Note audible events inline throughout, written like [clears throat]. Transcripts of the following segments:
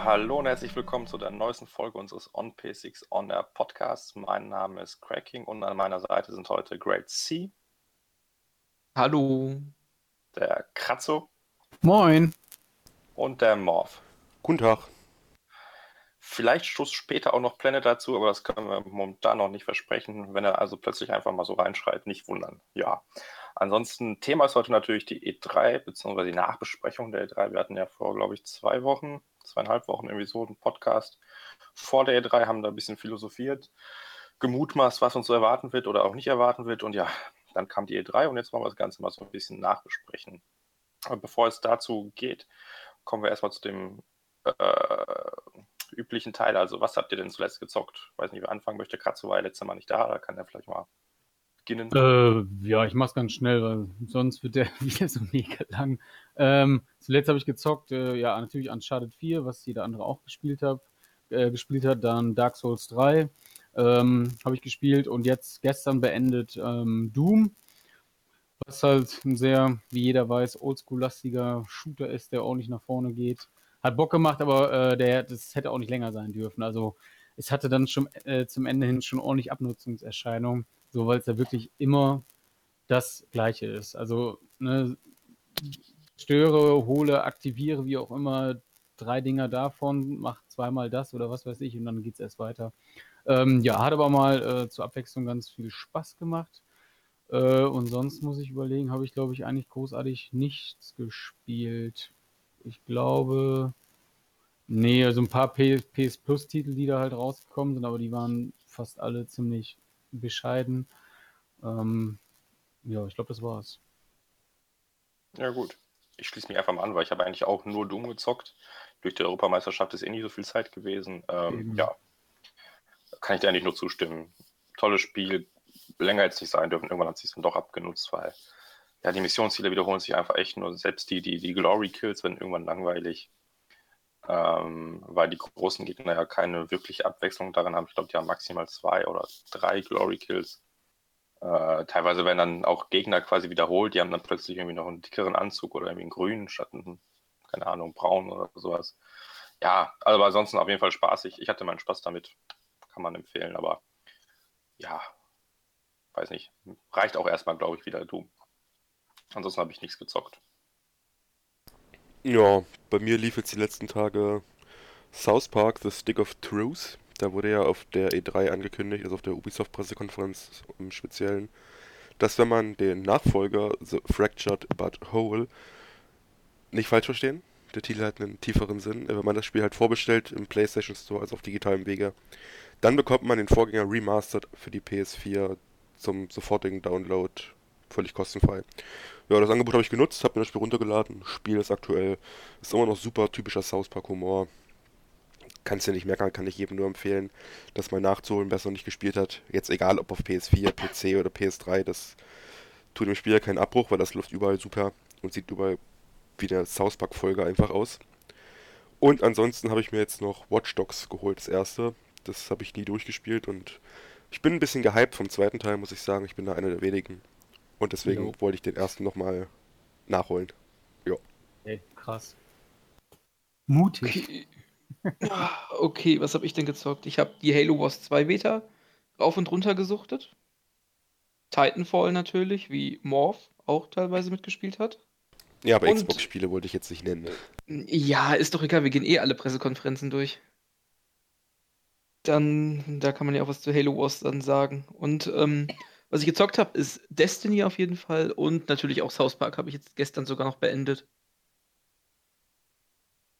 Ja, hallo und herzlich willkommen zu der neuesten Folge unseres On P6 On Air Podcasts. Mein Name ist Cracking und an meiner Seite sind heute Great C. Hallo. Der Kratzo. Moin. Und der Morph. Guten Tag. Vielleicht stoßt später auch noch Planet dazu, aber das können wir momentan noch nicht versprechen. Wenn er also plötzlich einfach mal so reinschreit, nicht wundern. Ja. Ansonsten, Thema ist heute natürlich die E3, beziehungsweise die Nachbesprechung der E3. Wir hatten ja vor, glaube ich, zwei Wochen, zweieinhalb Wochen irgendwie so einen Podcast vor der E3, haben da ein bisschen philosophiert, gemutmaßt, was uns so erwarten wird oder auch nicht erwarten wird. Und ja, dann kam die E3 und jetzt wollen wir das Ganze mal so ein bisschen nachbesprechen. Aber bevor es dazu geht, kommen wir erstmal zu dem äh, üblichen Teil. Also, was habt ihr denn zuletzt gezockt? Weiß nicht, wer anfangen möchte. Kratzo war ja letztes Mal nicht da, da kann er vielleicht mal beginnen. Äh, ja, ich mach's ganz schnell, weil sonst wird der [laughs] wieder so mega lang. Ähm, zuletzt habe ich gezockt, äh, ja, natürlich Uncharted 4, was jeder andere auch gespielt hat. Äh, gespielt hat, dann Dark Souls 3 ähm, habe ich gespielt und jetzt gestern beendet ähm, Doom, was halt ein sehr, wie jeder weiß, oldschool-lastiger Shooter ist, der ordentlich nach vorne geht. Hat Bock gemacht, aber äh, der, das hätte auch nicht länger sein dürfen. Also es hatte dann schon äh, zum Ende hin schon ordentlich Abnutzungserscheinungen, so weil es ja wirklich immer das Gleiche ist. Also ne, störe, hole, aktiviere, wie auch immer, drei Dinger davon, mach zweimal das oder was weiß ich und dann geht es erst weiter. Ähm, ja, hat aber mal äh, zur Abwechslung ganz viel Spaß gemacht. Äh, und sonst muss ich überlegen, habe ich glaube ich eigentlich großartig nichts gespielt ich glaube, nee, also ein paar PS Plus Titel, die da halt rausgekommen sind, aber die waren fast alle ziemlich bescheiden. Ähm, ja, ich glaube, das war's. Ja, gut. Ich schließe mich einfach mal an, weil ich habe eigentlich auch nur Doom gezockt. Durch die Europameisterschaft ist eh nicht so viel Zeit gewesen. Ähm, ja, kann ich dir eigentlich nur zustimmen. Tolles Spiel, länger jetzt nicht sein dürfen. Irgendwann hat es sich dann doch abgenutzt, weil ja, die Missionsziele wiederholen sich einfach echt nur. Selbst die, die, die Glory-Kills werden irgendwann langweilig. Ähm, weil die großen Gegner ja keine wirkliche Abwechslung darin haben. Ich glaube, die haben maximal zwei oder drei Glory-Kills. Äh, teilweise werden dann auch Gegner quasi wiederholt. Die haben dann plötzlich irgendwie noch einen dickeren Anzug oder irgendwie einen grünen statt einen, keine Ahnung, braun oder sowas. Ja, also aber ansonsten auf jeden Fall spaßig. Ich hatte meinen Spaß damit. Kann man empfehlen, aber ja, weiß nicht. Reicht auch erstmal, glaube ich, wieder Doom. Ansonsten habe ich nichts gezockt. Ja, bei mir lief jetzt die letzten Tage South Park, The Stick of Truth. Da wurde ja auf der E3 angekündigt, also auf der Ubisoft-Pressekonferenz im Speziellen, dass wenn man den Nachfolger The Fractured But Whole nicht falsch verstehen, der Titel hat einen tieferen Sinn, wenn man das Spiel halt vorbestellt im PlayStation Store, also auf digitalem Wege, dann bekommt man den Vorgänger remastered für die PS4 zum sofortigen Download völlig kostenfrei. Ja, das Angebot habe ich genutzt, habe mir das Spiel runtergeladen. Spiel ist aktuell, ist immer noch super typischer South Park Humor. Kannst ja nicht merken, kann ich jedem nur empfehlen, das mal nachzuholen, wer es noch nicht gespielt hat. Jetzt egal, ob auf PS4, PC oder PS3, das tut dem Spiel ja keinen Abbruch, weil das läuft überall super und sieht überall wie eine South Park Folge einfach aus. Und ansonsten habe ich mir jetzt noch Watch Dogs geholt, das erste. Das habe ich nie durchgespielt und ich bin ein bisschen gehypt vom zweiten Teil, muss ich sagen. Ich bin da einer der wenigen. Und deswegen jo. wollte ich den ersten nochmal nachholen. Ja. Ey, krass. Mutig. Okay. okay, was habe ich denn gezockt? Ich habe die Halo Wars 2 Beta rauf und runter gesuchtet. Titanfall natürlich, wie Morph auch teilweise mitgespielt hat. Ja, aber Xbox-Spiele wollte ich jetzt nicht nennen. Ja, ist doch egal, wir gehen eh alle Pressekonferenzen durch. Dann, da kann man ja auch was zu Halo Wars dann sagen. Und ähm, was ich gezockt habe, ist Destiny auf jeden Fall und natürlich auch South Park habe ich jetzt gestern sogar noch beendet.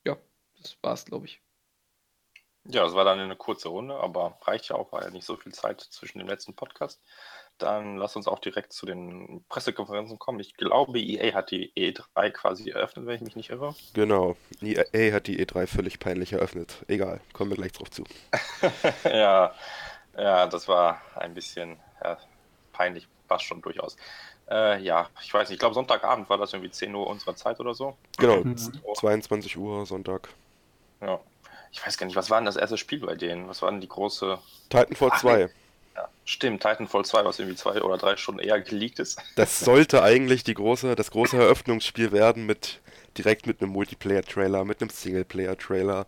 Ja, das war's, glaube ich. Ja, es war dann eine kurze Runde, aber reicht ja auch, war ja nicht so viel Zeit zwischen dem letzten Podcast. Dann lass uns auch direkt zu den Pressekonferenzen kommen. Ich glaube, EA hat die E3 quasi eröffnet, wenn ich mich nicht irre. Genau, EA hat die E3 völlig peinlich eröffnet. Egal, kommen wir gleich drauf zu. [laughs] ja, ja, das war ein bisschen ja, peinlich, passt schon durchaus. Äh, ja, ich weiß nicht, ich glaube Sonntagabend war das irgendwie 10 Uhr unserer Zeit oder so. Genau, 22 Uhr Sonntag. Ja. Ich weiß gar nicht, was war denn das erste Spiel bei denen? Was war denn die große. Titanfall Ach, 2. Ja, stimmt, Titanfall 2, was irgendwie zwei oder drei Stunden eher geleakt ist. Das sollte eigentlich die große, das große Eröffnungsspiel werden mit direkt mit einem Multiplayer-Trailer, mit einem Singleplayer-Trailer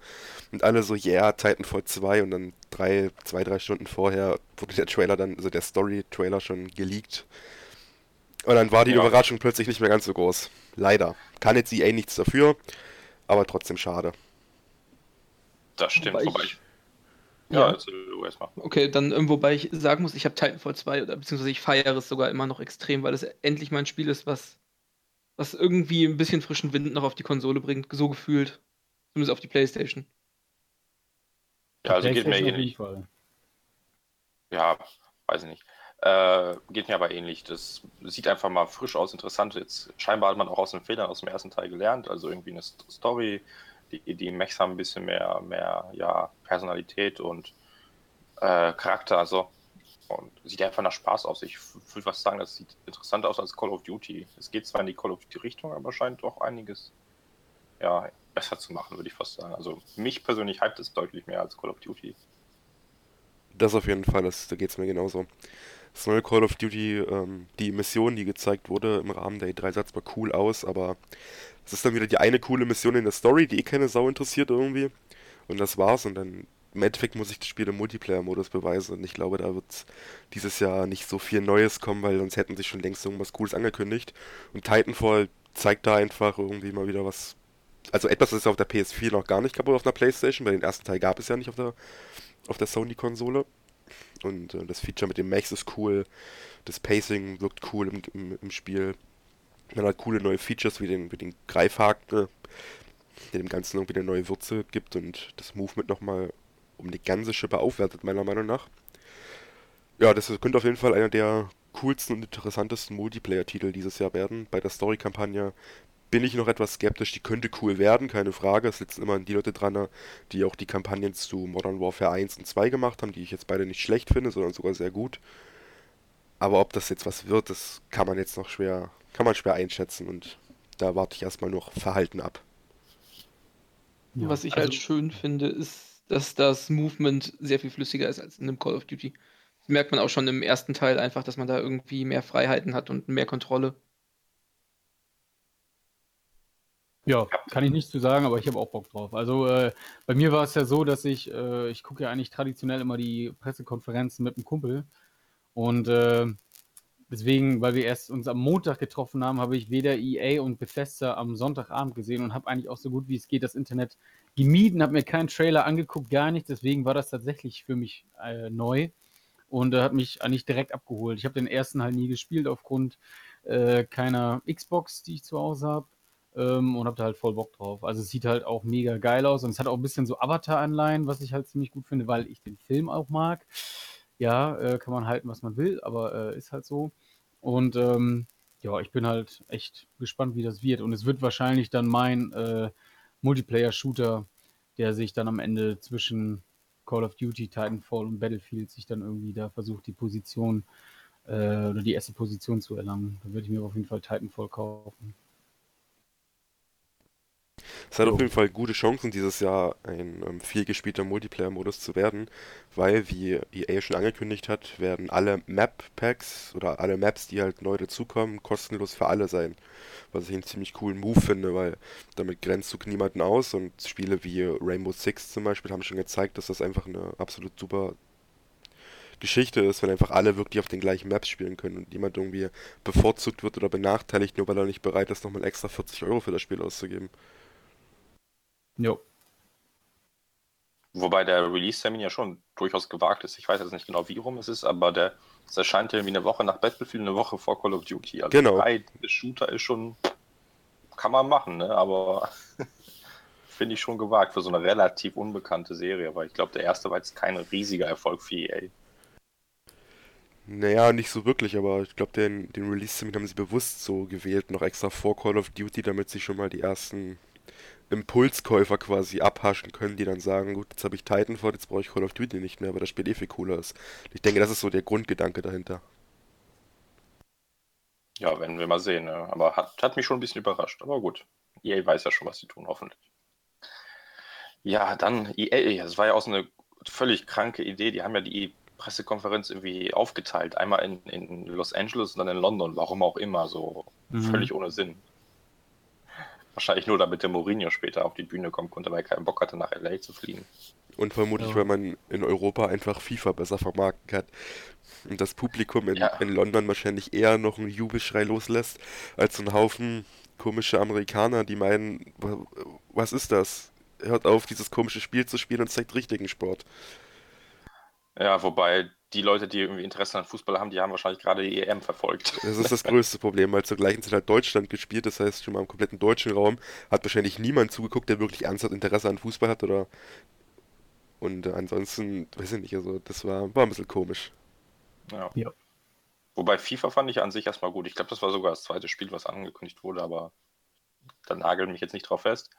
und alle so, yeah, Titanfall 2 und dann drei, zwei, drei Stunden vorher wurde der Trailer dann, also der Story-Trailer schon geleakt. Und dann war die ja. Überraschung plötzlich nicht mehr ganz so groß. Leider. Kann jetzt EA nichts dafür, aber trotzdem schade. Das stimmt, wobei, wobei ich, ja, ja. Also, erstmal. Okay, dann, ähm, wobei ich sagen muss, ich habe Titanfall 2 oder beziehungsweise ich feiere es sogar immer noch extrem, weil es endlich mal ein Spiel ist, was, was irgendwie ein bisschen frischen Wind noch auf die Konsole bringt, so gefühlt. Zumindest auf die Playstation. Ja, also geht mir ähnlich. Ja, weiß ich nicht. Äh, geht mir aber ähnlich. Das sieht einfach mal frisch aus, interessant. Jetzt scheinbar hat man auch aus den Fehlern aus dem ersten Teil gelernt. Also irgendwie eine Story, die, die Mechs haben ein bisschen mehr, mehr ja, Personalität und äh, Charakter. Also, und sieht einfach nach Spaß aus. Ich würde was sagen, das sieht interessant aus als Call of Duty. Es geht zwar in die Call of Duty Richtung, aber scheint doch einiges ja, besser zu machen, würde ich fast sagen. Also mich persönlich hypt es deutlich mehr als Call of Duty. Das auf jeden Fall, das, da geht es mir genauso. Das neue Call of Duty, ähm, die Mission, die gezeigt wurde im Rahmen der E3, sah zwar cool aus, aber es ist dann wieder die eine coole Mission in der Story, die eh keine Sau interessiert irgendwie. Und das war's. Und dann im Endeffekt muss ich das Spiel im Multiplayer-Modus beweisen. Und ich glaube, da wird dieses Jahr nicht so viel Neues kommen, weil sonst hätten sich schon längst irgendwas Cooles angekündigt. Und Titanfall zeigt da einfach irgendwie mal wieder was. Also etwas, es auf der PS4 noch gar nicht oder auf einer Playstation, weil den ersten Teil gab es ja nicht auf der, auf der Sony-Konsole. Und äh, das Feature mit dem Max ist cool. Das Pacing wirkt cool im, im, im Spiel. Man hat coole neue Features wie den, wie den Greifhaken, der dem Ganzen irgendwie eine neue Würze gibt und das Movement nochmal um die ganze Schippe aufwertet, meiner Meinung nach. Ja, das könnte auf jeden Fall einer der coolsten und interessantesten Multiplayer-Titel dieses Jahr werden. Bei der Story-Kampagne bin ich noch etwas skeptisch. Die könnte cool werden, keine Frage. Es sitzen immer die Leute dran, die auch die Kampagnen zu Modern Warfare 1 und 2 gemacht haben, die ich jetzt beide nicht schlecht finde, sondern sogar sehr gut. Aber ob das jetzt was wird, das kann man jetzt noch schwer kann man schwer einschätzen und da warte ich erstmal noch Verhalten ab. Ja, Was ich also, halt schön finde, ist, dass das Movement sehr viel flüssiger ist als in einem Call of Duty. Das merkt man auch schon im ersten Teil einfach, dass man da irgendwie mehr Freiheiten hat und mehr Kontrolle. Ja, kann ich nichts zu sagen, aber ich habe auch Bock drauf. Also äh, bei mir war es ja so, dass ich, äh, ich gucke ja eigentlich traditionell immer die Pressekonferenzen mit einem Kumpel und äh, Deswegen, weil wir erst uns am Montag getroffen haben, habe ich weder EA und Bethesda am Sonntagabend gesehen und habe eigentlich auch so gut wie es geht das Internet gemieden, habe mir keinen Trailer angeguckt, gar nicht. Deswegen war das tatsächlich für mich äh, neu und äh, hat mich eigentlich direkt abgeholt. Ich habe den ersten halt nie gespielt aufgrund äh, keiner Xbox, die ich zu Hause habe. Ähm, und habe da halt voll Bock drauf. Also es sieht halt auch mega geil aus und es hat auch ein bisschen so Avatar-Anleihen, was ich halt ziemlich gut finde, weil ich den Film auch mag. Ja, äh, kann man halten, was man will, aber äh, ist halt so. Und ähm, ja, ich bin halt echt gespannt, wie das wird. Und es wird wahrscheinlich dann mein äh, Multiplayer-Shooter, der sich dann am Ende zwischen Call of Duty, Titanfall und Battlefield sich dann irgendwie da versucht, die Position äh, oder die erste Position zu erlangen. Da würde ich mir auf jeden Fall Titanfall kaufen. Es hat so. auf jeden Fall gute Chancen, dieses Jahr ein ähm, viel gespielter Multiplayer-Modus zu werden, weil, wie EA schon angekündigt hat, werden alle Map-Packs oder alle Maps, die halt neu dazukommen, kostenlos für alle sein. Was ich einen ziemlich coolen Move finde, weil damit grenzt du niemanden aus und Spiele wie Rainbow Six zum Beispiel haben schon gezeigt, dass das einfach eine absolut super Geschichte ist, wenn einfach alle wirklich auf den gleichen Maps spielen können und niemand irgendwie bevorzugt wird oder benachteiligt, nur weil er nicht bereit ist, nochmal extra 40 Euro für das Spiel auszugeben. Jo. Wobei der Release-Termin ja schon durchaus gewagt ist. Ich weiß jetzt nicht genau, wie rum es ist, aber der, es erscheint irgendwie eine Woche nach Battlefield, eine Woche vor Call of Duty. Also genau. drei Shooter ist schon, kann man machen, ne? aber [laughs] finde ich schon gewagt für so eine relativ unbekannte Serie, weil ich glaube, der erste war jetzt kein riesiger Erfolg für EA. Naja, nicht so wirklich, aber ich glaube, den, den Release-Termin haben sie bewusst so gewählt, noch extra vor Call of Duty, damit sie schon mal die ersten Impulskäufer quasi abhaschen können, die dann sagen, gut, jetzt habe ich Titanfall, jetzt brauche ich Call of Duty nicht mehr, weil das Spiel eh viel cooler ist. Ich denke, das ist so der Grundgedanke dahinter. Ja, werden wir mal sehen. Ne? Aber hat, hat mich schon ein bisschen überrascht. Aber gut, EA weiß ja schon, was sie tun, hoffentlich. Ja, dann EA, das war ja auch so eine völlig kranke Idee. Die haben ja die Pressekonferenz irgendwie aufgeteilt. Einmal in, in Los Angeles und dann in London, warum auch immer, so mhm. völlig ohne Sinn. Wahrscheinlich nur, damit der Mourinho später auf die Bühne kommen konnte, weil er keinen Bock hatte, nach LA zu fliegen. Und vermutlich, ja. weil man in Europa einfach FIFA besser vermarkten kann. Und das Publikum in, ja. in London wahrscheinlich eher noch einen Jubelschrei loslässt, als ein Haufen komische Amerikaner, die meinen, was ist das? Hört auf, dieses komische Spiel zu spielen und zeigt richtigen Sport. Ja, wobei die Leute, die irgendwie Interesse an Fußball haben, die haben wahrscheinlich gerade die EM verfolgt. Das ist das größte Problem, weil zur gleichen Zeit hat Deutschland gespielt, das heißt schon mal im kompletten deutschen Raum hat wahrscheinlich niemand zugeguckt, der wirklich ernsthaft Interesse an Fußball hat oder und äh, ansonsten, weiß ich nicht, also das war, war ein bisschen komisch. Ja. ja. Wobei FIFA fand ich an sich erstmal gut. Ich glaube, das war sogar das zweite Spiel, was angekündigt wurde, aber da nagelt mich jetzt nicht drauf fest.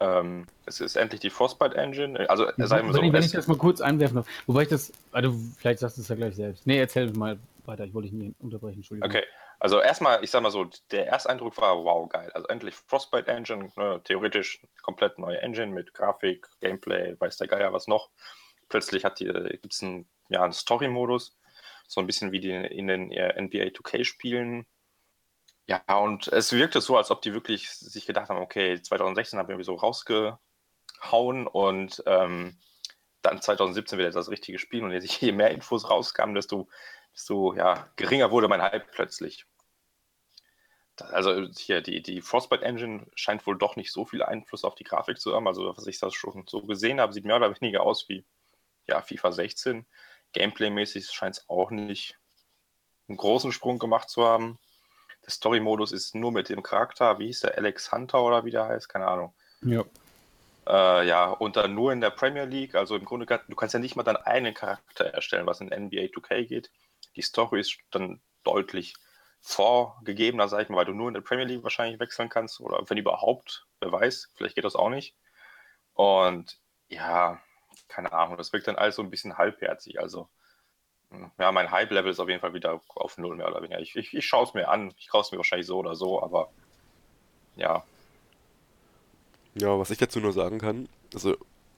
Ähm, es ist endlich die Frostbite Engine. Also, ja, sagen wir so. Wenn ich das mal kurz einwerfen darf, wobei ich das, also vielleicht sagst du es ja gleich selbst. Nee, erzähl mal weiter, ich wollte dich nicht unterbrechen, Entschuldigung. Okay, also erstmal, ich sag mal so, der erste Eindruck war, wow, geil. Also endlich Frostbite Engine, ne, theoretisch komplett neue Engine mit Grafik, Gameplay, weiß der Geier was noch. Plötzlich gibt es einen, ja, einen Story-Modus, so ein bisschen wie die in den NBA 2K-Spielen. Ja, und es wirkte so, als ob die wirklich sich gedacht haben, okay, 2016 haben wir irgendwie so rausgehauen und ähm, dann 2017 wieder das richtige Spiel und [laughs] je mehr Infos rauskamen, desto, desto ja, geringer wurde mein Hype plötzlich. Also hier, die, die Frostbite Engine scheint wohl doch nicht so viel Einfluss auf die Grafik zu haben. Also, was ich das schon so gesehen habe, sieht mehr oder weniger aus wie ja, FIFA 16. Gameplay-mäßig scheint es auch nicht einen großen Sprung gemacht zu haben. Der Story-Modus ist nur mit dem Charakter, wie hieß der, Alex Hunter oder wie der heißt, keine Ahnung. Ja. Äh, ja, und dann nur in der Premier League. Also im Grunde, du kannst ja nicht mal deinen eigenen Charakter erstellen, was in NBA 2K geht. Die Story ist dann deutlich vorgegebener, sag ich mal, weil du nur in der Premier League wahrscheinlich wechseln kannst oder wenn überhaupt, wer weiß, vielleicht geht das auch nicht. Und ja, keine Ahnung, das wirkt dann alles so ein bisschen halbherzig. Also, ja, mein Hype-Level ist auf jeden Fall wieder auf Null mehr oder weniger. Ich, ich, ich schaue es mir an, ich kaufe es mir wahrscheinlich so oder so, aber ja. Ja, was ich dazu nur sagen kann, also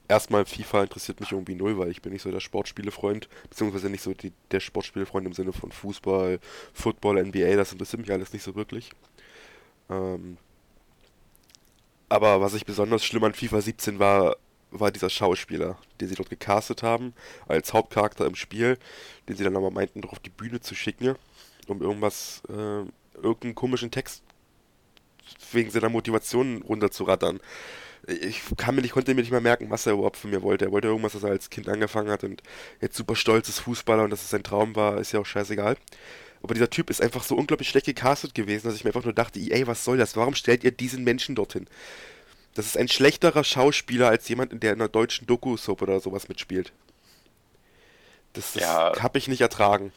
erstmal FIFA interessiert mich irgendwie null, weil ich bin nicht so der Sportspielefreund, beziehungsweise nicht so die, der Sportspielefreund im Sinne von Fußball, Football, NBA, das interessiert mich alles nicht so wirklich. Ähm, aber was ich besonders schlimm an FIFA 17 war, war dieser Schauspieler, den sie dort gecastet haben, als Hauptcharakter im Spiel, den sie dann aber meinten, doch auf die Bühne zu schicken, um irgendwas, äh, irgendeinen komischen Text wegen seiner Motivation runterzurattern ich kann mir nicht, konnte mir nicht mehr merken, was er überhaupt von mir wollte. Er wollte irgendwas, was er als Kind angefangen hat und jetzt super stolz ist Fußballer und dass es sein Traum war, ist ja auch scheißegal. Aber dieser Typ ist einfach so unglaublich schlecht gecastet gewesen, dass ich mir einfach nur dachte, ey, was soll das? Warum stellt ihr diesen Menschen dorthin? Das ist ein schlechterer Schauspieler als jemand, der in einer deutschen Doku-Soap oder sowas mitspielt. Das, das ja, habe ich nicht ertragen.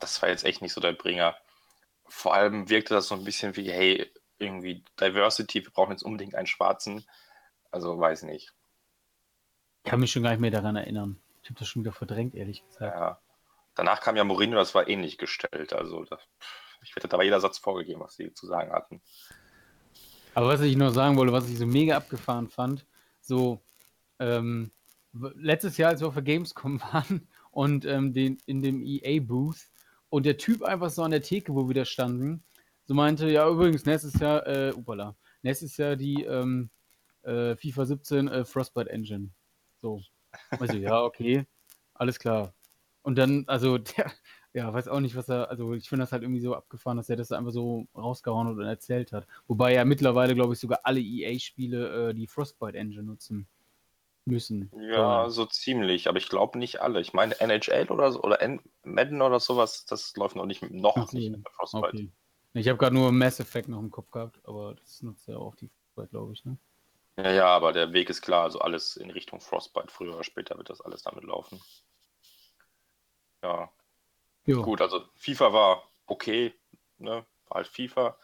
Das war jetzt echt nicht so der Bringer. Vor allem wirkte das so ein bisschen wie, hey, irgendwie Diversity, wir brauchen jetzt unbedingt einen Schwarzen. Also weiß nicht. Ich kann mich schon gar nicht mehr daran erinnern. Ich habe das schon wieder verdrängt, ehrlich gesagt. Ja. Danach kam ja Mourinho, das war ähnlich gestellt. Also das, ich wette, da war jeder Satz vorgegeben, was sie zu sagen hatten. Aber was ich nur sagen wollte, was ich so mega abgefahren fand, so ähm, letztes Jahr, als wir auf der Gamescom [laughs] waren und ähm, den, in dem EA-Booth und der Typ einfach so an der Theke, wo wir da standen, so meinte, ja, übrigens, nächstes Jahr, äh, upala, nächstes Jahr die ähm, äh, FIFA 17 äh, Frostbite Engine. So. Also, ja, okay, alles klar. Und dann, also, [laughs] der, ja, weiß auch nicht, was er, also ich finde das halt irgendwie so abgefahren, dass er das einfach so rausgehauen hat und erzählt hat. Wobei ja mittlerweile, glaube ich, sogar alle EA-Spiele äh, die Frostbite Engine nutzen müssen. Ja, so ziemlich, aber ich glaube nicht alle. Ich meine NHL oder so, oder Madden oder sowas, das läuft noch nicht, noch Ach, nicht mit Frostbite. Okay. Ich habe gerade nur Mass Effect noch im Kopf gehabt, aber das nutzt ja auch die Frostbite, glaube ich, ne? Ja, ja, aber der Weg ist klar, also alles in Richtung Frostbite. Früher oder später wird das alles damit laufen. Ja. Jo. Gut, also FIFA war okay, ne? War halt FIFA.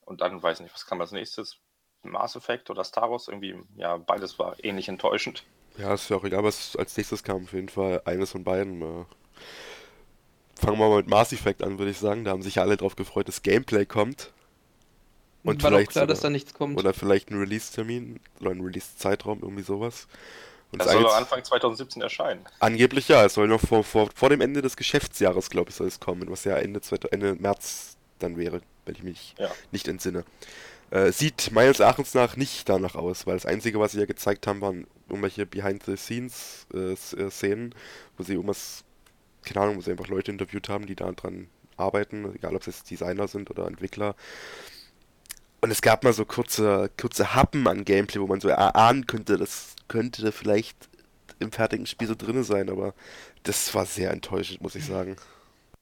Und dann weiß ich nicht, was kam als nächstes? Mass Effect oder Star Wars? Irgendwie, ja, beides war ähnlich enttäuschend. Ja, ist ja auch egal, was als nächstes kam. Auf jeden Fall eines von beiden. Äh, fangen wir mal mit Mass Effect an, würde ich sagen. Da haben sich ja alle drauf gefreut, dass Gameplay kommt. Und War vielleicht klar, sogar, dass da nichts kommt. Oder vielleicht ein Release-Termin oder ein Release-Zeitraum, irgendwie sowas. Und das soll doch Anfang 2017 erscheinen. Angeblich ja, es soll noch vor, vor, vor dem Ende des Geschäftsjahres, glaube ich, soll es kommen, was ja Ende, Ende März dann wäre, wenn ich mich ja. nicht entsinne. Äh, sieht meines Erachtens nach nicht danach aus, weil das Einzige, was sie ja gezeigt haben, waren irgendwelche Behind-the-Scenes-Szenen, äh, wo sie irgendwas, keine Ahnung, wo sie einfach Leute interviewt haben, die da dran arbeiten, egal ob es jetzt Designer sind oder Entwickler. Und es gab mal so kurze, kurze Happen an Gameplay, wo man so erahnen könnte, das könnte vielleicht im fertigen Spiel so drin sein, aber das war sehr enttäuschend, muss ich sagen.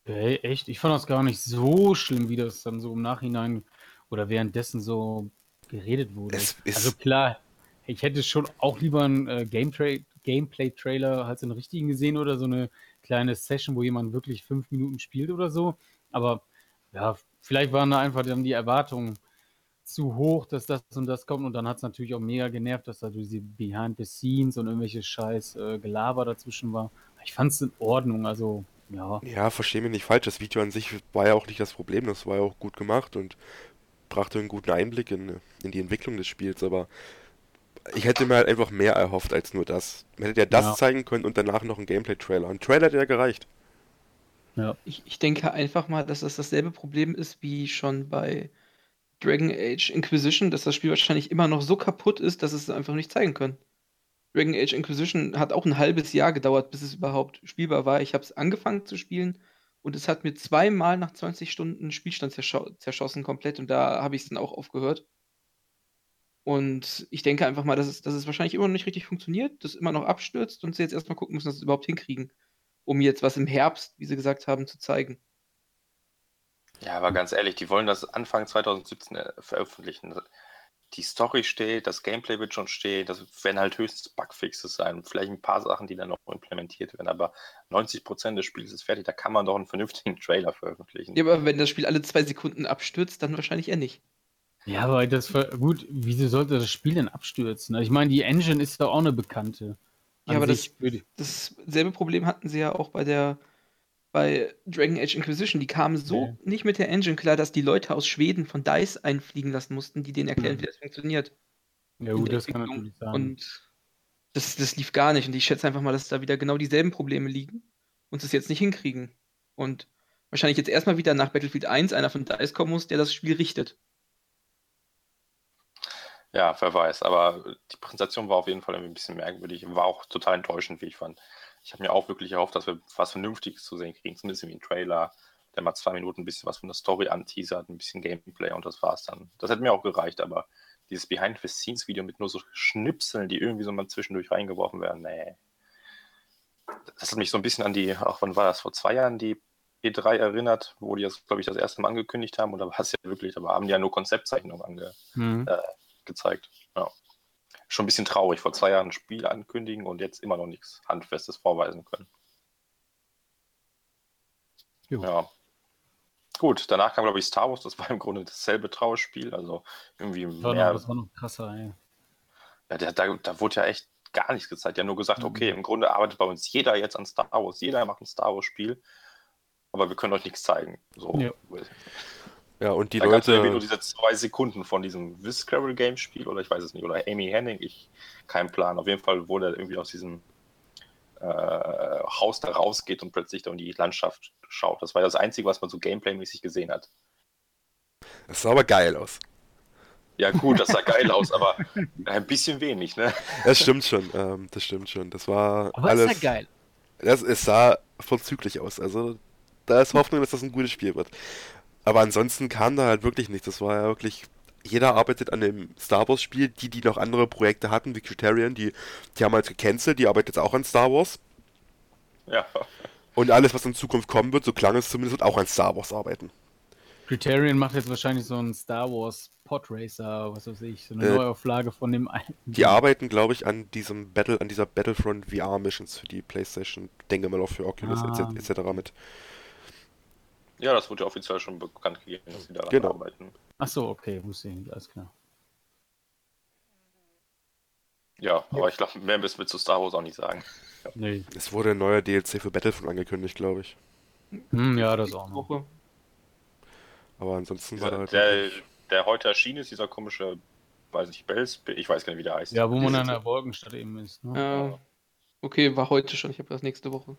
Hey, echt? Ich fand das gar nicht so schlimm, wie das dann so im Nachhinein oder währenddessen so geredet wurde. also klar, ich hätte schon auch lieber einen äh, Gameplay-Trailer als einen richtigen gesehen oder so eine kleine Session, wo jemand wirklich fünf Minuten spielt oder so. Aber ja, vielleicht waren da einfach dann die Erwartungen zu hoch, dass das und das kommt. Und dann hat es natürlich auch mega genervt, dass da diese Behind the Scenes und irgendwelche scheiß äh, Gelaber dazwischen war. Ich fand es in Ordnung, also ja. Ja, verstehe mich nicht falsch. Das Video an sich war ja auch nicht das Problem. Das war ja auch gut gemacht und brachte einen guten Einblick in, in die Entwicklung des Spiels. Aber ich hätte mir halt einfach mehr erhofft als nur das. Man hätte ja das ja. zeigen können und danach noch ein Gameplay-Trailer. Ein Trailer hätte ja gereicht. Ja. Ich, ich denke einfach mal, dass das dasselbe Problem ist wie schon bei Dragon Age Inquisition, dass das Spiel wahrscheinlich immer noch so kaputt ist, dass es einfach nicht zeigen können. Dragon Age Inquisition hat auch ein halbes Jahr gedauert, bis es überhaupt spielbar war. Ich habe es angefangen zu spielen und es hat mir zweimal nach 20 Stunden Spielstand zerscho zerschossen komplett und da habe ich es dann auch aufgehört. Und ich denke einfach mal, dass es, dass es wahrscheinlich immer noch nicht richtig funktioniert, das immer noch abstürzt und sie jetzt erstmal gucken müssen, dass sie es überhaupt hinkriegen, um jetzt was im Herbst, wie sie gesagt haben, zu zeigen. Ja, aber ganz ehrlich, die wollen das Anfang 2017 äh, veröffentlichen. Die Story steht, das Gameplay wird schon stehen, das werden halt höchstens Bugfixes sein, vielleicht ein paar Sachen, die dann noch implementiert werden, aber 90% des Spiels ist fertig, da kann man doch einen vernünftigen [laughs] Trailer veröffentlichen. Ja, aber wenn das Spiel alle zwei Sekunden abstürzt, dann wahrscheinlich eher nicht. Ja, aber das gut, wieso sollte das Spiel denn abstürzen? Ich meine, die Engine ist doch auch eine bekannte. Ja, aber das, dasselbe Problem hatten sie ja auch bei der bei Dragon Age Inquisition, die kamen so okay. nicht mit der Engine klar, dass die Leute aus Schweden von DICE einfliegen lassen mussten, die denen erklären, mhm. wie das funktioniert. Ja, gut, das kann natürlich sein. Und das, das lief gar nicht. Und ich schätze einfach mal, dass da wieder genau dieselben Probleme liegen und es jetzt nicht hinkriegen. Und wahrscheinlich jetzt erstmal wieder nach Battlefield 1 einer von DICE kommen muss, der das Spiel richtet. Ja, wer weiß. Aber die Präsentation war auf jeden Fall ein bisschen merkwürdig. War auch total enttäuschend, wie ich fand. Ich habe mir auch wirklich erhofft, dass wir was Vernünftiges zu sehen kriegen, zumindest wie ein Trailer, der mal zwei Minuten ein bisschen was von der Story anteasert, ein bisschen Gameplay und das war's dann. Das hätte mir auch gereicht, aber dieses Behind-the-Scenes-Video mit nur so Schnipseln, die irgendwie so mal zwischendurch reingeworfen werden, nee. Das hat mich so ein bisschen an die, auch wann war das, vor zwei Jahren, die E3 erinnert, wo die das, glaube ich, das erste Mal angekündigt haben. Da war es ja wirklich, da haben die ja nur Konzeptzeichnungen ange, mhm. äh, gezeigt. Ja schon ein bisschen traurig, vor zwei Jahren ein Spiel ankündigen und jetzt immer noch nichts Handfestes vorweisen können. Jo. Ja. Gut, danach kam, glaube ich, Star Wars, das war im Grunde dasselbe Trauerspiel, also irgendwie war mehr. Noch, das war noch krasser, ey. Ja, der, da, da wurde ja echt gar nichts gezeigt. Ja, nur gesagt, mhm. okay, im Grunde arbeitet bei uns jeder jetzt an Star Wars, jeder macht ein Star Wars-Spiel, aber wir können euch nichts zeigen. So. Ja. Ja, und die da Leute. nur diese zwei Sekunden von diesem Visceral Game Spiel oder ich weiß es nicht, oder Amy Henning, ich kein Plan. Auf jeden Fall, wo der irgendwie aus diesem äh, Haus da rausgeht und plötzlich da in die Landschaft schaut. Das war das Einzige, was man so Gameplay-mäßig gesehen hat. Das sah aber geil aus. Ja, gut, das sah [laughs] geil aus, aber ein bisschen wenig, ne? Das stimmt schon, ähm, das stimmt schon. Das war aber alles. Das sah geil. Das, es sah vorzüglich aus. Also, da ist Hoffnung, dass das ein gutes Spiel wird. Aber ansonsten kam da halt wirklich nichts. Das war ja wirklich. Jeder arbeitet an dem Star Wars Spiel. Die, die noch andere Projekte hatten, wie Criterion, die, die haben halt gecancelt. Die arbeitet jetzt auch an Star Wars. Ja. Und alles, was in Zukunft kommen wird, so klang es zumindest, wird auch an Star Wars arbeiten. Criterion macht jetzt wahrscheinlich so ein Star Wars Podracer, was weiß ich, so eine äh, Neuauflage von dem alten. Die arbeiten, glaube ich, an diesem Battle, an dieser Battlefront VR Missions für die PlayStation, denke mal auch für Oculus ah. etc. Et mit. Ja, das wurde ja offiziell schon bekannt gegeben, dass sie daran genau. arbeiten. Ach so, okay, wusste ich nicht, alles klar. Ja, aber ich glaube, mehr müssen wir zu Star Wars auch nicht sagen. Ja. [laughs] Nee. Es wurde ein neuer DLC für Battlefront angekündigt, glaube ich. Hm, ja, das auch noch. Aber ansonsten dieser, war halt der, der heute erschienen ist, dieser komische, weiß nicht, Bells, ich weiß gar nicht, wie der heißt. Ja, wo man an der Wolkenstadt eben ist. Ne? Ja. Okay, war heute schon, ich habe das nächste Woche.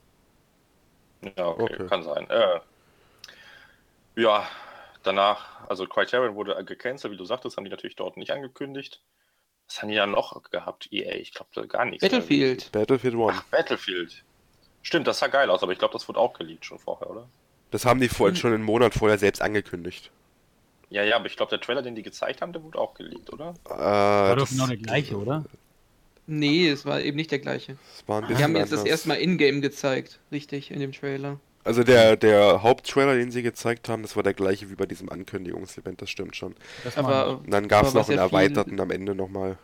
Ja, okay, okay. kann sein. Äh, ja, danach, also Criterion wurde gecancelt, wie du sagtest, haben die natürlich dort nicht angekündigt. Was haben die dann noch gehabt, EA? Ich glaube gar nichts. Battlefield. Battlefield One. Ach, Battlefield. Stimmt, das sah geil aus, aber ich glaube, das wurde auch geleakt schon vorher, oder? Das haben die vorhin hm. schon einen Monat vorher selbst angekündigt. Ja, ja, aber ich glaube, der Trailer, den die gezeigt haben, der wurde auch geleakt, oder? Äh, war doch genau der gleiche, oder? Nee, es war eben nicht der gleiche. Es war ein die haben jetzt das erste Mal in-game gezeigt, richtig, in dem Trailer. Also der, der Haupttrailer, den sie gezeigt haben, das war der gleiche wie bei diesem Ankündigungsevent, das stimmt schon. Das aber, Und dann gab es noch einen erweiterten am Ende nochmal.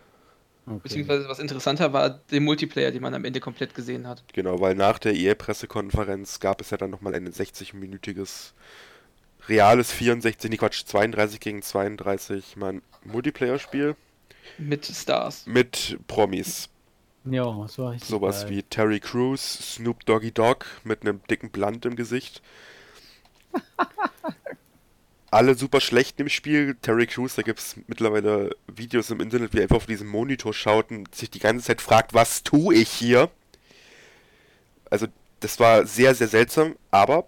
Okay. Beziehungsweise was interessanter war, den Multiplayer, den man am Ende komplett gesehen hat. Genau, weil nach der EA-Pressekonferenz gab es ja dann nochmal ein 60-minütiges reales 64, nee Quatsch, 32 gegen 32 mein Multiplayer-Spiel. Mit Stars. Mit Promis. Ja, war richtig Sowas geil. wie Terry Crews, Snoop Doggy Dogg mit einem dicken Blunt im Gesicht. [laughs] alle super schlecht im Spiel. Terry Crews, da gibt es mittlerweile Videos im Internet, wie er einfach auf diesen Monitor schaut und sich die ganze Zeit fragt, was tue ich hier? Also, das war sehr, sehr seltsam, aber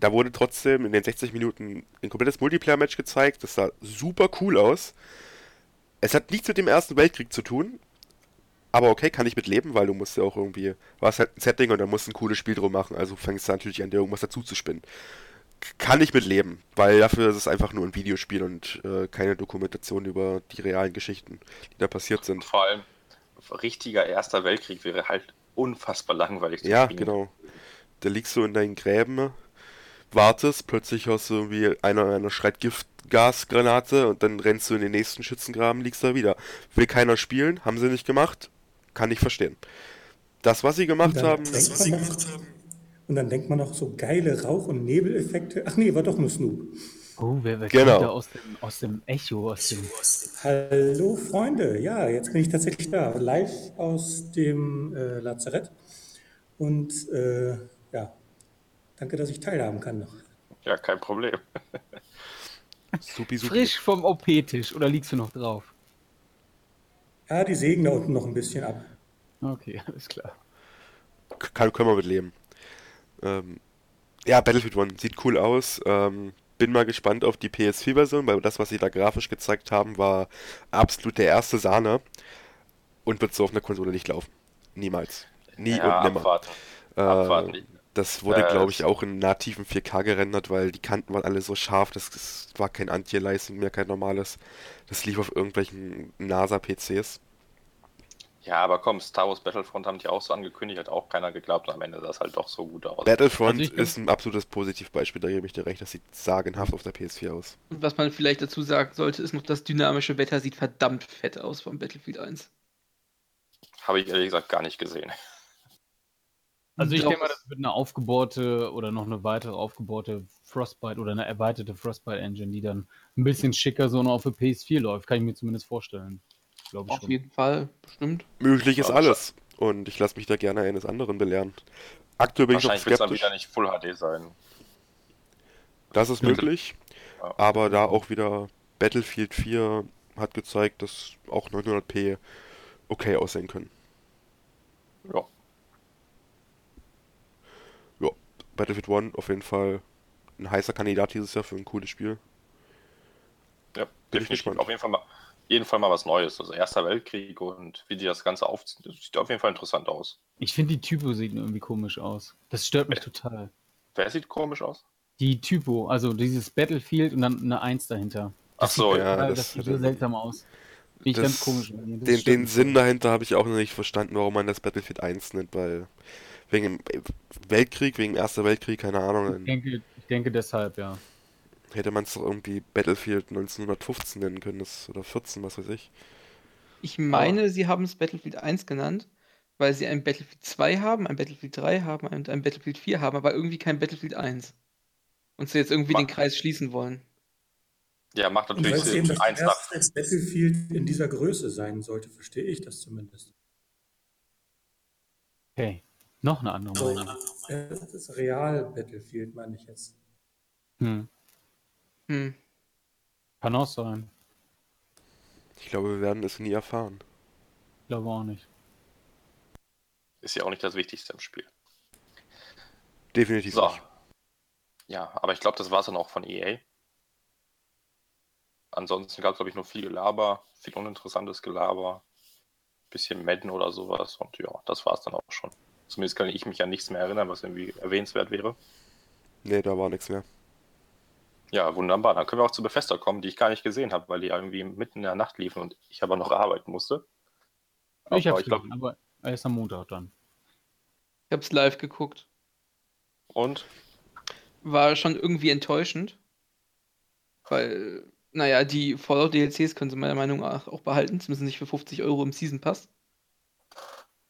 da wurde trotzdem in den 60 Minuten ein komplettes Multiplayer-Match gezeigt. Das sah super cool aus. Es hat nichts mit dem Ersten Weltkrieg zu tun, aber okay, kann ich mit leben, weil du musst ja auch irgendwie, war es halt ein Setting und dann musst du ein cooles Spiel drum machen, also fängst du natürlich an, dir irgendwas dazu zu spinnen kann ich mit leben, weil dafür ist es einfach nur ein Videospiel und äh, keine Dokumentation über die realen Geschichten, die da passiert sind. Vor allem, richtiger Erster Weltkrieg wäre halt unfassbar langweilig zu Ja, spielen. genau. Da liegst du in deinen Gräben, wartest, plötzlich hast du irgendwie einer, einer schreit Giftgasgranate und dann rennst du in den nächsten Schützengraben, liegst da wieder. Will keiner spielen, haben sie nicht gemacht, kann ich verstehen. Das, was sie gemacht haben. Das, was sie gemacht haben und dann denkt man noch so geile Rauch- und Nebeleffekte. Ach nee, war doch nur Snoop. Oh, wer, wer genau. kommt da aus dem, aus dem Echo? Aus dem Hallo Freunde, ja, jetzt bin ich tatsächlich da, live aus dem äh, Lazarett. Und äh, ja, danke, dass ich teilhaben kann noch. Ja, kein Problem. supi, supi. Frisch vom OP-Tisch oder liegst du noch drauf? Ja, die sägen da unten noch ein bisschen ab. Okay, [laughs] alles klar. Kann, können wir mit leben. Ähm, ja, Battlefield One sieht cool aus. Ähm, bin mal gespannt auf die PS4-Version, weil das, was sie da grafisch gezeigt haben, war absolut der erste Sahne und wird so auf einer Konsole nicht laufen. Niemals. Nie ja, und nimmer. Abwarten. Äh, abwarten. Das wurde, äh, glaube ich, auch in nativen 4K gerendert, weil die Kanten waren alle so scharf, das, das war kein Anti-Aliasing mehr, kein normales. Das lief auf irgendwelchen NASA-PCs. Ja, aber komm, Star Wars Battlefront haben die auch so angekündigt, hat auch keiner geglaubt und am Ende sah es halt doch so gut aus. Battlefront also ist ein absolutes Positivbeispiel, da gebe ich dir recht, das sieht sagenhaft auf der PS4 aus. Und was man vielleicht dazu sagen sollte, ist noch, das dynamische Wetter sieht verdammt fett aus vom Battlefield 1. Habe ich ehrlich gesagt gar nicht gesehen. Also ich denke mal, das wird eine aufgebohrte oder noch eine weitere aufgebohrte Frostbite oder eine erweiterte Frostbite Engine, die dann ein bisschen schicker so noch auf der PS4 läuft, kann ich mir zumindest vorstellen glaube ich. Auf schon. jeden Fall, bestimmt. Möglich ist alles. Und ich lasse mich da gerne eines anderen belehren. Aktuell bin ich noch skeptisch. Wahrscheinlich wird dann wieder nicht Full HD sein. Das ist möglich. Ja. Aber da auch wieder Battlefield 4 hat gezeigt, dass auch 900p okay aussehen können. Ja. Ja, Battlefield 1 auf jeden Fall ein heißer Kandidat dieses Jahr für ein cooles Spiel. Ja, definitiv. Auf jeden Fall mal jeden Fall mal was Neues. Also Erster Weltkrieg und wie die das Ganze aufziehen, das sieht auf jeden Fall interessant aus. Ich finde die Typo sieht irgendwie komisch aus. Das stört mich total. Wer sieht komisch aus? Die Typo, also dieses Battlefield und dann eine 1 dahinter. Das Ach so, ja. Total, das, das, sieht so seltsam aus. Finde ich ganz komisch. Den, den Sinn dahinter habe ich auch noch nicht verstanden, warum man das Battlefield 1 nennt, weil wegen dem Weltkrieg, wegen Erster Weltkrieg, keine Ahnung. Ich denke, ich denke deshalb, ja. Hätte man es doch irgendwie Battlefield 1915 nennen können, das, oder 14, was weiß ich. Ich meine, Aber sie haben es Battlefield 1 genannt, weil sie ein Battlefield 2 haben, ein Battlefield 3 haben und ein Battlefield 4 haben, aber irgendwie kein Battlefield 1. Und sie jetzt irgendwie Mach. den Kreis schließen wollen. Ja, macht natürlich Sinn. Eben das eins erste nach. Battlefield in dieser Größe sein sollte, verstehe ich das zumindest. Okay, noch eine andere Meinung. das ist Real Battlefield, meine ich jetzt. Hm. Hm. Kann auch sein. Ich glaube, wir werden es nie erfahren. Ich glaube auch nicht. Ist ja auch nicht das Wichtigste im Spiel. Definitiv so. nicht. Ja, aber ich glaube, das war es dann auch von EA. ansonsten gab es, glaube ich, nur viel Gelaber, viel uninteressantes Gelaber, bisschen Madden oder sowas und ja, das war es dann auch schon. Zumindest kann ich mich an nichts mehr erinnern, was irgendwie erwähnenswert wäre. Nee, da war nichts mehr. Ja, wunderbar. Dann können wir auch zu Befester kommen, die ich gar nicht gesehen habe, weil die irgendwie mitten in der Nacht liefen und ich aber noch arbeiten musste. ich habe es aber erst am Montag dann. Ich habe es live geguckt. Und? War schon irgendwie enttäuschend. Weil, naja, die Fallout-DLCs können sie meiner Meinung nach auch behalten, zumindest nicht für 50 Euro im Season Pass.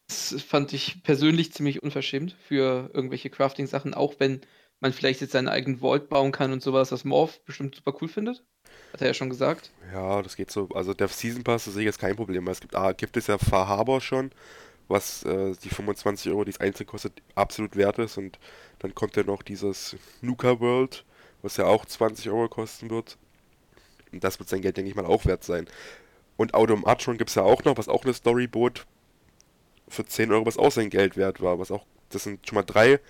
Das fand ich persönlich ziemlich unverschämt für irgendwelche Crafting-Sachen, auch wenn man vielleicht jetzt seinen eigenen Vault bauen kann und sowas, was Morph bestimmt super cool findet. Hat er ja schon gesagt. Ja, das geht so. Also der Season Pass, das sehe ich jetzt kein Problem, es gibt, ah, gibt es ja Far Harbor schon, was äh, die 25 Euro, die es einzeln kostet, absolut wert ist. Und dann kommt ja noch dieses Nuka World, was ja auch 20 Euro kosten wird. Und das wird sein Geld, denke ich mal, auch wert sein. Und Autumn Archon gibt es ja auch noch, was auch eine Story bot für 10 Euro, was auch sein Geld wert war. Was auch, das sind schon mal drei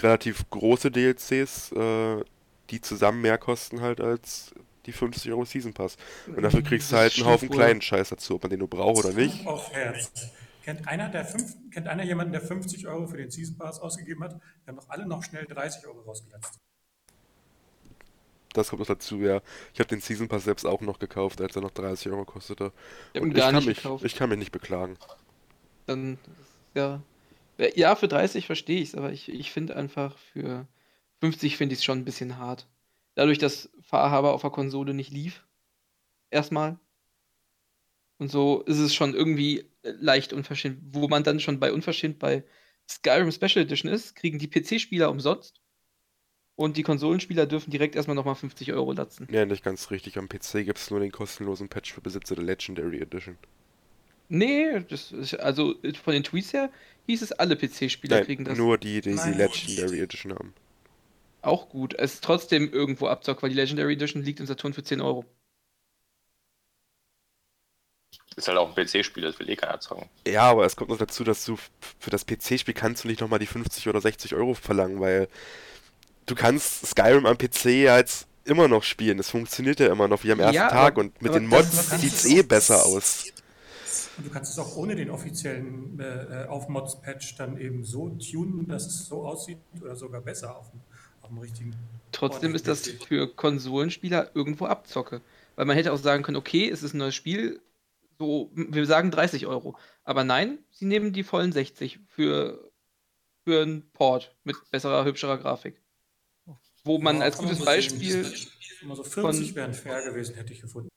relativ große DLCs, äh, die zusammen mehr kosten halt als die 50 Euro Season Pass. Und dafür kriegst du halt einen Haufen kleinen Scheiß dazu, ob man den nur braucht oder nicht. Auf Herz. Kennt einer, der fünf, kennt einer jemanden, der 50 Euro für den Season Pass ausgegeben hat? Wir haben doch alle noch schnell 30 Euro rausgelatzt. Das kommt noch dazu, ja. Ich habe den Season Pass selbst auch noch gekauft, als er noch 30 Euro kostete. Ich, Und ich, kann, mich, ich kann mich nicht beklagen. Dann, ja, ja, für 30 verstehe ich es, aber ich, ich finde einfach für 50 finde ich es schon ein bisschen hart. Dadurch, dass Fahrhaber auf der Konsole nicht lief. Erstmal. Und so ist es schon irgendwie äh, leicht unverschämt. Wo man dann schon bei unverschämt bei Skyrim Special Edition ist, kriegen die PC-Spieler umsonst. Und die Konsolenspieler dürfen direkt erstmal nochmal 50 Euro latzen. Ja, nicht ganz richtig. Am PC gibt es nur den kostenlosen Patch für Besitzer der Legendary Edition. Nee, das ist, also von den Tweets her hieß es, alle PC-Spieler kriegen das. Nur die, die die Legendary Edition haben. Auch gut. Es ist trotzdem irgendwo abzockt, weil die Legendary Edition liegt im Saturn für 10 Euro. Ist halt auch ein PC-Spiel, das will eh keiner zocken. Ja, aber es kommt noch dazu, dass du für das PC-Spiel kannst du nicht nochmal die 50 oder 60 Euro verlangen, weil du kannst Skyrim am PC ja jetzt immer noch spielen. Das funktioniert ja immer noch wie am ersten ja, Tag und mit den Mods sieht es eh besser aus. Und du kannst es auch ohne den offiziellen äh, Aufmods-Patch dann eben so tunen, dass es so aussieht oder sogar besser auf dem, auf dem richtigen. Trotzdem ist das für Konsolenspieler irgendwo Abzocke. Weil man hätte auch sagen können, okay, es ist ein neues Spiel, so, wir sagen 30 Euro. Aber nein, sie nehmen die vollen 60 für, für einen Port mit besserer, hübscherer Grafik. Wo man ja, als gutes Beispiel. so 40 wären fair gewesen, hätte ich gefunden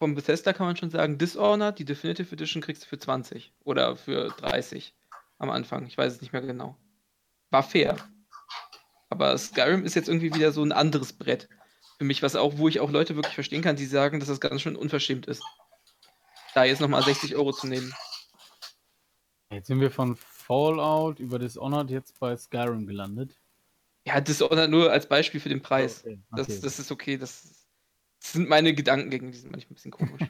von Bethesda kann man schon sagen, Dishonored, die Definitive Edition kriegst du für 20 oder für 30 am Anfang. Ich weiß es nicht mehr genau. War fair. Aber Skyrim ist jetzt irgendwie wieder so ein anderes Brett. Für mich, was auch, wo ich auch Leute wirklich verstehen kann, die sagen, dass das ganz schön unverschämt ist. Da jetzt nochmal 60 Euro zu nehmen. Jetzt sind wir von Fallout über Dishonored jetzt bei Skyrim gelandet. Ja, Dishonored nur als Beispiel für den Preis. Okay. Okay. Das, das ist okay. Das das sind meine Gedanken gegen die sind manchmal ein bisschen komisch.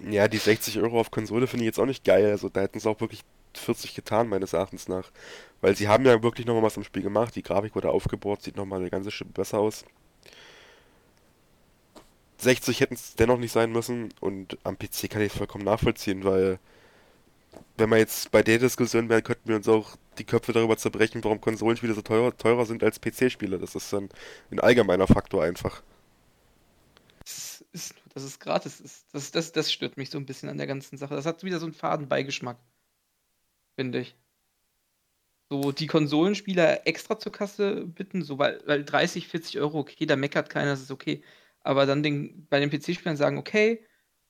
[laughs] ja, die 60 Euro auf Konsole finde ich jetzt auch nicht geil. Also da hätten sie auch wirklich 40 getan, meines Erachtens nach. Weil sie haben ja wirklich nochmal was im Spiel gemacht. Die Grafik wurde aufgebohrt, sieht nochmal eine ganze Schippe besser aus. 60 hätten es dennoch nicht sein müssen und am PC kann ich es vollkommen nachvollziehen, weil wenn wir jetzt bei der Diskussion wären, könnten wir uns auch die Köpfe darüber zerbrechen, warum Konsolenspiele so teurer, teurer sind als PC-Spiele. Das ist dann ein allgemeiner Faktor einfach ist, dass es gratis ist. Das, das, das stört mich so ein bisschen an der ganzen Sache. Das hat wieder so einen Fadenbeigeschmack. Finde ich. So die Konsolenspieler extra zur Kasse bitten, so weil, weil 30, 40 Euro, okay, da meckert keiner, das ist okay. Aber dann den, bei den PC-Spielern sagen, okay,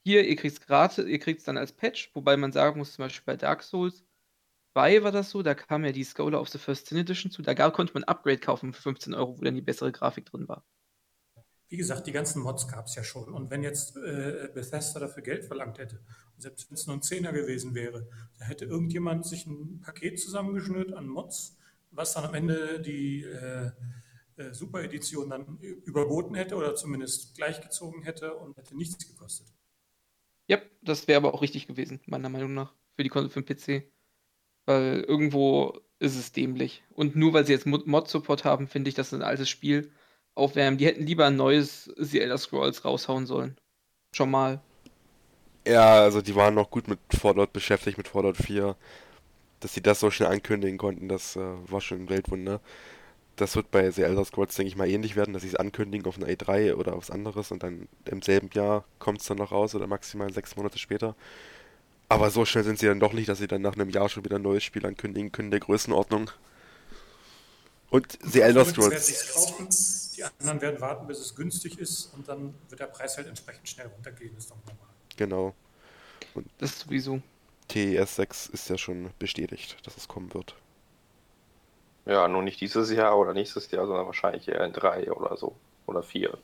hier, ihr kriegt es gratis, ihr kriegt es dann als Patch, wobei man sagen muss, zum Beispiel bei Dark Souls 2 war das so, da kam ja die Scholar of the First Sin Edition zu, da konnte man ein Upgrade kaufen für 15 Euro, wo dann die bessere Grafik drin war wie gesagt, die ganzen Mods gab es ja schon. Und wenn jetzt äh, Bethesda dafür Geld verlangt hätte, selbst wenn es nur ein Zehner gewesen wäre, da hätte irgendjemand sich ein Paket zusammengeschnürt an Mods, was dann am Ende die äh, äh, Super-Edition dann überboten hätte oder zumindest gleichgezogen hätte und hätte nichts gekostet. Ja, das wäre aber auch richtig gewesen, meiner Meinung nach, für, die, für den PC. Weil irgendwo ist es dämlich. Und nur weil sie jetzt Mod-Support haben, finde ich, das ist ein altes Spiel aufwärmen. Die hätten lieber ein neues The Elder Scrolls raushauen sollen. Schon mal. Ja, also die waren noch gut mit Fallout beschäftigt, mit Fallout 4. Dass sie das so schnell ankündigen konnten, das äh, war schon ein Weltwunder. Das wird bei The Elder Scrolls, denke ich mal, ähnlich werden, dass sie es ankündigen auf einer E3 oder aufs anderes und dann im selben Jahr kommt es dann noch raus oder maximal sechs Monate später. Aber so schnell sind sie dann doch nicht, dass sie dann nach einem Jahr schon wieder ein neues Spiel ankündigen können, der Größenordnung. Und The Elder Scrolls. Die anderen werden warten, bis es günstig ist und dann wird der Preis halt entsprechend schnell runtergehen, ist doch normal. Genau. Und das ist sowieso. TES 6 ist ja schon bestätigt, dass es kommen wird. Ja, nur nicht dieses Jahr oder nächstes Jahr, sondern wahrscheinlich eher in drei oder so. Oder vier.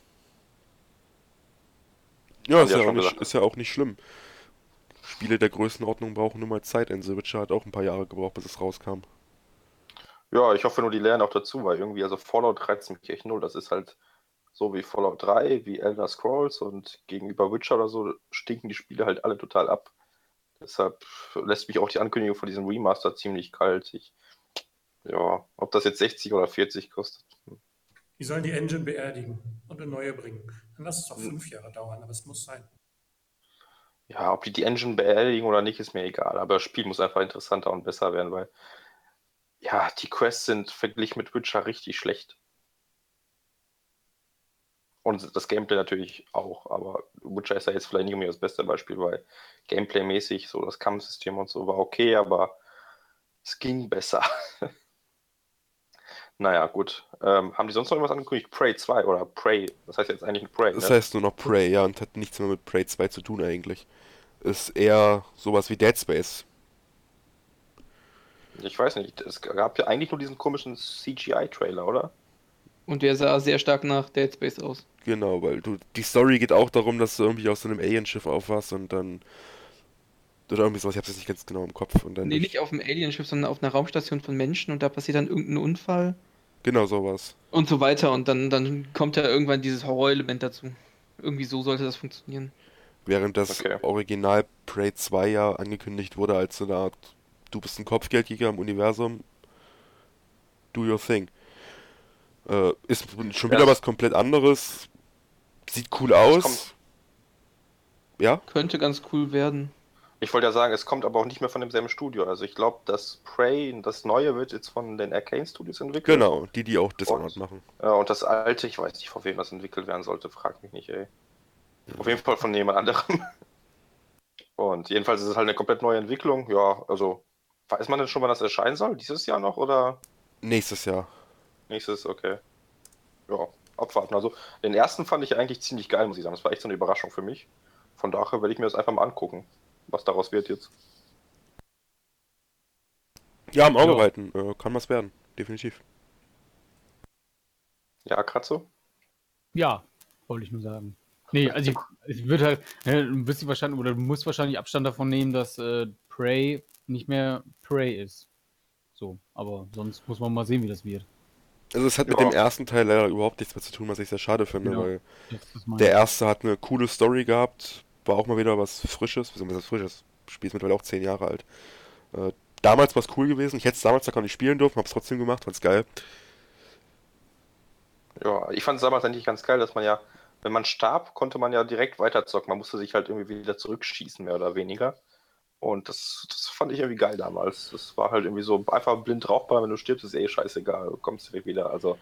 Ja, ist ja, ja, nicht, ist ja, auch nicht, schlimm. Spiele der Größenordnung brauchen nur mal Zeit. Ein The Witcher hat auch ein paar Jahre gebraucht, bis es rauskam. Ja, ich hoffe nur, die lernen auch dazu, weil irgendwie, also Fallout reizt mich echt null. Das ist halt so wie Fallout 3, wie Elder Scrolls und gegenüber Witcher oder so stinken die Spiele halt alle total ab. Deshalb lässt mich auch die Ankündigung von diesem Remaster ziemlich kalt. Ich, ja, ob das jetzt 60 oder 40 kostet. Die sollen die Engine beerdigen und eine neue bringen. Dann lass es doch fünf Jahre dauern, aber es muss sein. Ja, ob die die Engine beerdigen oder nicht, ist mir egal. Aber das Spiel muss einfach interessanter und besser werden, weil ja, die Quests sind verglichen mit Witcher richtig schlecht. Und das Gameplay natürlich auch, aber Witcher ist ja jetzt vielleicht nicht mehr das beste Beispiel, weil Gameplay-mäßig so das Kampfsystem und so war okay, aber es ging besser. [laughs] naja, gut. Ähm, haben die sonst noch irgendwas angekündigt? Prey 2 oder Prey? Das heißt jetzt eigentlich Prey. Das ne? heißt nur noch Prey, ja, und hat nichts mehr mit Prey 2 zu tun eigentlich. Ist eher sowas wie Dead Space. Ich weiß nicht, es gab ja eigentlich nur diesen komischen CGI-Trailer, oder? Und der sah sehr stark nach Dead Space aus. Genau, weil du die Story geht auch darum, dass du irgendwie aus so einem Alienschiff aufwachst und dann oder irgendwie sowas, ich hab's jetzt nicht ganz genau im Kopf. Und dann nee, nicht auf einem Alienschiff, sondern auf einer Raumstation von Menschen und da passiert dann irgendein Unfall. Genau, sowas. Und so weiter und dann, dann kommt ja irgendwann dieses Horrorelement dazu. Irgendwie so sollte das funktionieren. Während das okay. Original Prey 2 ja angekündigt wurde als so eine Art, du bist ein Kopfgeldjäger im Universum, do your thing. Äh, ist schon wieder ja. was komplett anderes. Sieht cool aus. Ja? Könnte ganz cool werden. Ich wollte ja sagen, es kommt aber auch nicht mehr von demselben Studio. Also ich glaube, das Prey, das neue wird jetzt von den Arcane Studios entwickelt. Genau, die, die auch Dishonored machen. Ja, und das alte, ich weiß nicht, von wem das entwickelt werden sollte, frag mich nicht, ey. Auf jeden Fall von jemand anderem. [laughs] Und jedenfalls ist es halt eine komplett neue Entwicklung. Ja, also weiß man denn schon, wann das erscheinen soll? Dieses Jahr noch oder? Nächstes Jahr. Nächstes, okay. Ja, abwarten. Also den ersten fand ich eigentlich ziemlich geil, muss ich sagen. Das war echt so eine Überraschung für mich. Von daher werde ich mir das einfach mal angucken, was daraus wird jetzt. Ja, im Auge ja. behalten. Äh, kann was werden. Definitiv. Ja, Kratzo? Ja, wollte ich nur sagen. Nee, also ich, ich würde halt, ne, du wahrscheinlich, oder du musst wahrscheinlich Abstand davon nehmen, dass äh, Prey nicht mehr Prey ist. So, aber sonst muss man mal sehen, wie das wird. Also es hat ja. mit dem ersten Teil leider überhaupt nichts mehr zu tun, was ich sehr schade finde, genau. weil der erste hat eine coole Story gehabt, war auch mal wieder was Frisches, beziehungsweise was Frisches. Spiel ist mittlerweile auch zehn Jahre alt. Äh, damals war es cool gewesen, ich hätte es damals da gar nicht spielen dürfen, hab's trotzdem gemacht, fand's geil. Ja, ich fand es damals eigentlich ganz geil, dass man ja, wenn man starb, konnte man ja direkt weiterzocken. Man musste sich halt irgendwie wieder zurückschießen, mehr oder weniger. Und das, das fand ich irgendwie geil damals. Das war halt irgendwie so einfach blind rauchbar, wenn du stirbst, ist eh scheißegal, du kommst direkt wieder. Also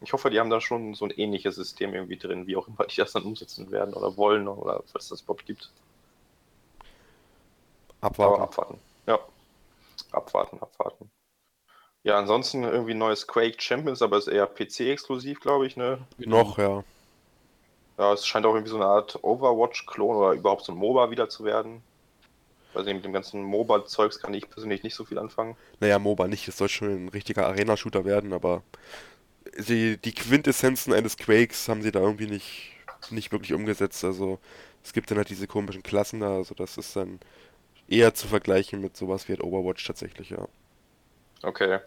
ich hoffe, die haben da schon so ein ähnliches System irgendwie drin, wie auch immer die das dann umsetzen werden oder wollen oder falls das überhaupt gibt. Abwarten. Aber abwarten. Ja. Abwarten, abwarten. Ja, ansonsten irgendwie neues Quake Champions, aber ist eher PC-exklusiv, glaube ich, ne? Noch, ja. Ja, es scheint auch irgendwie so eine Art Overwatch-Klon oder überhaupt so ein MOBA wieder zu werden. Weiß nicht, mit dem ganzen MOBA-Zeugs kann ich persönlich nicht so viel anfangen. Naja, MOBA nicht, es soll schon ein richtiger Arena-Shooter werden, aber die, die Quintessenzen eines Quakes haben sie da irgendwie nicht, nicht wirklich umgesetzt. Also es gibt dann halt diese komischen Klassen da, also das ist dann eher zu vergleichen mit sowas wie halt Overwatch tatsächlich, ja. Okay.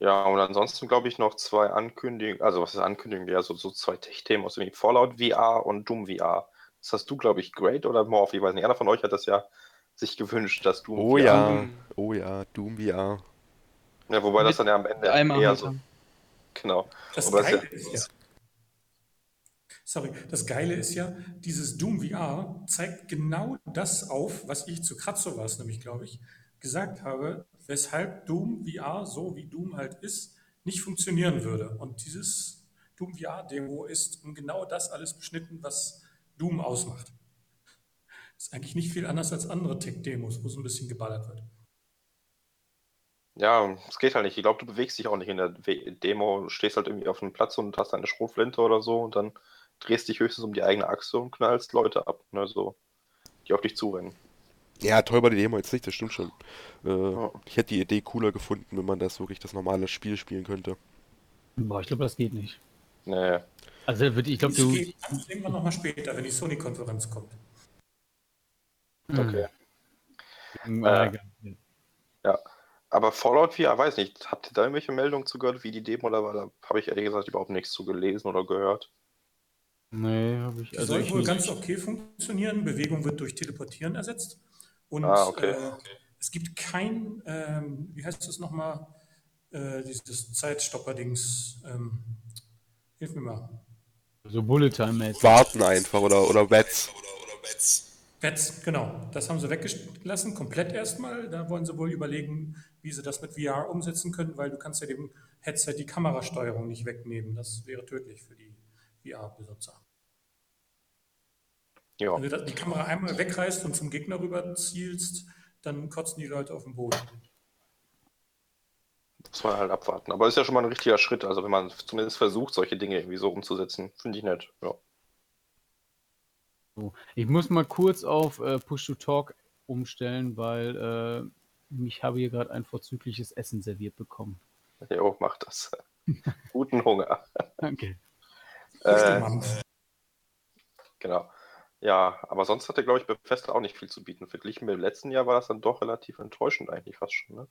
Ja, und ansonsten glaube ich noch zwei Ankündigungen, also was ist Ankündigungen? Ja, so, so zwei Tech-Themen aus dem Fallout VR und Doom VR. Das hast du, glaube ich, Great oder Morph, ich weiß nicht. Einer von euch hat das ja sich gewünscht, dass Doom Oh VR ja, oh ja, Doom VR. Ja, wobei das dann ja am Ende Einmal eher so. Genau. Das, geil ist, ja, Sorry, das Geile ist ja, dieses Doom VR zeigt genau das auf, was ich zu Kratzo war es nämlich, glaube ich, gesagt habe, weshalb Doom VR, so wie Doom halt ist, nicht funktionieren würde. Und dieses Doom VR-Demo ist um genau das alles beschnitten, was Doom ausmacht. Ist eigentlich nicht viel anders als andere Tech-Demos, wo es ein bisschen geballert wird. Ja, es geht halt nicht. Ich glaube, du bewegst dich auch nicht in der Demo. Du stehst halt irgendwie auf einem Platz und hast eine Schrotflinte oder so und dann drehst dich höchstens um die eigene Achse und knallst Leute ab, ne, so, die auf dich zurennen. Ja, toll war die Demo jetzt nicht, das stimmt schon. Äh, ja. Ich hätte die Idee cooler gefunden, wenn man das wirklich das normale Spiel spielen könnte. Boah, ich glaube, das geht nicht. Nee. Also ich glaube, du. Geht irgendwann nochmal später, wenn die Sony-Konferenz kommt. Okay. Hm. Äh, ja. Aber Fallout 4, weiß nicht, habt ihr da irgendwelche Meldungen zu gehört, wie die Demo da war? Da habe ich ehrlich gesagt überhaupt nichts zu gelesen oder gehört. Nee, habe ich. Also soll wohl ganz okay funktionieren. Bewegung wird durch Teleportieren ersetzt. Und ah, okay. äh, es gibt kein, ähm, wie heißt das nochmal, äh, dieses Zeitstopper-Dings. Ähm, hilf mir mal. So Bullet Time Warten einfach oder, oder Wets. Wets, genau. Das haben sie weggelassen, komplett erstmal. Da wollen sie wohl überlegen, wie sie das mit VR umsetzen können, weil du kannst ja dem Headset die Kamerasteuerung nicht wegnehmen. Das wäre tödlich für die VR-Besitzer. Ja. Wenn du die Kamera einmal wegreißt und zum Gegner rüber zielst, dann kotzen die Leute auf den Boden. Muss man halt abwarten. Aber ist ja schon mal ein richtiger Schritt. Also wenn man zumindest versucht, solche Dinge irgendwie so umzusetzen, finde ich nett. Ja. Ich muss mal kurz auf äh, Push-to-Talk umstellen, weil äh, ich habe hier gerade ein vorzügliches Essen serviert bekommen. Jo, mach das. [laughs] Guten Hunger. Danke. Äh, genau. Ja, aber sonst hatte, glaube ich, Bethesda auch nicht viel zu bieten. Verglichen mit dem letzten Jahr war das dann doch relativ enttäuschend eigentlich fast schon, ne?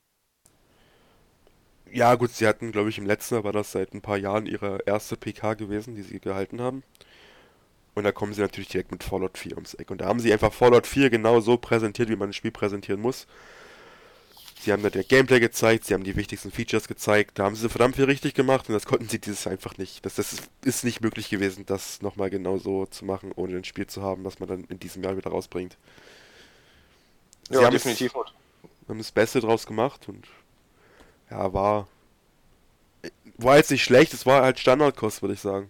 Ja, gut, sie hatten, glaube ich, im letzten Jahr war das seit ein paar Jahren ihre erste PK gewesen, die sie gehalten haben. Und da kommen sie natürlich direkt mit Fallout 4 ums Eck. Und da haben sie einfach Fallout 4 genau so präsentiert, wie man ein Spiel präsentieren muss. Sie haben da der Gameplay gezeigt, sie haben die wichtigsten Features gezeigt, da haben sie verdammt viel richtig gemacht und das konnten sie dieses Jahr einfach nicht. Das, das ist, ist nicht möglich gewesen, das nochmal genau so zu machen, ohne ein Spiel zu haben, was man dann in diesem Jahr wieder rausbringt. Sie ja, definitiv. Es, haben das Beste draus gemacht und ja, war war jetzt nicht schlecht, es war halt Standardkost, würde ich sagen.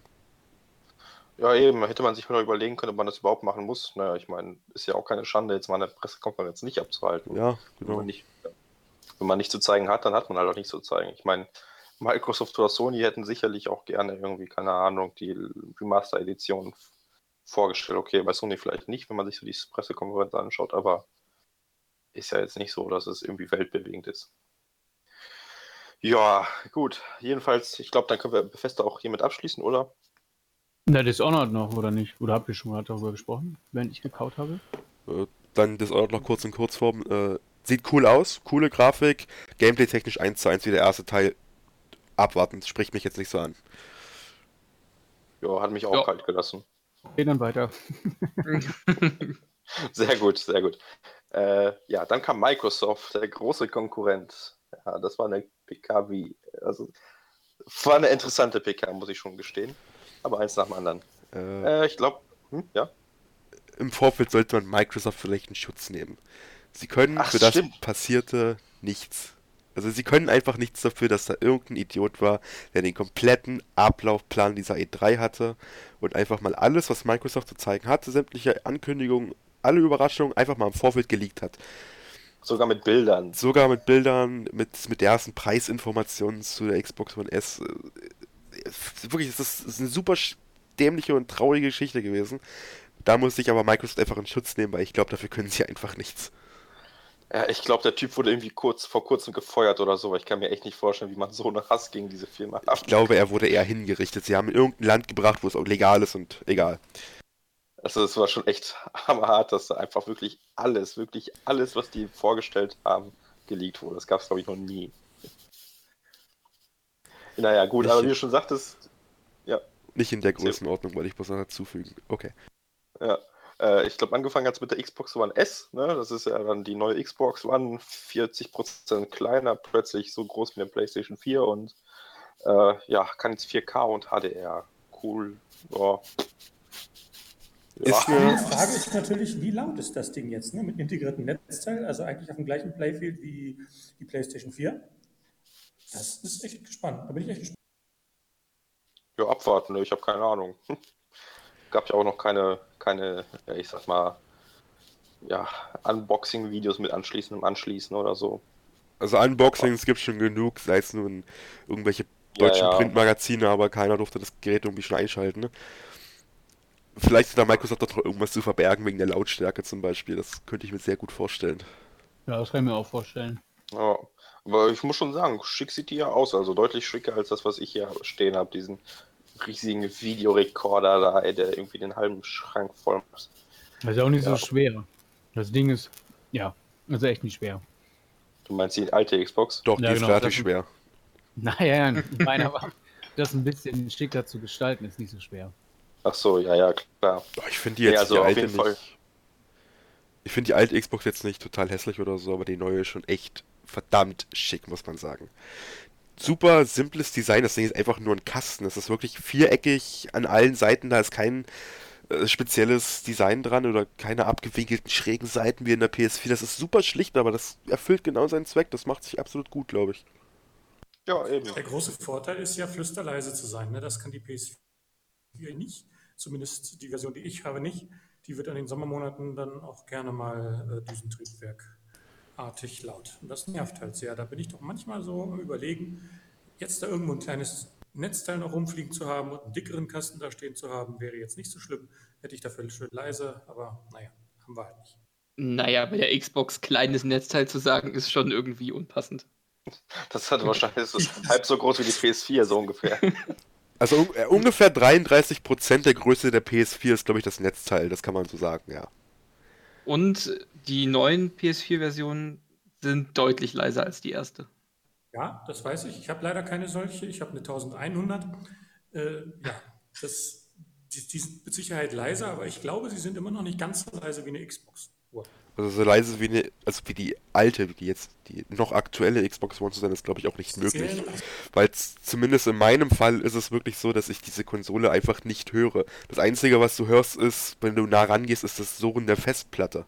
Ja, eben, hätte man sich mal überlegen können, ob man das überhaupt machen muss. Naja, ich meine, ist ja auch keine Schande, jetzt mal eine Pressekonferenz nicht abzuhalten. Ja, genau. Wenn man nicht, wenn man nicht zu zeigen hat, dann hat man halt auch nichts zu zeigen. Ich meine, Microsoft oder Sony hätten sicherlich auch gerne irgendwie, keine Ahnung, die Remaster-Edition vorgestellt. Okay, bei Sony vielleicht nicht, wenn man sich so die Pressekonferenz anschaut, aber ist ja jetzt nicht so, dass es irgendwie weltbewegend ist. Ja, gut. Jedenfalls, ich glaube, dann können wir Bethesda auch hiermit abschließen, oder? Na, Dishonored noch, oder nicht? Oder habt ihr schon mal darüber gesprochen, wenn ich gekaut habe? Äh, dann Dishonored noch kurz in Kurzform. Äh, Sieht cool aus, coole Grafik, gameplay-technisch 1 zu 1 wie der erste Teil. Abwarten, spricht mich jetzt nicht so an. Ja, hat mich auch ja. kalt gelassen. Gehen dann weiter. [laughs] sehr gut, sehr gut. Äh, ja, dann kam Microsoft, der große Konkurrent. Ja, das war eine PK wie, also war eine interessante PK, muss ich schon gestehen. Aber eins nach dem anderen. Äh, äh, ich glaube, hm, ja. Im Vorfeld sollte man Microsoft vielleicht einen Schutz nehmen. Sie können Ach, für das stimmt. Passierte nichts. Also sie können einfach nichts dafür, dass da irgendein Idiot war, der den kompletten Ablaufplan dieser E3 hatte und einfach mal alles, was Microsoft zu zeigen hatte, sämtliche Ankündigungen, alle Überraschungen einfach mal im Vorfeld geleakt hat. Sogar mit Bildern. Sogar mit Bildern, mit, mit der ersten Preisinformationen zu der Xbox One S. Wirklich, das ist eine super dämliche und traurige Geschichte gewesen. Da muss sich aber Microsoft einfach in Schutz nehmen, weil ich glaube, dafür können sie einfach nichts. Ja, ich glaube, der Typ wurde irgendwie kurz vor kurzem gefeuert oder so. Ich kann mir echt nicht vorstellen, wie man so einen Hass gegen diese Firma hat. Ich glaube, er wurde eher hingerichtet. Sie haben in irgendein Land gebracht, wo es auch legal ist und egal. Also es war schon echt hammerhart, dass da einfach wirklich alles, wirklich alles, was die vorgestellt haben, geleakt wurde. Das gab es, glaube ich, noch nie. Naja, gut, nicht aber wie du schon sagtest, ja. Nicht in der Größenordnung, wollte ich was dazu fügen. Okay. Ja. Äh, ich glaube, angefangen hat es mit der Xbox One S. Ne? Das ist ja dann die neue Xbox One, 40% kleiner, plötzlich so groß wie eine PlayStation 4 und äh, ja, kann jetzt 4K und HDR. Cool. Ja. Ja. [laughs] Die Frage ist natürlich, wie laut ist das Ding jetzt, ne? Mit integriertem Netzteil, also eigentlich auf dem gleichen Playfield wie die PlayStation 4. Das ist echt gespannt. Da bin ich echt gespannt. Ja, abwarten, ne? ich habe keine Ahnung. [laughs] Gab ja auch noch keine, keine, ich sag mal, ja, Unboxing-Videos mit anschließendem Anschließen oder so. Also Unboxings gibt es schon genug, sei es nun irgendwelche deutschen ja, ja. Printmagazine, aber keiner durfte das Gerät irgendwie schon einschalten. Ne? Vielleicht ist da Microsoft doch irgendwas zu verbergen wegen der Lautstärke zum Beispiel. Das könnte ich mir sehr gut vorstellen. Ja, das kann ich mir auch vorstellen. Ja, aber ich muss schon sagen, schick sieht die ja aus. Also deutlich schicker als das, was ich hier stehen habe. Diesen riesigen Videorekorder da, der irgendwie den halben Schrank voll macht. Das ist auch nicht ja. so schwer. Das Ding ist, ja, also echt nicht schwer. Du meinst die alte Xbox? Doch, ja, die genau, ist relativ schwer. [laughs] Naja, ich meine aber, das ein bisschen schicker zu gestalten ist nicht so schwer. Ach so, ja, ja, klar. Ich finde die jetzt ja, also die alte nicht. Fall. Ich finde die alte Xbox jetzt nicht total hässlich oder so, aber die neue ist schon echt verdammt schick, muss man sagen. Super simples Design, das Ding ist einfach nur ein Kasten. Es ist wirklich viereckig an allen Seiten, da ist kein äh, spezielles Design dran oder keine abgewinkelten schrägen Seiten wie in der PS4. Das ist super schlicht, aber das erfüllt genau seinen Zweck. Das macht sich absolut gut, glaube ich. Ja, eben. Der große Vorteil ist ja, flüsterleise zu sein. Ne? Das kann die PS4 nicht. Zumindest die Version, die ich habe, nicht. Die wird an den Sommermonaten dann auch gerne mal äh, Düsentriebwerkartig laut. Und das nervt halt sehr. Da bin ich doch manchmal so am Überlegen, jetzt da irgendwo ein kleines Netzteil noch rumfliegen zu haben und einen dickeren Kasten da stehen zu haben, wäre jetzt nicht so schlimm. Hätte ich dafür schön leise, aber naja, haben wir halt nicht. Naja, bei der Xbox kleines Netzteil zu sagen, ist schon irgendwie unpassend. Das hat wahrscheinlich so halb so groß wie die PS4, so ungefähr. [laughs] Also äh, ungefähr 33% der Größe der PS4 ist, glaube ich, das Netzteil, das kann man so sagen, ja. Und die neuen PS4-Versionen sind deutlich leiser als die erste. Ja, das weiß ich. Ich habe leider keine solche. Ich habe eine 1100. Äh, ja, das, die, die, sind mit Sicherheit leiser, aber ich glaube, sie sind immer noch nicht ganz so leise wie eine Xbox. Also so leise wie, eine, also wie die alte, wie jetzt die noch aktuelle Xbox One zu sein, ist glaube ich auch nicht möglich. Weil zumindest in meinem Fall ist es wirklich so, dass ich diese Konsole einfach nicht höre. Das Einzige, was du hörst, ist, wenn du nah rangehst, ist das Surren der Festplatte.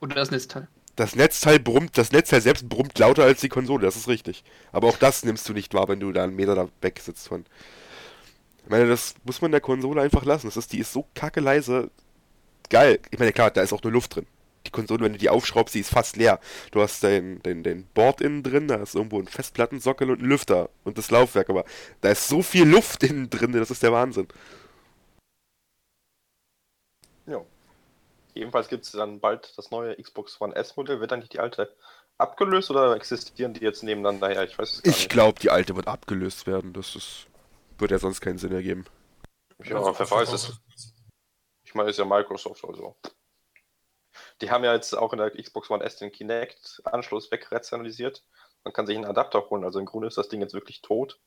Oder das Netzteil. Das Netzteil brummt, das Netzteil selbst brummt lauter als die Konsole, das ist richtig. Aber auch das nimmst du nicht wahr, wenn du da einen Meter da weg sitzt von. Ich meine, das muss man der Konsole einfach lassen. Das ist, die ist so kacke leise. Geil. Ich meine, klar, da ist auch nur Luft drin die Konsole, wenn du die aufschraubst, die ist fast leer. Du hast den, den, den Board innen drin, da ist irgendwo ein Festplattensockel und ein Lüfter und das Laufwerk, aber da ist so viel Luft [laughs] innen drin, das ist der Wahnsinn. Ja. Jedenfalls gibt es dann bald das neue Xbox One S-Modell. Wird dann nicht die alte abgelöst oder existieren die jetzt nebeneinander Ja, Ich weiß es gar Ich glaube, die alte wird abgelöst werden. Das ist, wird ja sonst keinen Sinn ergeben. Ja, wer weiß es. Ich meine, es ist ja Microsoft, also. Die haben ja jetzt auch in der Xbox One S den Kinect-Anschluss wegrationalisiert. Man kann sich einen Adapter holen. Also im Grunde ist das Ding jetzt wirklich tot.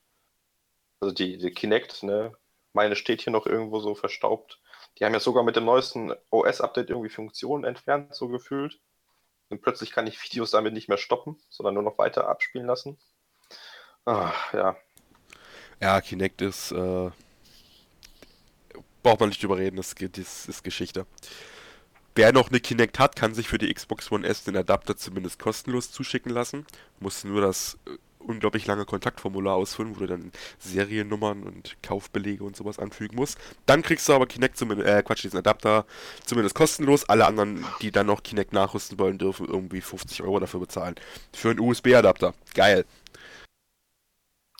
Also die, die Kinect, ne? Meine steht hier noch irgendwo so verstaubt. Die haben ja sogar mit dem neuesten OS-Update irgendwie Funktionen entfernt, so gefühlt. Und plötzlich kann ich Videos damit nicht mehr stoppen, sondern nur noch weiter abspielen lassen. Ach, ja. Ja, Kinect ist. Äh, braucht man nicht drüber reden, das, das ist Geschichte. Wer noch eine Kinect hat, kann sich für die Xbox One S den Adapter zumindest kostenlos zuschicken lassen. Muss nur das äh, unglaublich lange Kontaktformular ausfüllen, wo du dann Seriennummern und Kaufbelege und sowas anfügen musst. Dann kriegst du aber Kinect zumindest, äh, Quatsch, diesen Adapter zumindest kostenlos. Alle anderen, die dann noch Kinect nachrüsten wollen, dürfen irgendwie 50 Euro dafür bezahlen. Für einen USB-Adapter. Geil.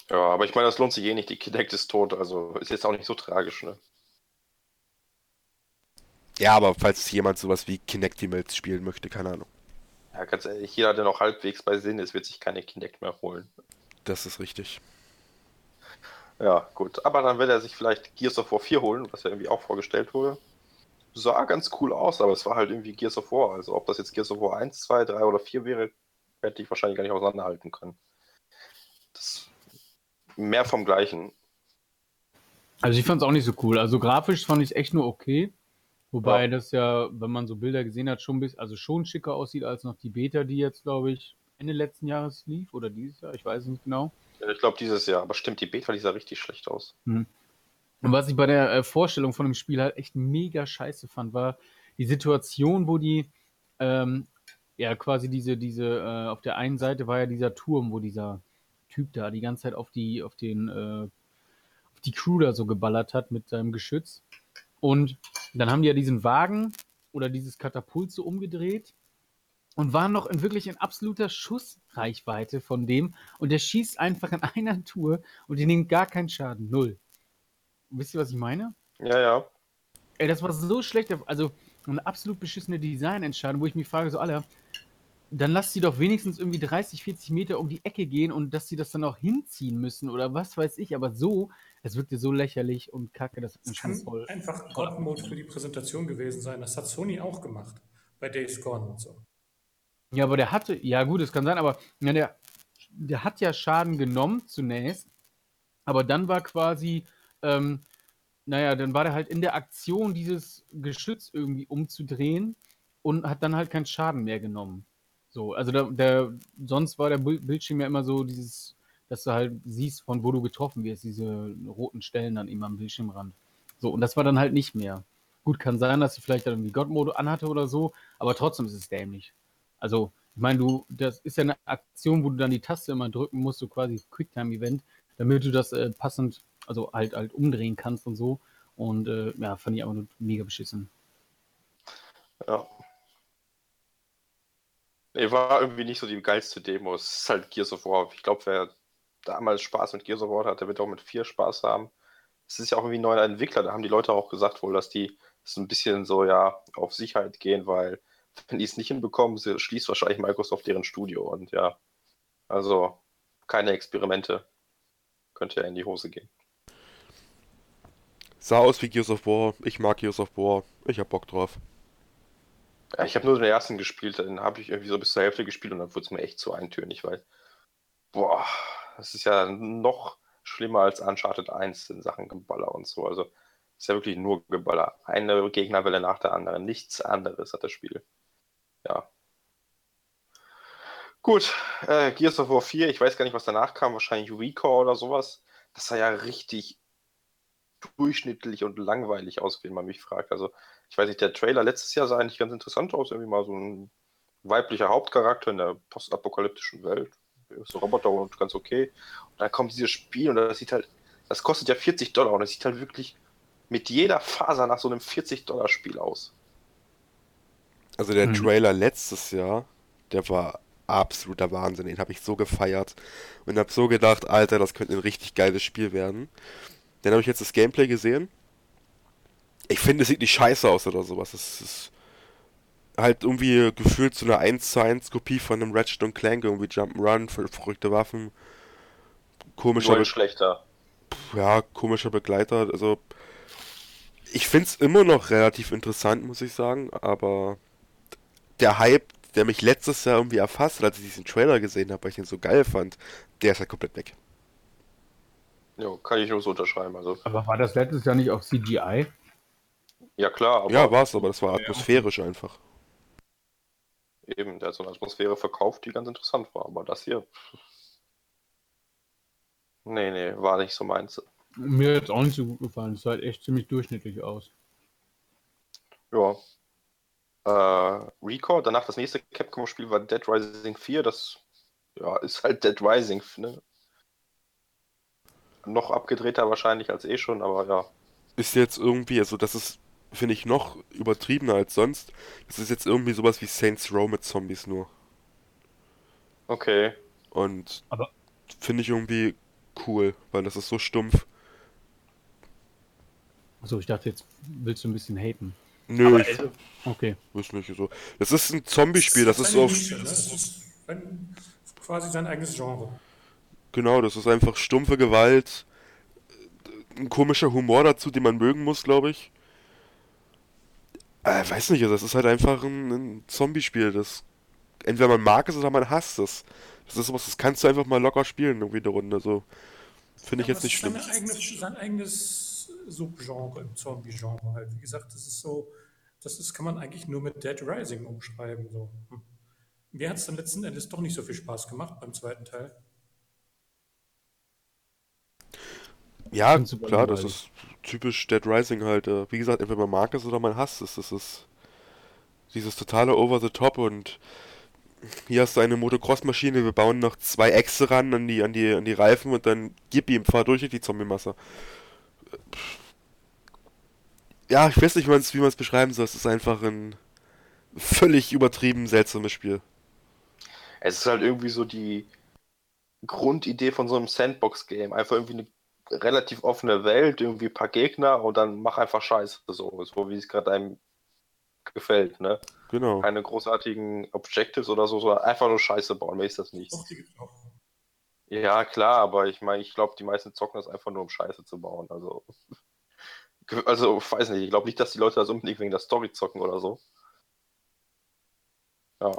Ja, aber ich meine, das lohnt sich eh nicht. Die Kinect ist tot, also ist jetzt auch nicht so tragisch, ne? Ja, aber falls jemand sowas wie Kinect Emails spielen möchte, keine Ahnung. Ja, ganz ehrlich, jeder, der noch halbwegs bei Sinn ist, wird sich keine Kinect mehr holen. Das ist richtig. Ja, gut. Aber dann wird er sich vielleicht Gears of War 4 holen, was ja irgendwie auch vorgestellt wurde. Sah ganz cool aus, aber es war halt irgendwie Gears of War. Also ob das jetzt Gears of War 1, 2, 3 oder 4 wäre, hätte ich wahrscheinlich gar nicht auseinanderhalten können. Das mehr vom Gleichen. Also ich fand es auch nicht so cool. Also grafisch fand ich es echt nur okay. Wobei ja. das ja, wenn man so Bilder gesehen hat, schon bis, also schon schicker aussieht als noch die Beta, die jetzt, glaube ich, Ende letzten Jahres lief oder dieses Jahr, ich weiß es nicht genau. Ja, ich glaube dieses Jahr, aber stimmt, die Beta, die sah richtig schlecht aus. Hm. Und was ich bei der äh, Vorstellung von dem Spiel halt echt mega scheiße fand, war die Situation, wo die, ähm, ja, quasi diese, diese, äh, auf der einen Seite war ja dieser Turm, wo dieser Typ da die ganze Zeit auf die, auf den, äh, auf die Crew da so geballert hat mit seinem Geschütz. Und dann haben die ja diesen Wagen oder dieses Katapult so umgedreht und waren noch in wirklich in absoluter Schussreichweite von dem und der schießt einfach in einer Tour und die nehmen gar keinen Schaden. Null. Wisst ihr, was ich meine? Ja, ja. Ey, das war so schlecht. Also eine absolut beschissene Designentscheidung, wo ich mich frage, so, Alter, dann lass sie doch wenigstens irgendwie 30, 40 Meter um die Ecke gehen und dass sie das dann auch hinziehen müssen oder was weiß ich. Aber so, es wirkte so lächerlich und kacke, das hat kann voll. einfach God-Mode für die Präsentation gewesen sein. Das hat Sony auch gemacht bei Days Gone und so. Ja, aber der hatte, ja gut, es kann sein, aber ja, der, der hat ja Schaden genommen zunächst, aber dann war quasi, ähm, naja, dann war der halt in der Aktion, dieses Geschütz irgendwie umzudrehen und hat dann halt keinen Schaden mehr genommen. So, also der, der sonst war der Bildschirm ja immer so dieses, dass du halt siehst, von wo du getroffen wirst, diese roten Stellen dann immer am Bildschirmrand. So, und das war dann halt nicht mehr. Gut, kann sein, dass sie vielleicht dann irgendwie God-Mode anhatte oder so, aber trotzdem ist es dämlich. Also, ich meine, du, das ist ja eine Aktion, wo du dann die Taste immer drücken musst, so quasi Quicktime-Event, damit du das äh, passend, also halt halt umdrehen kannst und so. Und äh, ja, fand ich aber nur mega beschissen. Ja. Nee, war irgendwie nicht so die geilste Demo. Es ist halt Gears of War. Ich glaube, wer damals Spaß mit Gears of War hatte, wird auch mit vier Spaß haben. Es ist ja auch irgendwie ein neuer Entwickler. Da haben die Leute auch gesagt wohl, dass die so ein bisschen so ja auf Sicherheit gehen, weil wenn die es nicht hinbekommen, schließt wahrscheinlich Microsoft deren Studio. Und ja, also keine Experimente. Könnte ja in die Hose gehen. Sah aus wie Gears of War. Ich mag Gears of War. Ich hab Bock drauf. Ja, ich habe nur den ersten gespielt, dann habe ich irgendwie so bis zur Hälfte gespielt und dann wurde es mir echt zu eintönig, weil, boah, das ist ja noch schlimmer als Uncharted 1 in Sachen Geballer und so. Also ist ja wirklich nur Geballer. Eine Gegnerwelle nach der anderen. Nichts anderes hat das Spiel ja. Gut, äh, Gears of War 4, ich weiß gar nicht, was danach kam, wahrscheinlich Recall oder sowas. Das sah ja richtig durchschnittlich und langweilig aus, wenn man mich fragt. Also, ich weiß nicht, der Trailer letztes Jahr sah eigentlich ganz interessant aus, irgendwie mal so ein weiblicher Hauptcharakter in der postapokalyptischen Welt. So Roboter und ganz okay. Und dann kommt dieses Spiel und das sieht halt, das kostet ja 40 Dollar und es sieht halt wirklich mit jeder Faser nach so einem 40-Dollar-Spiel aus. Also der mhm. Trailer letztes Jahr, der war absoluter Wahnsinn. Den habe ich so gefeiert und habe so gedacht, Alter, das könnte ein richtig geiles Spiel werden. Dann habe ich jetzt das Gameplay gesehen. Ich finde, es sieht nicht scheiße aus oder sowas. Es ist halt irgendwie gefühlt so eine 1 zu 1 Kopie von einem Ratchet und Clank, irgendwie Jump'n'Run, verrückte Waffen. Komischer. Be schlechter. Ja, komischer Begleiter. Also, ich finde es immer noch relativ interessant, muss ich sagen, aber der Hype, der mich letztes Jahr irgendwie erfasst hat, als ich diesen Trailer gesehen habe, weil ich den so geil fand, der ist halt komplett weg. Ja, kann ich nur so unterschreiben. Also. Aber war das letztes Jahr nicht auch CGI? Ja, klar. ja, war es, aber das war atmosphärisch ja. einfach. Eben, der hat so eine Atmosphäre verkauft, die ganz interessant war. Aber das hier. Nee, nee, war nicht so meins. Mir hat es auch nicht so gut gefallen. Es sah halt echt ziemlich durchschnittlich aus. Ja, äh, Record. Danach das nächste Capcom-Spiel war Dead Rising 4. Das ja, ist halt Dead Rising. Ne? Noch abgedrehter wahrscheinlich als eh schon, aber ja. Ist jetzt irgendwie, also das ist, finde ich, noch übertriebener als sonst. Das ist jetzt irgendwie sowas wie Saints Row mit Zombies nur. Okay. Und finde ich irgendwie cool, weil das ist so stumpf. Achso, ich dachte, jetzt willst du ein bisschen haten. Nö, ich, also, okay. Ist nicht so. Das ist ein Zombie-Spiel, das, das, ist so. Nische, ne? Das ist quasi sein eigenes Genre. Genau, das ist einfach stumpfe Gewalt, ein komischer Humor dazu, den man mögen muss, glaube ich. Äh, weiß nicht, das ist halt einfach ein, ein Zombie-Spiel, das entweder man mag es oder man hasst es. Das ist sowas, das kannst du einfach mal locker spielen, irgendwie eine Runde. So finde ich ja, jetzt nicht schlimm. Eigene, sein eigenes Subgenre im Zombie-Genre halt. Wie gesagt, das ist so, das ist, kann man eigentlich nur mit Dead Rising umschreiben. So. Hm. Mir hat es dann letzten Endes doch nicht so viel Spaß gemacht beim zweiten Teil. Ja, klar, das ist typisch Dead Rising halt. Äh, wie gesagt, entweder man mag es oder man hasst es. Das ist dieses totale Over the Top und hier hast du eine Motocross-Maschine, wir bauen noch zwei Äxte ran an die, an die, an die Reifen und dann gib ihm, fahr durch die Zombie-Masse. Ja, ich weiß nicht, wie man es beschreiben soll. Es ist einfach ein völlig übertrieben seltsames Spiel. Es ist halt irgendwie so die Grundidee von so einem Sandbox-Game. Einfach irgendwie eine relativ offene Welt, irgendwie ein paar Gegner und dann mach einfach Scheiße, so, so wie es gerade einem gefällt, ne? Genau. Keine großartigen Objectives oder so, sondern einfach nur Scheiße bauen, mehr ist das nicht. Ja, klar, aber ich meine, ich glaube, die meisten zocken das einfach nur, um Scheiße zu bauen. Also, also weiß nicht, ich glaube nicht, dass die Leute das unbedingt wegen der Story zocken oder so. Ja.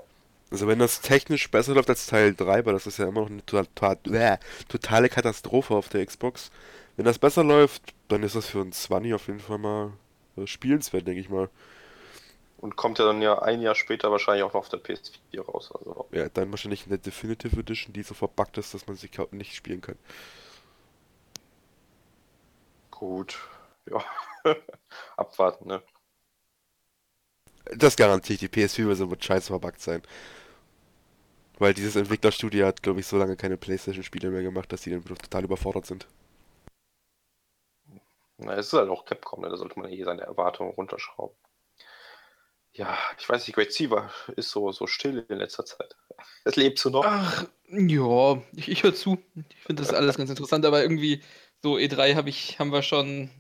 Also wenn das technisch besser läuft als Teil 3, weil das ist ja immer noch eine total, totale Katastrophe auf der Xbox. Wenn das besser läuft, dann ist das für ein 20 auf jeden Fall mal äh, spielenswert, denke ich mal. Und kommt ja dann ja ein Jahr später wahrscheinlich auch noch auf der PS4 raus. Also. Ja, dann wahrscheinlich in der Definitive Edition, die so verbuggt ist, dass man sie nicht spielen kann. Gut, [laughs] ja. Abwarten, ne? Das garantiert, die PS4-Version wird scheiße verbuggt sein. Weil dieses Entwicklerstudio hat, glaube ich, so lange keine PlayStation-Spiele mehr gemacht, dass die dann total überfordert sind. Na, es ist halt auch Capcom, ne? da sollte man eh seine Erwartungen runterschrauben. Ja, ich weiß nicht, Great Sea ist so, so still in letzter Zeit. [laughs] Es lebst du noch? Ach, ja, ich, ich höre zu. Ich finde das alles ganz interessant, aber irgendwie so E3 hab ich, haben wir schon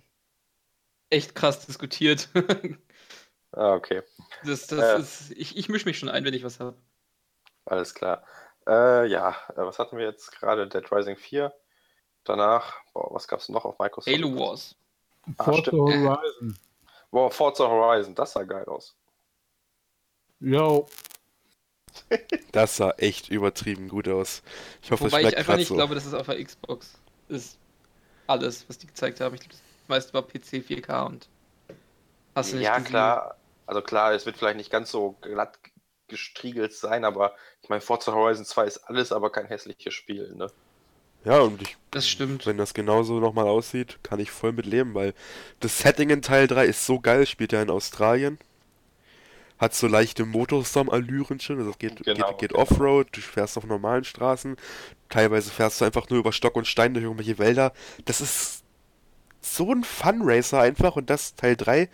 echt krass diskutiert. [laughs] ah, okay. Das, das äh, ist, ich, ich mische mich schon ein, wenn ich was habe. Alles klar. Äh, ja, äh, was hatten wir jetzt gerade? Dead Rising 4. Danach, boah, was gab es noch auf Microsoft? Halo Wars. Ah, Forza Horizon. Boah, Forza Horizon, das sah geil aus. Jo. [laughs] Das sah echt übertrieben gut aus. Ich hoffe, Wobei das ich einfach nicht so. glaube, dass es auf der Xbox ist. Alles, was die gezeigt haben. Ich glaube, das meiste war PC 4K und hast du nicht Ja, gesehen? klar. Also klar, es wird vielleicht nicht ganz so glatt gestriegelt sein, aber ich meine, Forza Horizon 2 ist alles, aber kein hässliches Spiel, ne? Ja, und ich. Das stimmt. Wenn das genauso nochmal aussieht, kann ich voll mit leben, weil das Setting in Teil 3 ist so geil, spielt ja in Australien. Hat so leichte Motorstorm-Allüren schon, also geht, genau, geht, geht genau. Offroad, du fährst auf normalen Straßen, teilweise fährst du einfach nur über Stock und Stein durch irgendwelche Wälder. Das ist so ein Fun-Racer einfach und das Teil 3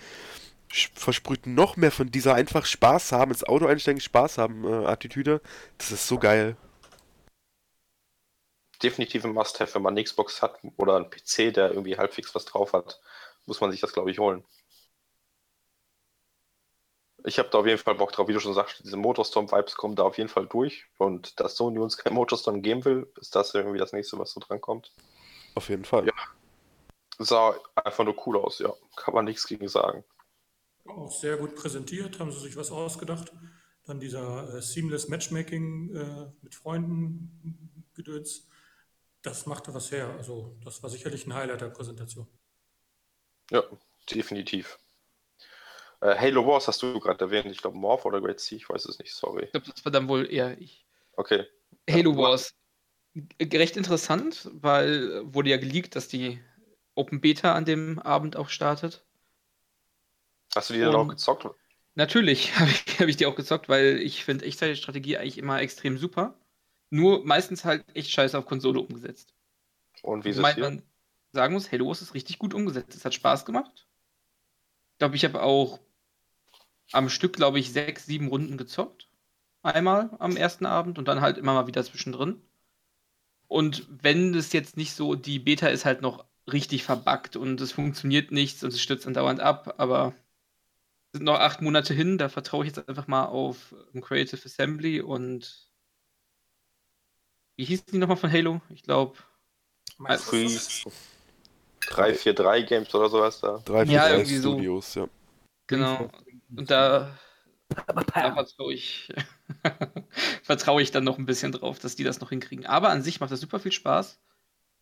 versprüht noch mehr von dieser einfach Spaß haben, ins Auto einsteigen, Spaß haben äh, Attitüde. Das ist so geil. Definitiv ein Must-Have, wenn man eine Xbox hat oder einen PC, der irgendwie halbwegs was drauf hat, muss man sich das, glaube ich, holen. Ich habe da auf jeden Fall Bock drauf, wie du schon sagst, diese Motorstorm-Vibes kommen da auf jeden Fall durch. Und dass Sony uns kein Motorstorm geben will, ist das irgendwie das nächste, was so drankommt. Auf jeden Fall. Ja. Sah einfach nur cool aus, ja. Kann man nichts gegen sagen. Auch sehr gut präsentiert, haben sie sich was ausgedacht. Dann dieser äh, Seamless Matchmaking äh, mit Freunden gedöns. Das machte was her. Also, das war sicherlich ein Highlight der Präsentation. Ja, definitiv. Äh, Halo Wars hast du gerade erwähnt. Ich glaube, Morph oder Great Sea, ich weiß es nicht, sorry. Ich glaube, das war dann wohl eher ich. Okay. Halo Wars. Recht interessant, weil wurde ja geleakt, dass die Open Beta an dem Abend auch startet. Hast du die dann auch gezockt? Natürlich [laughs] habe ich, hab ich die auch gezockt, weil ich finde Echtzeitstrategie eigentlich immer extrem super. Nur meistens halt echt scheiße auf Konsole umgesetzt. Und wie ist es man sagen muss, Halo ist richtig gut umgesetzt. Es hat Spaß gemacht. Ich glaube, ich habe auch am Stück, glaube ich, sechs, sieben Runden gezockt. Einmal am ersten Abend und dann halt immer mal wieder zwischendrin. Und wenn es jetzt nicht so, die Beta ist halt noch richtig verbuggt und es funktioniert nichts und es stürzt andauernd ab, aber sind noch acht Monate hin, da vertraue ich jetzt einfach mal auf ähm, Creative Assembly und wie hießen die nochmal von Halo? Ich glaube. 343 Games oder sowas da. 343 ja, irgendwie Studios, so. ja. Genau. Und da, da vertraue ich, [laughs] vertraue ich dann noch ein bisschen drauf, dass die das noch hinkriegen. Aber an sich macht das super viel Spaß.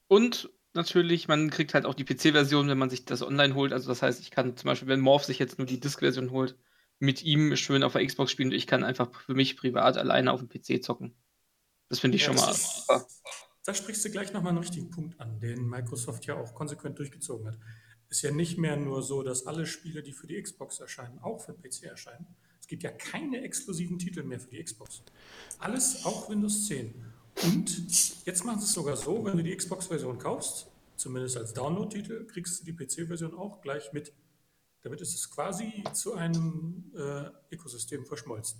Und natürlich, man kriegt halt auch die PC-Version, wenn man sich das online holt. Also das heißt, ich kann zum Beispiel, wenn Morph sich jetzt nur die Disk-Version holt, mit ihm schön auf der Xbox spielen und ich kann einfach für mich privat alleine auf dem PC zocken. Das finde ich ja, schon mal. da sprichst du gleich nochmal einen richtigen Punkt an, den Microsoft ja auch konsequent durchgezogen hat. ist ja nicht mehr nur so, dass alle Spiele, die für die Xbox erscheinen, auch für den PC erscheinen. Es gibt ja keine exklusiven Titel mehr für die Xbox. Alles auch Windows 10. Und jetzt machen sie es sogar so, wenn du die Xbox-Version kaufst, zumindest als Download-Titel, kriegst du die PC-Version auch gleich mit. Damit ist es quasi zu einem äh, Ökosystem verschmolzen.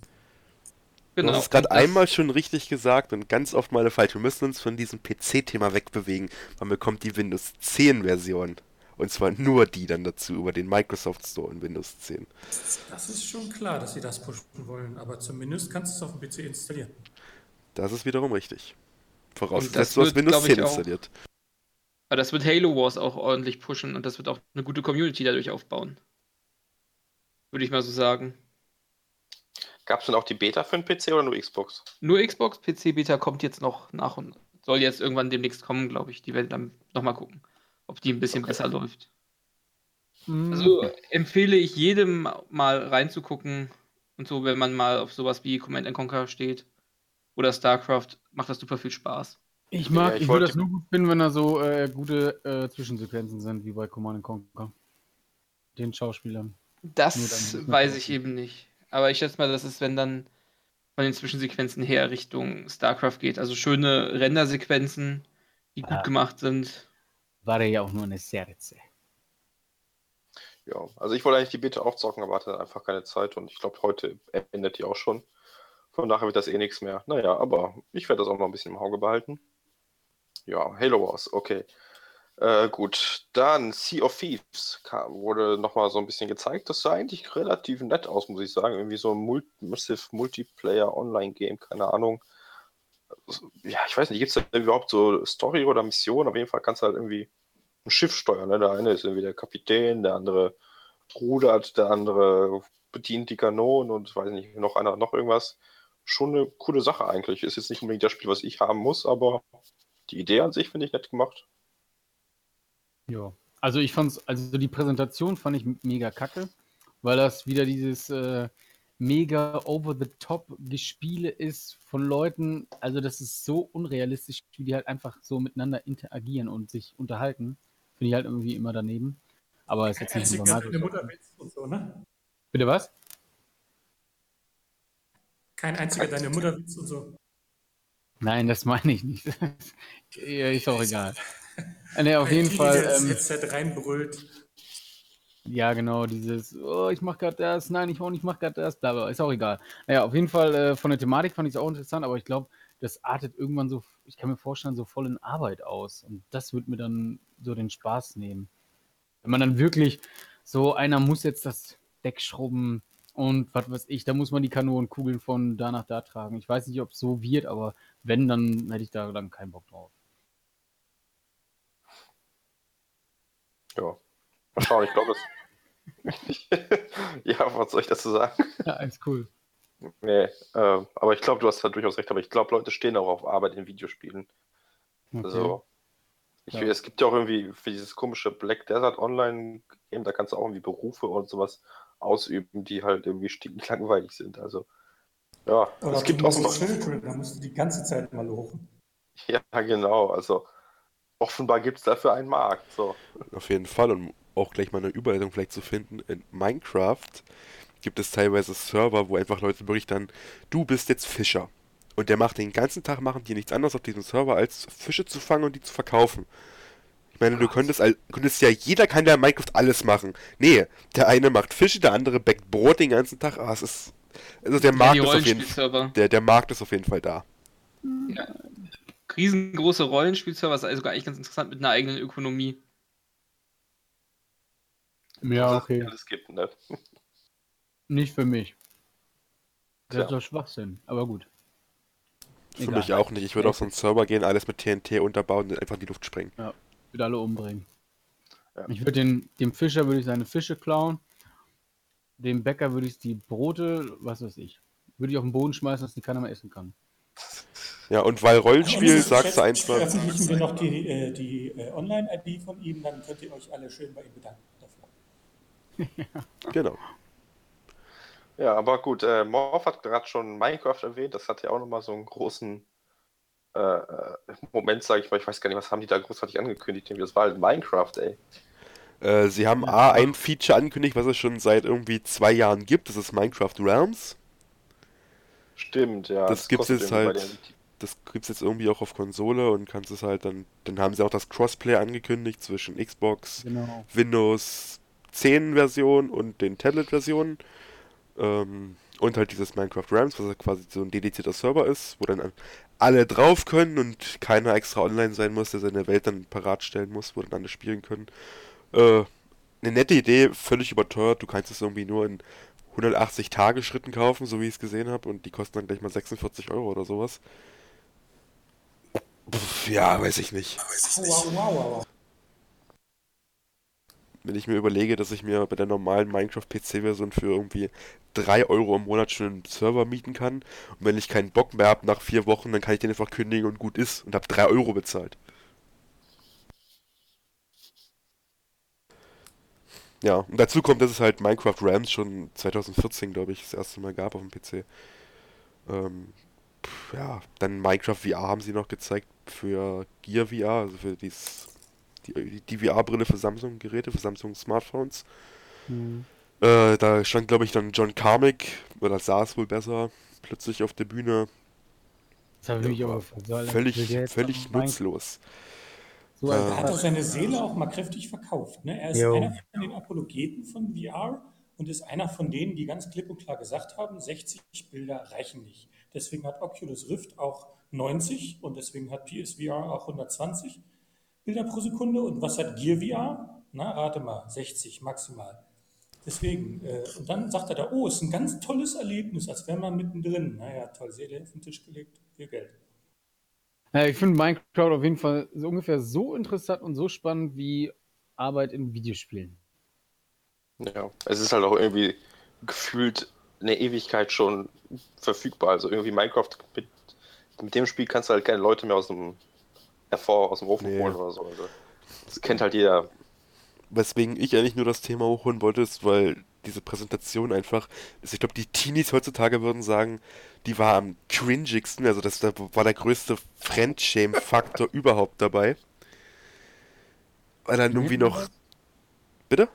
Genau. Du hast es gerade einmal schon richtig gesagt und ganz oft mal falsch. Wir müssen uns von diesem PC-Thema wegbewegen. Man bekommt die Windows 10-Version. Und zwar nur die dann dazu über den Microsoft Store in Windows 10. Das ist schon klar, dass sie das pushen wollen, aber zumindest kannst du es auf dem PC installieren. Das ist wiederum richtig. Vorausgesetzt, du hast Windows 10 installiert. Aber das wird Halo Wars auch ordentlich pushen und das wird auch eine gute Community dadurch aufbauen. Würde ich mal so sagen. Gab es denn auch die Beta für den PC oder nur Xbox? Nur Xbox, PC-Beta kommt jetzt noch nach und soll jetzt irgendwann demnächst kommen, glaube ich. Die werden dann nochmal gucken, ob die ein bisschen okay. besser läuft. Mhm. Also empfehle ich jedem mal reinzugucken und so, wenn man mal auf sowas wie Command Conquer steht oder StarCraft, macht das super viel Spaß. Ich mag, ja, ich, ich würde das nur gut finden, wenn da so äh, gute äh, Zwischensequenzen sind, wie bei Command Conquer. Den Schauspielern. Das weiß ich eben nicht. Aber ich schätze mal, das ist, wenn dann von den Zwischensequenzen her Richtung StarCraft geht. Also schöne Rendersequenzen, die gut ah. gemacht sind. War ja auch nur eine Serze. Ja, also ich wollte eigentlich die Beta auch zocken, aber hatte einfach keine Zeit und ich glaube, heute endet die auch schon. Von daher wird das eh nichts mehr. Naja, aber ich werde das auch noch ein bisschen im Auge behalten. Ja, Halo Wars, okay. Äh, gut, dann Sea of Thieves kam, wurde nochmal so ein bisschen gezeigt. Das sah eigentlich relativ nett aus, muss ich sagen. Irgendwie so ein Massive Multiplayer Online-Game, keine Ahnung. Ja, ich weiß nicht, gibt es da überhaupt so Story oder Mission? Auf jeden Fall kannst du halt irgendwie ein Schiff steuern. Ne? Der eine ist irgendwie der Kapitän, der andere rudert, der andere bedient die Kanonen und weiß nicht, noch einer, noch irgendwas. Schon eine coole Sache eigentlich. Ist jetzt nicht unbedingt das Spiel, was ich haben muss, aber die Idee an sich finde ich nett gemacht. Ja, also ich fand's, also die Präsentation fand ich mega kacke, weil das wieder dieses äh, mega over-the-top-Gespiele ist von Leuten, also das ist so unrealistisch, wie die halt einfach so miteinander interagieren und sich unterhalten. Finde ich halt irgendwie immer daneben. Aber es ist jetzt nicht Deine Mutter und so, ne? Bitte was? Kein einziger deine Mutter und so. Nein, das meine ich nicht. [laughs] ist auch egal. [laughs] Ne, auf jeden Fall. Ähm, Headset reinbrüllt. Ja, genau, dieses, oh, ich mach grad das, nein, ich auch nicht, ich mach grad das, bla, ist auch egal. Naja, auf jeden Fall, äh, von der Thematik fand ich es auch interessant, aber ich glaube, das artet irgendwann so, ich kann mir vorstellen, so voll in Arbeit aus. Und das wird mir dann so den Spaß nehmen. Wenn man dann wirklich so, einer muss jetzt das Deck schrubben und was weiß ich, da muss man die Kanonenkugeln von da nach da tragen. Ich weiß nicht, ob es so wird, aber wenn, dann hätte ich da dann keinen Bock drauf. Ja. Mal schauen, ich glaube es. [laughs] ja, was soll ich dazu sagen? Ja, ist cool. Nee, äh, aber ich glaube, du hast da durchaus recht, aber ich glaube, Leute stehen auch auf Arbeit in Videospielen. Okay. Also, ich, ja. es gibt ja auch irgendwie für dieses komische Black Desert Online-Game, da kannst du auch irgendwie Berufe und sowas ausüben, die halt irgendwie stinkend [laughs] langweilig sind. Also, ja, aber es gibt auch noch. Da musst du die ganze Zeit mal lochen. Ja, genau. Also, offenbar gibt es dafür einen Markt. So. Auf jeden Fall. Und auch gleich mal eine Überleitung vielleicht zu finden. In Minecraft gibt es teilweise Server, wo einfach Leute dann, du bist jetzt Fischer. Und der macht den ganzen Tag, machen die nichts anderes auf diesem Server, als Fische zu fangen und die zu verkaufen. Ich meine, du könntest, könntest ja, jeder kann ja in Minecraft alles machen. Nee, der eine macht Fische, der andere backt Brot den ganzen Tag. Ah, es ist, also der Markt ist auf jeden Fall, der, der Markt ist auf jeden Fall da. Ja, riesengroße Rollenspielserver, ist also eigentlich ganz interessant mit einer eigenen Ökonomie. Ja, okay. Alles gibt, ne? Nicht für mich. Das ist doch Schwachsinn, aber gut. Für Egal. mich auch nicht. Ich würde auf so einen Server gehen, alles mit TNT unterbauen und einfach in die Luft sprengen. Ja, würde alle umbringen. Ja. Ich würde den, dem Fischer würde ich seine Fische klauen. Dem Bäcker würde ich die Brote, was weiß ich, würde ich auf den Boden schmeißen, dass die keiner mehr essen kann. Ja, und weil Rollenspiel, also, sagst du einfach. Veröffentlichen wir noch die, äh, die äh, Online-ID von ihm, dann könnt ihr euch alle schön bei ihm bedanken dafür. ja. [laughs] Genau. Ja, aber gut, äh, Morph hat gerade schon Minecraft erwähnt, das hat ja auch nochmal so einen großen äh, äh Moment, sage ich mal. Ich weiß gar nicht, was haben die da großartig angekündigt? Das war halt Minecraft, ey. Äh, sie haben A, ein Feature angekündigt, was es schon seit irgendwie zwei Jahren gibt. Das ist Minecraft Realms. Stimmt, ja. Das, das gibt's jetzt halt. Das gibt's jetzt irgendwie auch auf Konsole und kannst es halt dann. Dann haben sie auch das Crossplay angekündigt zwischen Xbox, genau. Windows 10 Version und den Tablet Versionen. Ähm, und halt dieses Minecraft Realms, was ja quasi so ein dedizierter Server ist, wo dann alle drauf können und keiner extra online sein muss, der seine Welt dann parat stellen muss, wo dann alle spielen können. Äh, eine nette Idee, völlig überteuert. Du kannst es irgendwie nur in 180 Tage Schritten kaufen, so wie ich es gesehen habe, und die kosten dann gleich mal 46 Euro oder sowas. Pff, ja, weiß ich nicht. Wow, wow, wow. Wenn ich mir überlege, dass ich mir bei der normalen Minecraft-PC-Version für irgendwie 3 Euro im Monat schon einen Server mieten kann, und wenn ich keinen Bock mehr habe nach vier Wochen, dann kann ich den einfach kündigen und gut ist und habe 3 Euro bezahlt. Ja, und dazu kommt, dass es halt Minecraft Rams schon 2014, glaube ich, das erste Mal gab auf dem PC. Ähm, ja, dann Minecraft VR haben sie noch gezeigt für Gear VR, also für dies, die, die VR-Brille für Samsung-Geräte, für Samsung Smartphones. Mhm. Äh, da stand, glaube ich, dann John Carmack, oder saß wohl besser, plötzlich auf der Bühne. Das habe ich aber völlig, völlig nutzlos. So er hat auch seine Seele auch mal kräftig verkauft. Ne? Er ist jo. einer von den Apologeten von VR und ist einer von denen, die ganz klipp und klar gesagt haben, 60 Bilder reichen nicht. Deswegen hat Oculus Rift auch 90 und deswegen hat PSVR auch 120 Bilder pro Sekunde. Und was hat Gear VR? Na, rate mal, 60 maximal. Deswegen, äh, und dann sagt er da, oh, ist ein ganz tolles Erlebnis, als wäre man mittendrin. Naja, toll, Seele auf den Tisch gelegt, viel Geld. Ja, ich finde Minecraft auf jeden Fall so ungefähr so interessant und so spannend wie Arbeit in Videospielen. Ja, es ist halt auch irgendwie gefühlt eine Ewigkeit schon verfügbar. Also irgendwie Minecraft mit, mit dem Spiel kannst du halt keine Leute mehr aus dem hervor aus dem Ofen nee. holen oder so. Also, das kennt halt jeder. Weswegen ich eigentlich nur das Thema hochholen wollte, ist, weil diese Präsentation einfach, also ich glaube, die Teenies heutzutage würden sagen, die war am cringigsten, also das war der größte Fremdschämen-Faktor [laughs] überhaupt dabei. Weil dann irgendwie noch. Bitte?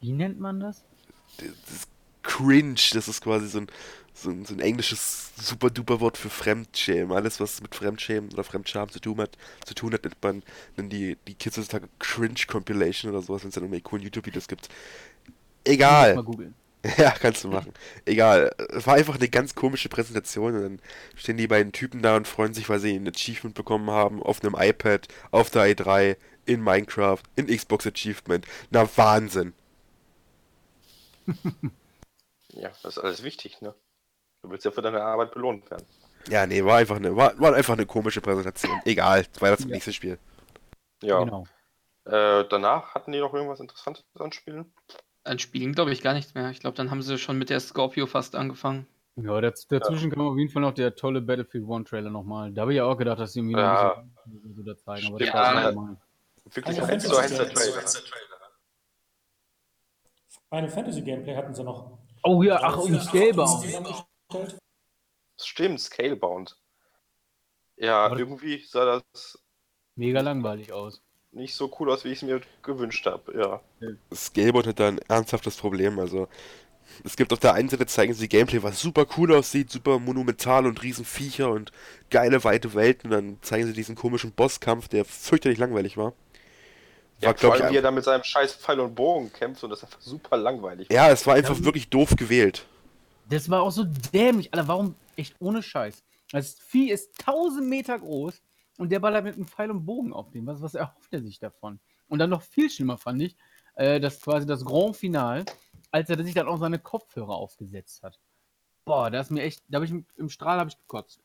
Wie nennt man das? das cringe, das ist quasi so ein, so ein, so ein englisches super-duper-Wort für Fremdschämen. Alles, was mit Fremdschämen oder Fremdscham zu tun hat, zu tun hat nennt man nennt die, die Kids heutzutage Cringe-Compilation oder sowas, wenn es dann irgendwie coolen YouTube-Videos gibt. Egal. Mal googeln. [laughs] Ja, kannst du machen. Egal. Es war einfach eine ganz komische Präsentation und dann stehen die beiden Typen da und freuen sich, weil sie ein Achievement bekommen haben auf einem iPad, auf der i3, in Minecraft, in Xbox Achievement. Na Wahnsinn. [laughs] ja, das ist alles wichtig, ne? Du willst ja für deine Arbeit belohnt werden. Ja, nee, war einfach eine, war, war einfach eine komische Präsentation. Egal, weiter zum ja. nächsten Spiel. Ja. Genau. Äh, danach hatten die noch irgendwas Interessantes an Spielen? An Spielen glaube ich gar nichts mehr. Ich glaube, dann haben sie schon mit der Scorpio fast angefangen. Ja, daz dazwischen ja. kam auf jeden Fall noch der tolle Battlefield One Trailer nochmal. Da habe ich ja auch gedacht, dass sie irgendwie ja. so da zeigen, aber das war ja, normal. Wirklich ein so heißt der Trailer. Final Fantasy Gameplay hatten sie noch. Oh ja, ach, und Scalebound. Stimmt, Scalebound. Ja, aber irgendwie sah das mega langweilig aus nicht so cool aus, wie ich es mir gewünscht habe, ja. Skateboard hat da ein ernsthaftes Problem, also es gibt auf der einen Seite zeigen sie Gameplay, was super cool aussieht, super monumental und riesen Viecher und geile weite Welten, und dann zeigen sie diesen komischen Bosskampf, der fürchterlich langweilig war. War, ja, vor allem, ich, wie er da mit seinem scheiß Pfeil und Bogen kämpft und das einfach super langweilig war. Ja, es war einfach ja, wirklich doof gewählt. Das war auch so dämlich, Alter, warum echt ohne Scheiß? Das Vieh ist 1000 Meter groß und der ballert mit einem Pfeil und Bogen auf den. Was, was erhofft er sich davon? Und dann noch viel schlimmer fand ich, äh, dass quasi das Grand Final, als er sich dann auch seine Kopfhörer aufgesetzt hat. Boah, da ist mir echt, da habe ich im Strahl habe ich gekotzt.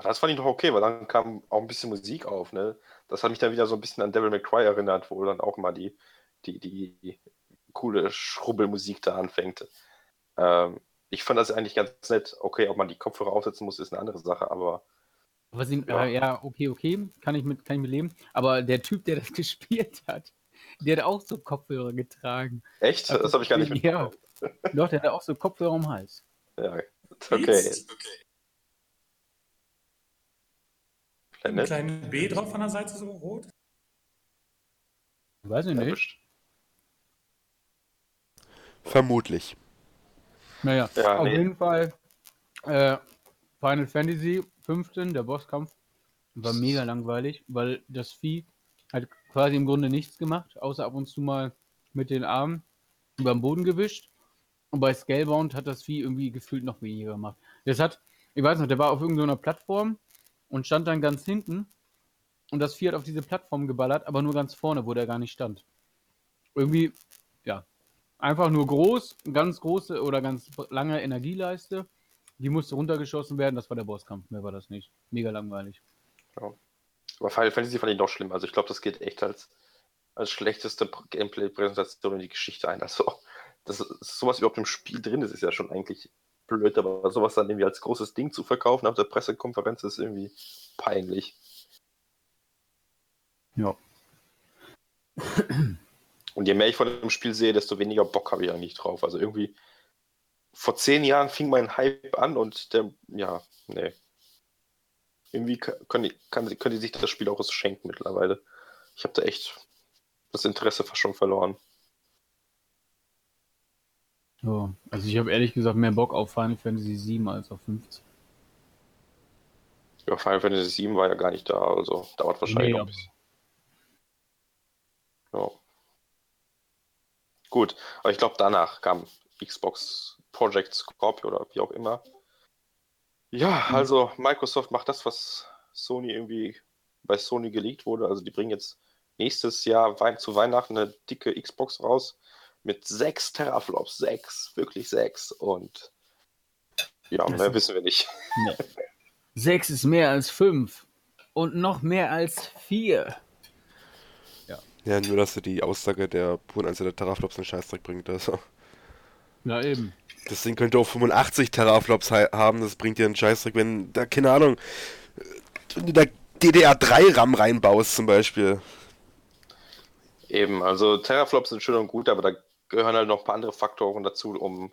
Das fand ich doch okay, weil dann kam auch ein bisschen Musik auf, ne? Das hat mich dann wieder so ein bisschen an Devil May Cry erinnert, wo dann auch mal die, die, die coole Schrubbelmusik da anfängt. Ähm, ich fand das eigentlich ganz nett. Okay, ob man die Kopfhörer aufsetzen muss, ist eine andere Sache, aber was ihn, ja. Äh, ja, okay, okay, kann ich, mit, kann ich mit leben. Aber der Typ, der das [laughs] gespielt hat, der hat auch so Kopfhörer getragen. Echt? Das habe ich gar nicht mitbekommen. Ja. Doch, der hat auch so Kopfhörer am Hals. Ja, okay. okay. Ein kleines B drauf an der Seite, so rot? Weiß ich nicht. Vermutlich. Naja, ja, auf nee. jeden Fall äh, Final Fantasy 15, der Bosskampf, war mega langweilig, weil das Vieh hat quasi im Grunde nichts gemacht, außer ab und zu mal mit den Armen über den Boden gewischt. Und bei Scalebound hat das Vieh irgendwie gefühlt noch weniger gemacht. Das hat, ich weiß noch, der war auf irgendeiner Plattform und stand dann ganz hinten. Und das Vieh hat auf diese Plattform geballert, aber nur ganz vorne, wo der gar nicht stand. Irgendwie, ja, einfach nur groß, ganz große oder ganz lange Energieleiste. Die musste runtergeschossen werden, das war der Bosskampf, mehr war das nicht. Mega langweilig. Ja. Aber Final Fantasy fand ich noch schlimm. Also ich glaube, das geht echt als, als schlechteste Gameplay-Präsentation in die Geschichte ein. Also, dass sowas überhaupt im Spiel drin ist, ist ja schon eigentlich blöd, aber sowas dann irgendwie als großes Ding zu verkaufen auf der Pressekonferenz ist irgendwie peinlich. Ja. [clears throat] Und je mehr ich von dem Spiel sehe, desto weniger Bock habe ich eigentlich drauf. Also irgendwie vor zehn Jahren fing mein Hype an und der, ja, nee. Irgendwie können die, kann, können die sich das Spiel auch schenken mittlerweile. Ich habe da echt das Interesse fast schon verloren. Ja, also ich habe ehrlich gesagt mehr Bock auf Final Fantasy 7 als auf 15. Ja, Final Fantasy 7 war ja gar nicht da, also dauert wahrscheinlich nee, noch ein bisschen. Ja. Gut, aber ich glaube, danach kam Xbox Project Scorpio oder wie auch immer. Ja, mhm. also Microsoft macht das, was Sony irgendwie bei Sony geleakt wurde. Also die bringen jetzt nächstes Jahr zu Weihnachten eine dicke Xbox raus mit 6 Teraflops. 6, wirklich 6. Und ja, das mehr wissen wir nicht. Nee. 6 ist mehr als 5 und noch mehr als 4. Ja. nur dass du die Aussage der puren Anzahl der Teraflops einen Scheißdreck bringt. Also. Ja, eben. Das Ding könnte auch 85 Teraflops haben, das bringt dir einen Scheißdreck, wenn da, keine Ahnung, wenn du da DDR3-RAM reinbaust zum Beispiel. Eben, also Teraflops sind schön und gut, aber da gehören halt noch ein paar andere Faktoren dazu, um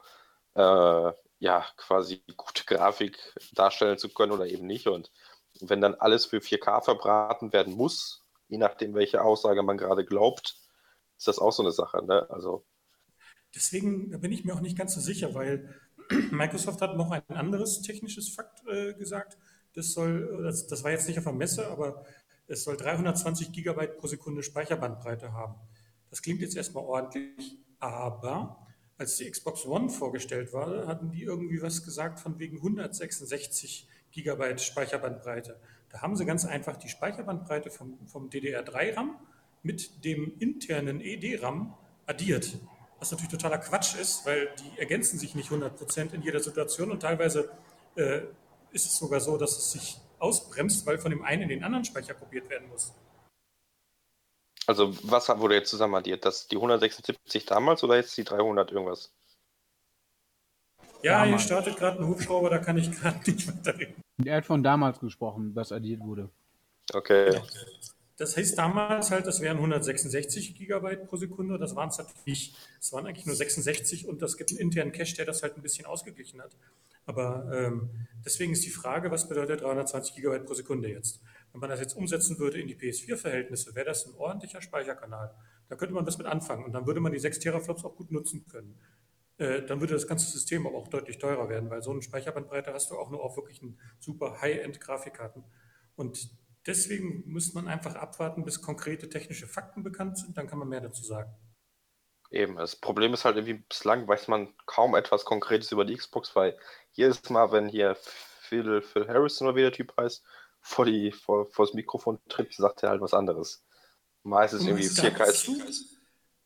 äh, ja quasi gute Grafik darstellen zu können oder eben nicht. Und wenn dann alles für 4K verbraten werden muss, je nachdem, welche Aussage man gerade glaubt, ist das auch so eine Sache. Ne? Also Deswegen bin ich mir auch nicht ganz so sicher, weil [clears throat] Microsoft hat noch ein anderes technisches Fakt äh, gesagt. Das soll, das, das, war jetzt nicht auf der Messe, aber es soll 320 Gigabyte pro Sekunde Speicherbandbreite haben. Das klingt jetzt erstmal ordentlich, aber als die Xbox One vorgestellt war, hatten die irgendwie was gesagt von wegen 166 Gigabyte Speicherbandbreite. Da haben sie ganz einfach die Speicherbandbreite vom, vom DDR3-RAM mit dem internen ED-RAM addiert was natürlich totaler Quatsch ist, weil die ergänzen sich nicht 100% in jeder Situation und teilweise äh, ist es sogar so, dass es sich ausbremst, weil von dem einen in den anderen Speicher kopiert werden muss. Also was wurde jetzt zusammen addiert? Das, die 176 damals oder jetzt die 300 irgendwas? Ja, damals. hier startet gerade ein Hubschrauber, da kann ich gerade nicht weiterreden. Er hat von damals gesprochen, was addiert wurde. Okay. Das heißt damals halt, das wären 166 Gigabyte pro Sekunde. Das waren es natürlich nicht. Es waren eigentlich nur 66 und es gibt einen internen Cache, der das halt ein bisschen ausgeglichen hat. Aber ähm, deswegen ist die Frage, was bedeutet 320 Gigabyte pro Sekunde jetzt? Wenn man das jetzt umsetzen würde in die PS4-Verhältnisse, wäre das ein ordentlicher Speicherkanal. Da könnte man was mit anfangen und dann würde man die 6 Teraflops auch gut nutzen können. Äh, dann würde das ganze System aber auch deutlich teurer werden, weil so eine Speicherbandbreite hast du auch nur auf wirklich super High-End-Grafikkarten. Und Deswegen muss man einfach abwarten, bis konkrete technische Fakten bekannt sind, dann kann man mehr dazu sagen. Eben, das Problem ist halt irgendwie, bislang weiß man kaum etwas Konkretes über die Xbox, weil jedes Mal, wenn hier Phil, Phil Harrison oder wie der Typ heißt, vor, die, vor, vor das Mikrofon tritt, sagt er halt was anderes. Meistens irgendwie 4K.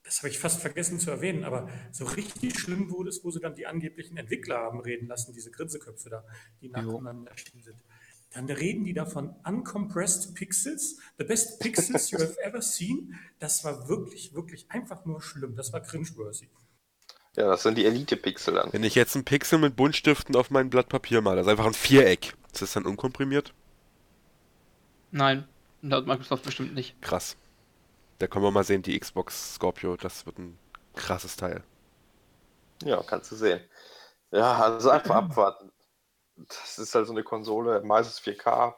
Das habe ich fast vergessen zu erwähnen, aber so richtig schlimm wurde es, wo sie dann die angeblichen Entwickler haben reden lassen, diese Grinseköpfe da, die nacheinander erschienen sind dann reden die davon uncompressed Pixels, the best Pixels you have ever seen. Das war wirklich, wirklich einfach nur schlimm. Das war cringeworthy. Ja, das sind die Elite-Pixel dann. Wenn ich jetzt einen Pixel mit Buntstiften auf mein Blatt Papier male, das ist einfach ein Viereck. Ist das dann unkomprimiert? Nein, laut Microsoft bestimmt nicht. Krass. Da können wir mal sehen, die Xbox Scorpio, das wird ein krasses Teil. Ja, kannst du sehen. Ja, also einfach abwarten das ist halt so eine Konsole, mal ist es 4K,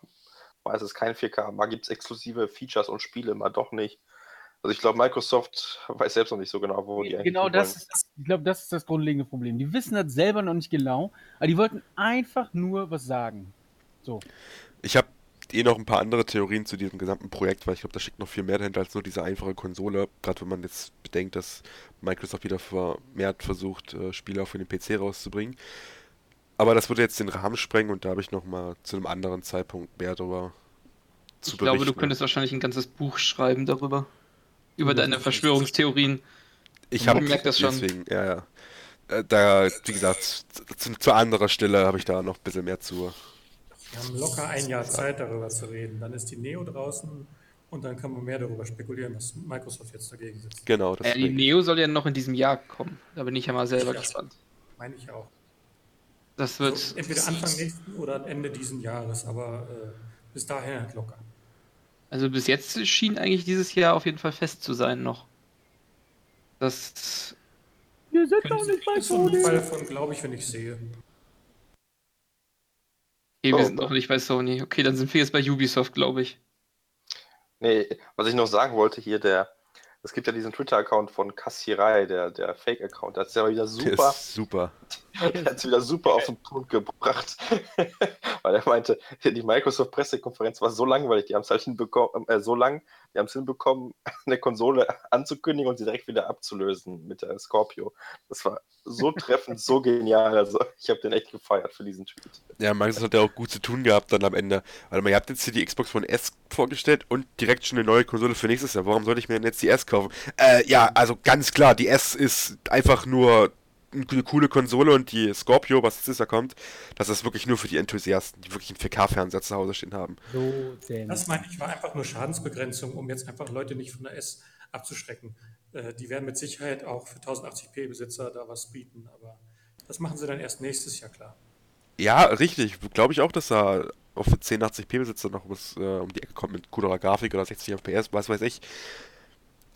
mal ist es kein 4K, mal gibt es exklusive Features und Spiele, mal doch nicht. Also ich glaube, Microsoft weiß selbst noch nicht so genau, wo die Genau das ist das ich glaube, das ist das grundlegende Problem. Die wissen das selber noch nicht genau, aber die wollten einfach nur was sagen. So. Ich habe eh noch ein paar andere Theorien zu diesem gesamten Projekt, weil ich glaube, da steckt noch viel mehr dahinter als nur diese einfache Konsole. Gerade wenn man jetzt bedenkt, dass Microsoft wieder vermehrt versucht, äh, Spiele auch für den PC rauszubringen. Aber das würde jetzt den Rahmen sprengen und da habe ich noch mal zu einem anderen Zeitpunkt mehr darüber zu ich berichten. Ich glaube, du könntest wahrscheinlich ein ganzes Buch schreiben darüber. Über deine Verschwörungstheorien. Ich habe das schon. Deswegen, ja, ja. Äh, da, wie gesagt, zu, zu anderer Stelle habe ich da noch ein bisschen mehr zu. Wir haben locker ein Jahr Zeit, darüber zu reden. Dann ist die Neo draußen und dann kann man mehr darüber spekulieren, was Microsoft jetzt dagegen sitzt. Genau. Das ja, die Neo soll ja noch in diesem Jahr kommen. Da bin ich ja mal selber das gespannt. Meine ich auch. Das wird. Also entweder Anfang nächsten oder Ende diesen Jahres, aber äh, bis dahin halt locker. Also bis jetzt schien eigentlich dieses Jahr auf jeden Fall fest zu sein noch. Das. Wir sind doch nicht bei Sony. Fall von, glaube ich, wenn ich sehe. Okay, wir oh. sind noch nicht bei Sony. Okay, dann sind wir jetzt bei Ubisoft, glaube ich. Nee, was ich noch sagen wollte hier, der, es gibt ja diesen Twitter-Account von Kassierei, der, der Fake-Account. Das ist ja wieder super. Der ist super. Der [laughs] hat es wieder super auf den Punkt gebracht. [laughs] Weil er meinte, die Microsoft-Pressekonferenz war so langweilig, die haben es halt hinbekommen, äh, so lang, die haben es hinbekommen, [laughs] eine Konsole anzukündigen und sie direkt wieder abzulösen mit der Scorpio. Das war so treffend, so genial. Also ich habe den echt gefeiert für diesen Tweet. Ja, Microsoft hat ja auch gut zu tun gehabt dann am Ende. Warte mal, ihr habt jetzt hier die Xbox One S vorgestellt und direkt schon eine neue Konsole für nächstes Jahr. Warum sollte ich mir denn jetzt die S kaufen? Äh, ja, also ganz klar, die S ist einfach nur eine coole Konsole und die Scorpio, was jetzt da kommt, das ist wirklich nur für die Enthusiasten, die wirklich einen 4K-Fernseher zu Hause stehen haben. So das meine ich war einfach nur Schadensbegrenzung, um jetzt einfach Leute nicht von der S abzuschrecken. Äh, die werden mit Sicherheit auch für 1080p-Besitzer da was bieten, aber das machen sie dann erst nächstes Jahr klar. Ja, richtig. Glaube ich auch, dass da auch für 1080p-Besitzer noch was äh, um die Ecke kommt mit coolerer Grafik oder 60 FPS, was weiß ich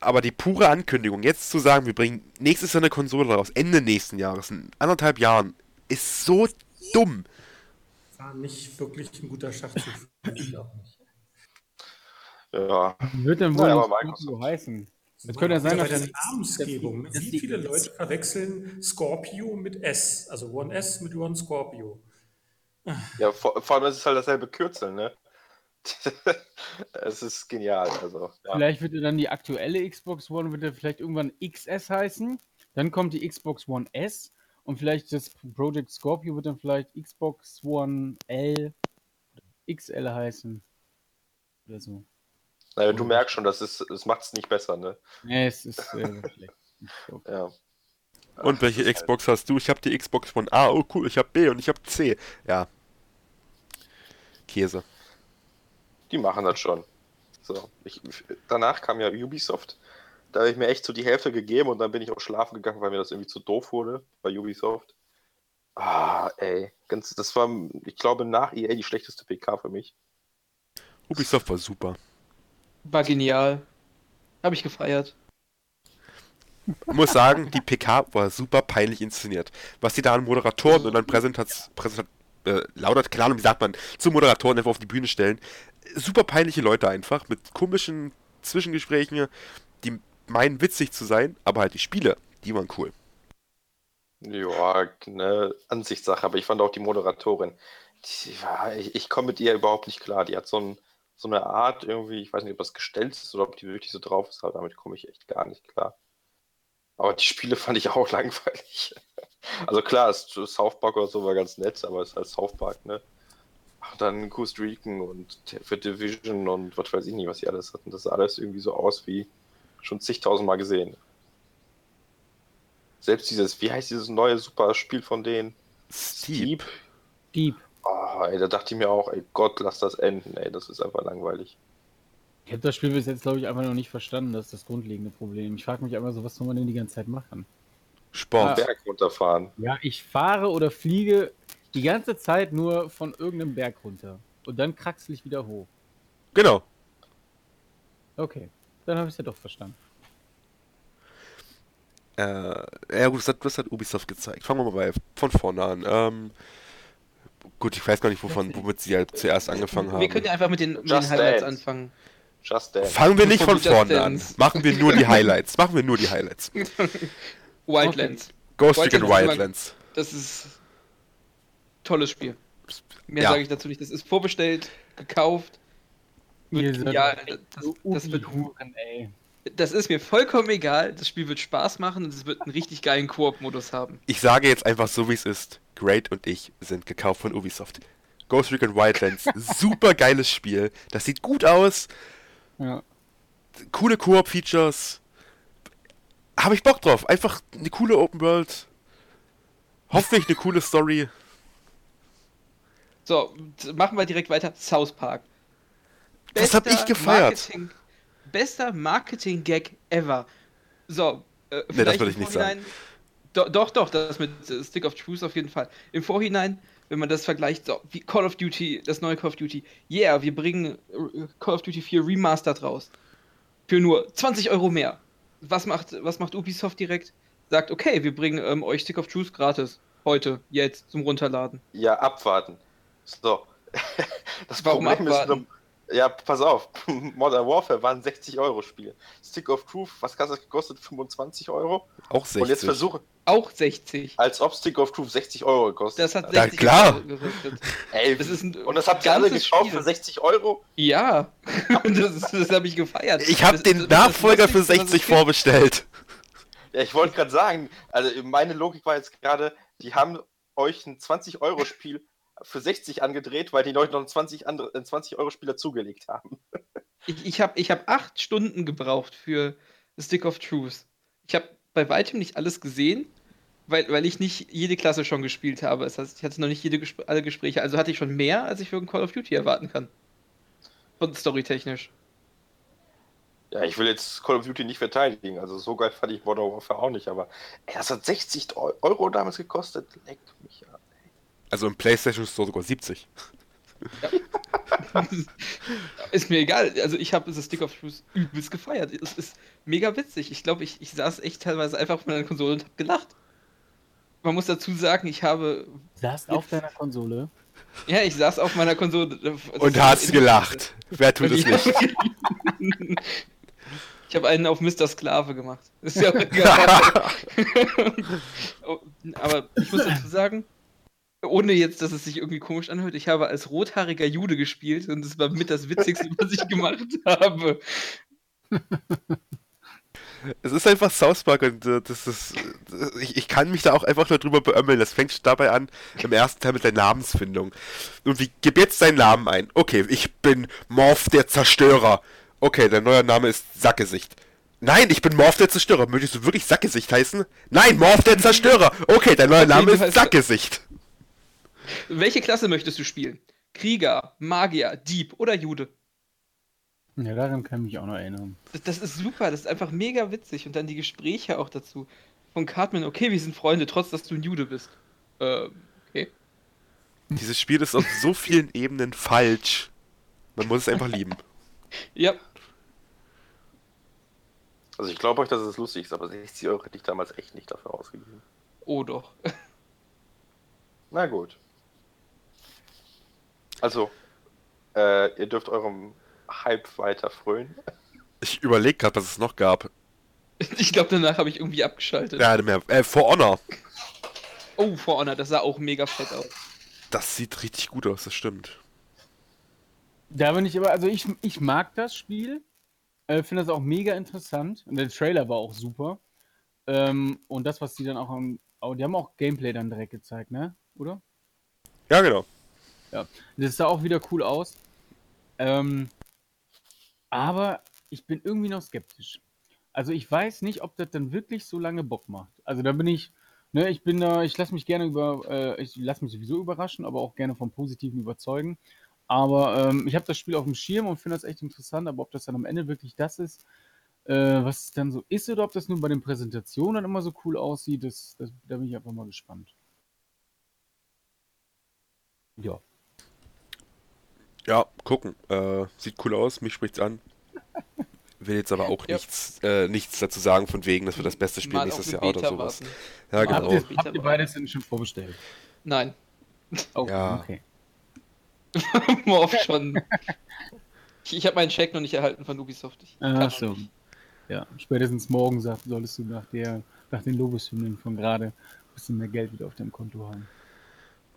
aber die pure Ankündigung, jetzt zu sagen, wir bringen nächstes Jahr eine Konsole raus, Ende nächsten Jahres, in anderthalb Jahren, ist so dumm. War nicht wirklich ein guter Schachzug. [laughs] ich auch nicht. Ja. Wie wird denn wohl ja, so heißen? Das könnte ja sein, dass der Namensgebung. Wie viele Leute verwechseln Scorpio mit S? Also One S mit One Scorpio. Ja, vor, vor allem ist es halt dasselbe Kürzel, ne? [laughs] es ist genial. Also, ja. Vielleicht wird dann die aktuelle Xbox One wird ja vielleicht irgendwann XS heißen. Dann kommt die Xbox One S und vielleicht das Project Scorpio wird dann vielleicht Xbox One L XL heißen. Oder so. Naja, du merkst schon, das, ist, das macht es nicht besser, ne? Nee, es ist äh, [laughs] schlecht. ja. Und welche Xbox hast du? Ich habe die Xbox One A. Oh cool, ich habe B und ich habe C. Ja. Käse. Die machen das schon. So, ich, danach kam ja Ubisoft. Da habe ich mir echt so die Hälfte gegeben und dann bin ich auch schlafen gegangen, weil mir das irgendwie zu doof wurde bei Ubisoft. Ah, ey. Ganz, das war, ich glaube, nach EA die schlechteste PK für mich. Ubisoft war super. War genial. Habe ich gefeiert. Ich muss sagen, die PK war super peinlich inszeniert. Was die da an Moderatoren und an Präsentation, Präsentat, äh, lauter, keine Ahnung, wie sagt man, zu Moderatoren einfach auf die Bühne stellen, super peinliche Leute einfach mit komischen Zwischengesprächen, die meinen witzig zu sein, aber halt die Spiele, die waren cool. Ja, eine Ansichtssache, aber ich fand auch die Moderatorin, die, ja, ich, ich komme mit ihr überhaupt nicht klar. Die hat so, ein, so eine Art irgendwie, ich weiß nicht, ob das gestellt ist oder ob die wirklich so drauf ist, aber damit komme ich echt gar nicht klar. Aber die Spiele fand ich auch [laughs] langweilig. Also klar, South Park oder so war ganz nett, aber es ist halt South Park, ne? dann Ghost Recon und für Division und was weiß ich nicht, was sie alles hatten. Das sah alles irgendwie so aus wie schon zigtausendmal gesehen. Selbst dieses, wie heißt dieses neue super Spiel von denen? Steep. Steep. Oh, ey, da dachte ich mir auch, ey Gott, lass das enden, ey, das ist einfach langweilig. Ich habe das Spiel bis jetzt, glaube ich, einfach noch nicht verstanden. Das ist das grundlegende Problem. Ich frage mich einfach so, was soll man denn die ganze Zeit machen? Sport. Berg runterfahren. Ja, ich fahre oder fliege die ganze Zeit nur von irgendeinem Berg runter. Und dann kraxel ich wieder hoch. Genau. Okay, dann habe ich es ja doch verstanden. Äh, ja gut, das hat Ubisoft gezeigt. Fangen wir mal bei, von vorne an. Ähm, gut, ich weiß gar nicht, wovon, womit sie halt zuerst angefangen haben. Wir können ja einfach mit den, mit den Highlights Dance. anfangen. Just Dance. Fangen wir nicht von vorne an. Machen wir nur die Highlights. Machen wir nur die Highlights. [laughs] Wildlands. Okay. Ghost Recon Wildlands. Das ist tolles Spiel. Mehr ja. sage ich dazu nicht. Das ist vorbestellt, gekauft. Wird, ja, das, das, wird, das ist mir vollkommen egal. Das Spiel wird Spaß machen und es wird einen richtig geilen Koop-Modus haben. Ich sage jetzt einfach so, wie es ist. Great und ich sind gekauft von Ubisoft. Ghost Recon Wildlands, [laughs] super geiles Spiel. Das sieht gut aus. Ja. Coole Koop-Features. Habe ich Bock drauf. Einfach eine coole Open World. Hoffentlich eine coole Story. So, machen wir direkt weiter. South Park. Das hab ich gefeiert. Marketing, bester Marketing-Gag ever. So, äh, nee, das würde ich nicht sagen. Do, doch, doch, das mit Stick of Truth auf jeden Fall. Im Vorhinein, wenn man das vergleicht, so, wie Call of Duty, das neue Call of Duty, yeah, wir bringen äh, Call of Duty 4 Remastered raus. Für nur 20 Euro mehr. Was macht, was macht Ubisoft direkt? Sagt, okay, wir bringen ähm, euch Stick of Truth gratis. Heute, jetzt, zum Runterladen. Ja, abwarten. So. [laughs] das Warum Problem abwarten? Ist, ja, pass auf, [laughs] Modern Warfare war ein 60 Euro Spiel. Stick of Truth, was hat das gekostet? 25 Euro? Auch 60. Und jetzt versuche. Auch 60. Als ob Stick of Truth 60 Euro gekostet Das hat 60 ja, klar. Euro gekostet. [laughs] Ey, das ist ein und das habt ihr alle gekauft Spiel. für 60 Euro? Ja, [laughs] das, das habe ich gefeiert. Ich habe den Nachfolger für 60 vorbestellt. Ja, ich wollte gerade sagen, also meine Logik war jetzt gerade, die haben euch ein 20-Euro-Spiel für 60 angedreht, weil die Leute noch einen 20, andere, 20 Euro Spieler zugelegt haben. [laughs] ich ich habe ich hab acht Stunden gebraucht für Stick of Truth. Ich habe bei weitem nicht alles gesehen, weil, weil ich nicht jede Klasse schon gespielt habe. Das heißt, ich hatte noch nicht jede, alle Gespräche. Also hatte ich schon mehr, als ich für ein Call of Duty erwarten kann. Und storytechnisch. Ja, ich will jetzt Call of Duty nicht verteidigen. Also so geil fand ich Modern Warfare auch nicht. Aber ey, das hat 60 Euro damals gekostet. Leck mich an. Also im PlayStation Store sogar 70. Ja. ist mir egal. Also ich habe das Stick of Truth übelst gefeiert. Es ist mega witzig. Ich glaube, ich, ich saß echt teilweise einfach auf meiner Konsole und habe gelacht. Man muss dazu sagen, ich habe. Saß auf deiner Konsole? Ja, ich saß auf meiner Konsole. Und hast gelacht. Wer tut es nicht? [laughs] Ich habe einen auf Mr. Sklave gemacht. Ist ja. [laughs] [laughs] Oh, aber ich muss dazu sagen, ohne jetzt, dass es sich irgendwie komisch anhört, ich habe als rothaariger Jude gespielt und das war mit das Witzigste, was ich gemacht [laughs] habe. Es ist einfach South Park und äh, das ist. Äh, ich, ich, kann mich da auch einfach nur drüber beömmeln. Das fängt dabei an, im ersten Teil mit der Namensfindung. Und wie gib jetzt deinen Namen ein. Okay, ich bin Morph der Zerstörer. Okay, dein neuer Name ist Sackgesicht. Nein, ich bin Morph der Zerstörer. Möchtest du wirklich Sackgesicht heißen? Nein, Morph der Zerstörer. Okay, dein neuer Name ist Sackgesicht. Welche Klasse möchtest du spielen? Krieger, Magier, Dieb oder Jude? Ja, daran kann ich mich auch noch erinnern. Das, das, ist super, das ist einfach mega witzig. Und dann die Gespräche auch dazu. Von Cartman, okay, wir sind Freunde, trotz dass du ein Jude bist. Äh, okay. Dieses Spiel ist auf so vielen Ebenen falsch. Man muss es einfach lieben. [laughs] Ja. Also ich glaube euch, dass es lustig ist, aber 60 Euro hätte ich damals echt nicht dafür ausgegeben. Oh doch. [laughs] Na gut. Also, äh, ihr dürft eurem Hype weiter frönen. Ich überlege gerade, was es noch gab. [laughs] Ich glaube, danach habe ich irgendwie abgeschaltet. Ja, mehr. Äh, For Honor. Oh, For Honor, das sah auch mega fett aus. Das sieht richtig gut aus, das stimmt. Da bin ich aber, also ich, ich mag das Spiel. Äh, Finde das auch mega interessant. Und der Trailer war auch super. Ähm, und das, was die dann auch am. Oh, die haben auch Gameplay dann direkt gezeigt, ne? Oder? Ja, genau. Ja, das sah auch wieder cool aus. Ähm, aber ich bin irgendwie noch skeptisch. Also ich weiß nicht, ob das dann wirklich so lange Bock macht. Also da bin ich, ne, ich bin da, ich lasse mich gerne über, äh, ich lasse mich sowieso überraschen, aber auch gerne vom Positiven überzeugen. Aber ähm, ich habe das Spiel auf dem Schirm und finde das echt interessant, aber ob das dann am Ende wirklich das ist, äh, was es dann so ist, oder ob das nur bei den Präsentationen dann immer so cool aussieht, das, das, da bin ich einfach mal gespannt. Ja. Ja, gucken. Äh, sieht cool aus, mich spricht's an. Will jetzt aber auch ja. nichts, äh, nichts dazu sagen, von wegen, dass wir das beste Spiel Mal nächstes Jahr oder sowas. Warten. Ja, genau. Habt ihr, habt ihr beide denn schon vorbestellt? Nein. Oh, ja. okay. [laughs] Morph schon. ich ich habe meinen Check noch nicht erhalten von Ubisoft. Ich Ach so. Ja, spätestens morgen sagt, solltest du nach der nach den Lobeshymnen von gerade ein bisschen mehr Geld wieder auf dem Konto haben.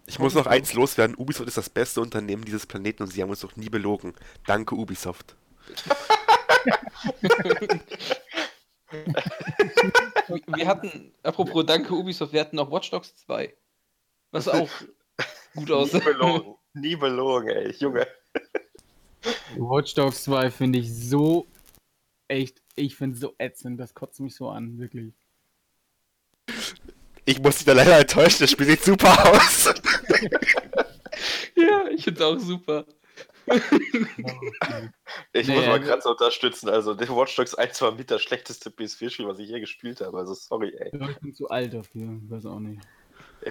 Ich muss noch eins loswerden. Ubisoft ist das beste Unternehmen dieses Planeten und sie haben uns noch nie belogen. Danke, Ubisoft. [laughs] wir hatten, apropos Danke, Ubisoft, wir hatten noch Watch Dogs 2. Was auch gut aussah. Nie belogen, [laughs] nie belogen, ey, Junge. Watch Dogs 2 finde ich so echt, ich finde es so ätzend, das kotzt mich so an, wirklich. Ich muss dich da leider enttäuschen, das Spiel sieht super aus. [laughs] ja, ich finde es auch super. ich nee, muss mal gerade so unterstützen. Also, der Watch Dogs 1 war mit das schlechteste PS4-Spiel, was ich je gespielt habe. Also, sorry, ey. Ich bin zu alt dafür, weiß auch nicht.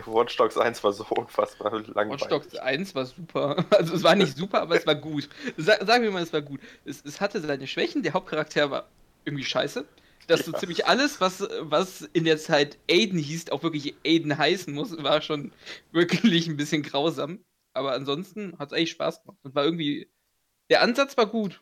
Watch Dogs 1 war so unfassbar langweilig. Watch Dogs 1 war super. [laughs] Also es war nicht super, aber es war gut. Sa sagen wir mal, es war gut. Es, es, hatte seine Schwächen. Der Hauptcharakter war irgendwie scheiße. Dass ja. so ziemlich alles, was, was in der Zeit Aiden hieß, auch wirklich Aiden heißen muss, war schon wirklich ein bisschen grausam. Aber ansonsten hat es echt Spaß gemacht. Und war irgendwie. Der Ansatz war gut.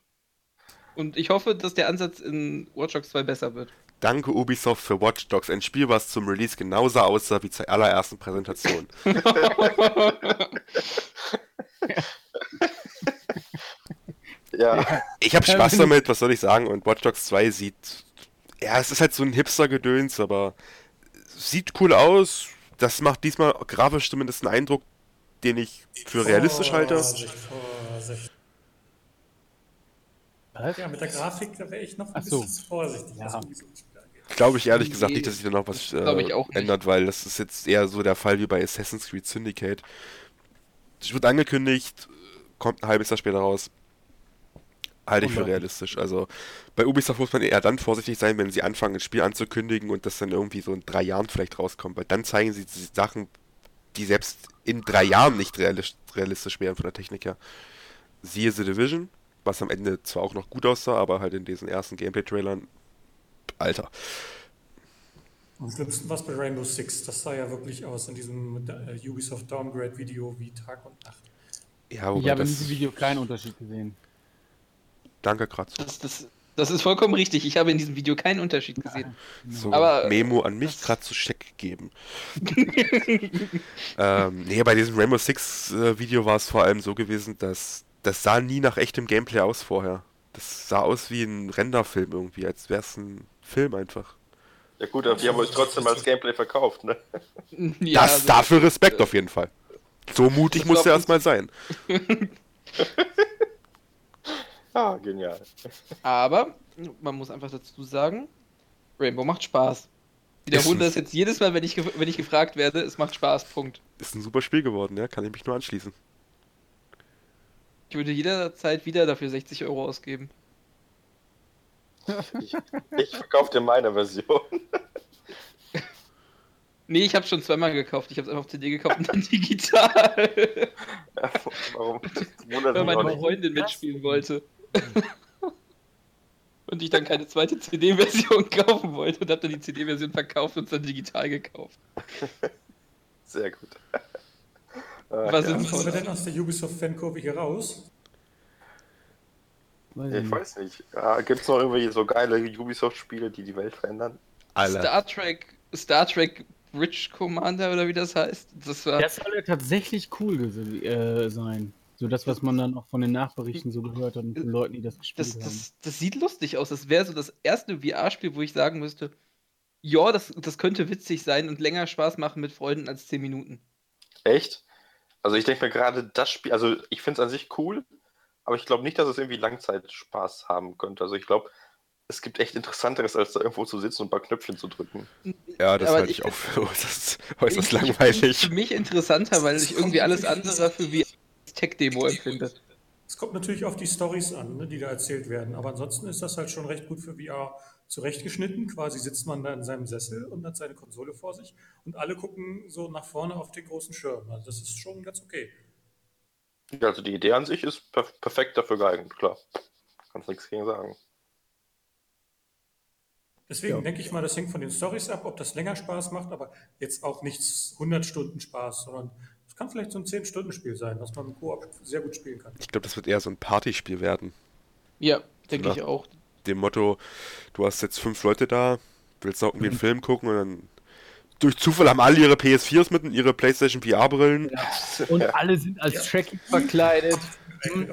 Und ich hoffe, dass der Ansatz in Watch Dogs 2 besser wird. Danke Ubisoft für Watch Dogs, ein Spiel, was zum Release genauso aussah wie zur allerersten Präsentation. [laughs] ja. Ich habe Spaß damit, was soll ich sagen? Und Watch Dogs 2 sieht. Ja, es ist halt so ein Hipster-Gedöns, aber sieht cool aus. Das macht diesmal grafisch zumindest einen Eindruck, den ich für realistisch halte. Vorsicht, Vorsicht. Was? Ja, mit der Grafik, da wäre ich noch ein so. bisschen vorsichtig. Ja. Glaube ich ehrlich gesagt nicht, dass sich da noch was äh, ändert, weil das ist jetzt eher so der Fall wie bei Assassin's Creed Syndicate. Es wird angekündigt, kommt ein halbes Jahr später raus. Halte ich für realistisch. Also bei Ubisoft muss man eher dann vorsichtig sein, wenn sie anfangen, ein Spiel anzukündigen und das dann irgendwie so in drei Jahren vielleicht rauskommt, weil dann zeigen sie Sachen, die selbst in drei Jahren nicht realistisch wären von der Technik her. Siehe The Division, was am Ende zwar auch noch gut aussah, aber halt in diesen ersten Gameplay-Trailern, Alter. Am schlimmsten war es bei Rainbow Six. Das sah ja wirklich aus in diesem äh, Ubisoft Downgrade-Video wie Tag und Nacht. Ja, ich habe in diesem Video keinen Unterschied gesehen. Danke, Kratzo. Das, das, das, ist vollkommen richtig. Ich habe in diesem Video keinen Unterschied gesehen. So, Aber, Memo an mich, Kratzo Scheck geben. [laughs] ähm, nee, bei diesem Rainbow Six äh, Video war es vor allem so gewesen, dass das sah nie nach echtem Gameplay aus vorher. Das sah aus wie ein Renderfilm irgendwie, als wäre es ein Film einfach. Ja gut, aber die haben euch trotzdem als Gameplay verkauft, ne? [laughs] Ja, das also, dafür Respekt auf jeden Fall. So mutig musste er erstmal sein. [laughs] ah, genial. Aber man muss einfach dazu sagen, Rainbow macht Spaß. Wiederhole das jetzt jedes Mal, wenn ich, wenn ich gefragt werde, es macht Spaß, Punkt. Ist ein super Spiel geworden, ja, kann ich mich nur anschließen. Ich würde jederzeit wieder dafür 60 Euro ausgeben. Ich, ich verkaufe dir meine Version. [laughs] Nee, ich habe schon zweimal gekauft. Ich habe es einfach auf CD gekauft und dann [laughs] digital. Ja, warum? Weil meine Freundin mitspielen wollte. [laughs] und ich dann keine zweite CD-Version [laughs] kaufen wollte und habe dann die CD-Version verkauft und es dann digital gekauft. [laughs] Sehr gut. Was ja. sind wir denn aus der Ubisoft-Fankurve hier raus? Weiß ich, ich weiß nicht. Ja, Gibt es noch irgendwelche so geile Ubisoft-Spiele, die die Welt verändern? Alle. Star Trek, Star Trek Bridge Commander oder wie das heißt. Das, war das soll ja tatsächlich cool äh, sein. So das, was man dann auch von den Nachberichten so gehört hat und von Leuten, die das gespielt das, haben. Das, das sieht lustig aus. Das wäre so das erste VR-Spiel, wo ich sagen müsste, ja, das, das könnte witzig sein und länger Spaß machen mit Freunden als 10 Minuten. Echt? Also ich denke mir gerade, das Spiel, also ich finde es an sich cool, aber ich glaube nicht, dass es irgendwie Langzeitspaß haben könnte. Also ich glaube, es gibt echt Interessanteres, als da irgendwo zu sitzen und ein paar Knöpfchen zu drücken. Ja, das halte ich auch für äußerst, äußerst langweilig. Für mich interessanter, weil ich irgendwie alles andere für wie Tech-Demo empfinde. Es kommt natürlich auf die Stories an, ne, die da erzählt werden. Aber ansonsten ist das halt schon recht gut für VR zurechtgeschnitten. Quasi sitzt man da in seinem Sessel und hat seine Konsole vor sich und alle gucken so nach vorne auf den großen Schirm. Also das ist schon ganz okay. Ja, also die Idee an sich ist per perfekt dafür geeignet, klar. Kannst nichts gegen sagen. Deswegen ja. denke ich mal, das hängt von den Stories ab, ob das länger Spaß macht, aber jetzt auch nichts 100 Stunden Spaß, sondern es kann vielleicht so ein 10-Stunden-Spiel sein, was man im Koop sehr gut spielen kann. Ich glaube, das wird eher so ein Partyspiel werden. Ja, denke ich auch. Dem Motto, du hast jetzt fünf Leute da, willst noch irgendwie einen Film gucken und dann durch Zufall haben alle ihre PS4s mit und ihre PlayStation VR-Brillen. Ja. Und alle sind als ja. Tracking verkleidet. Hm.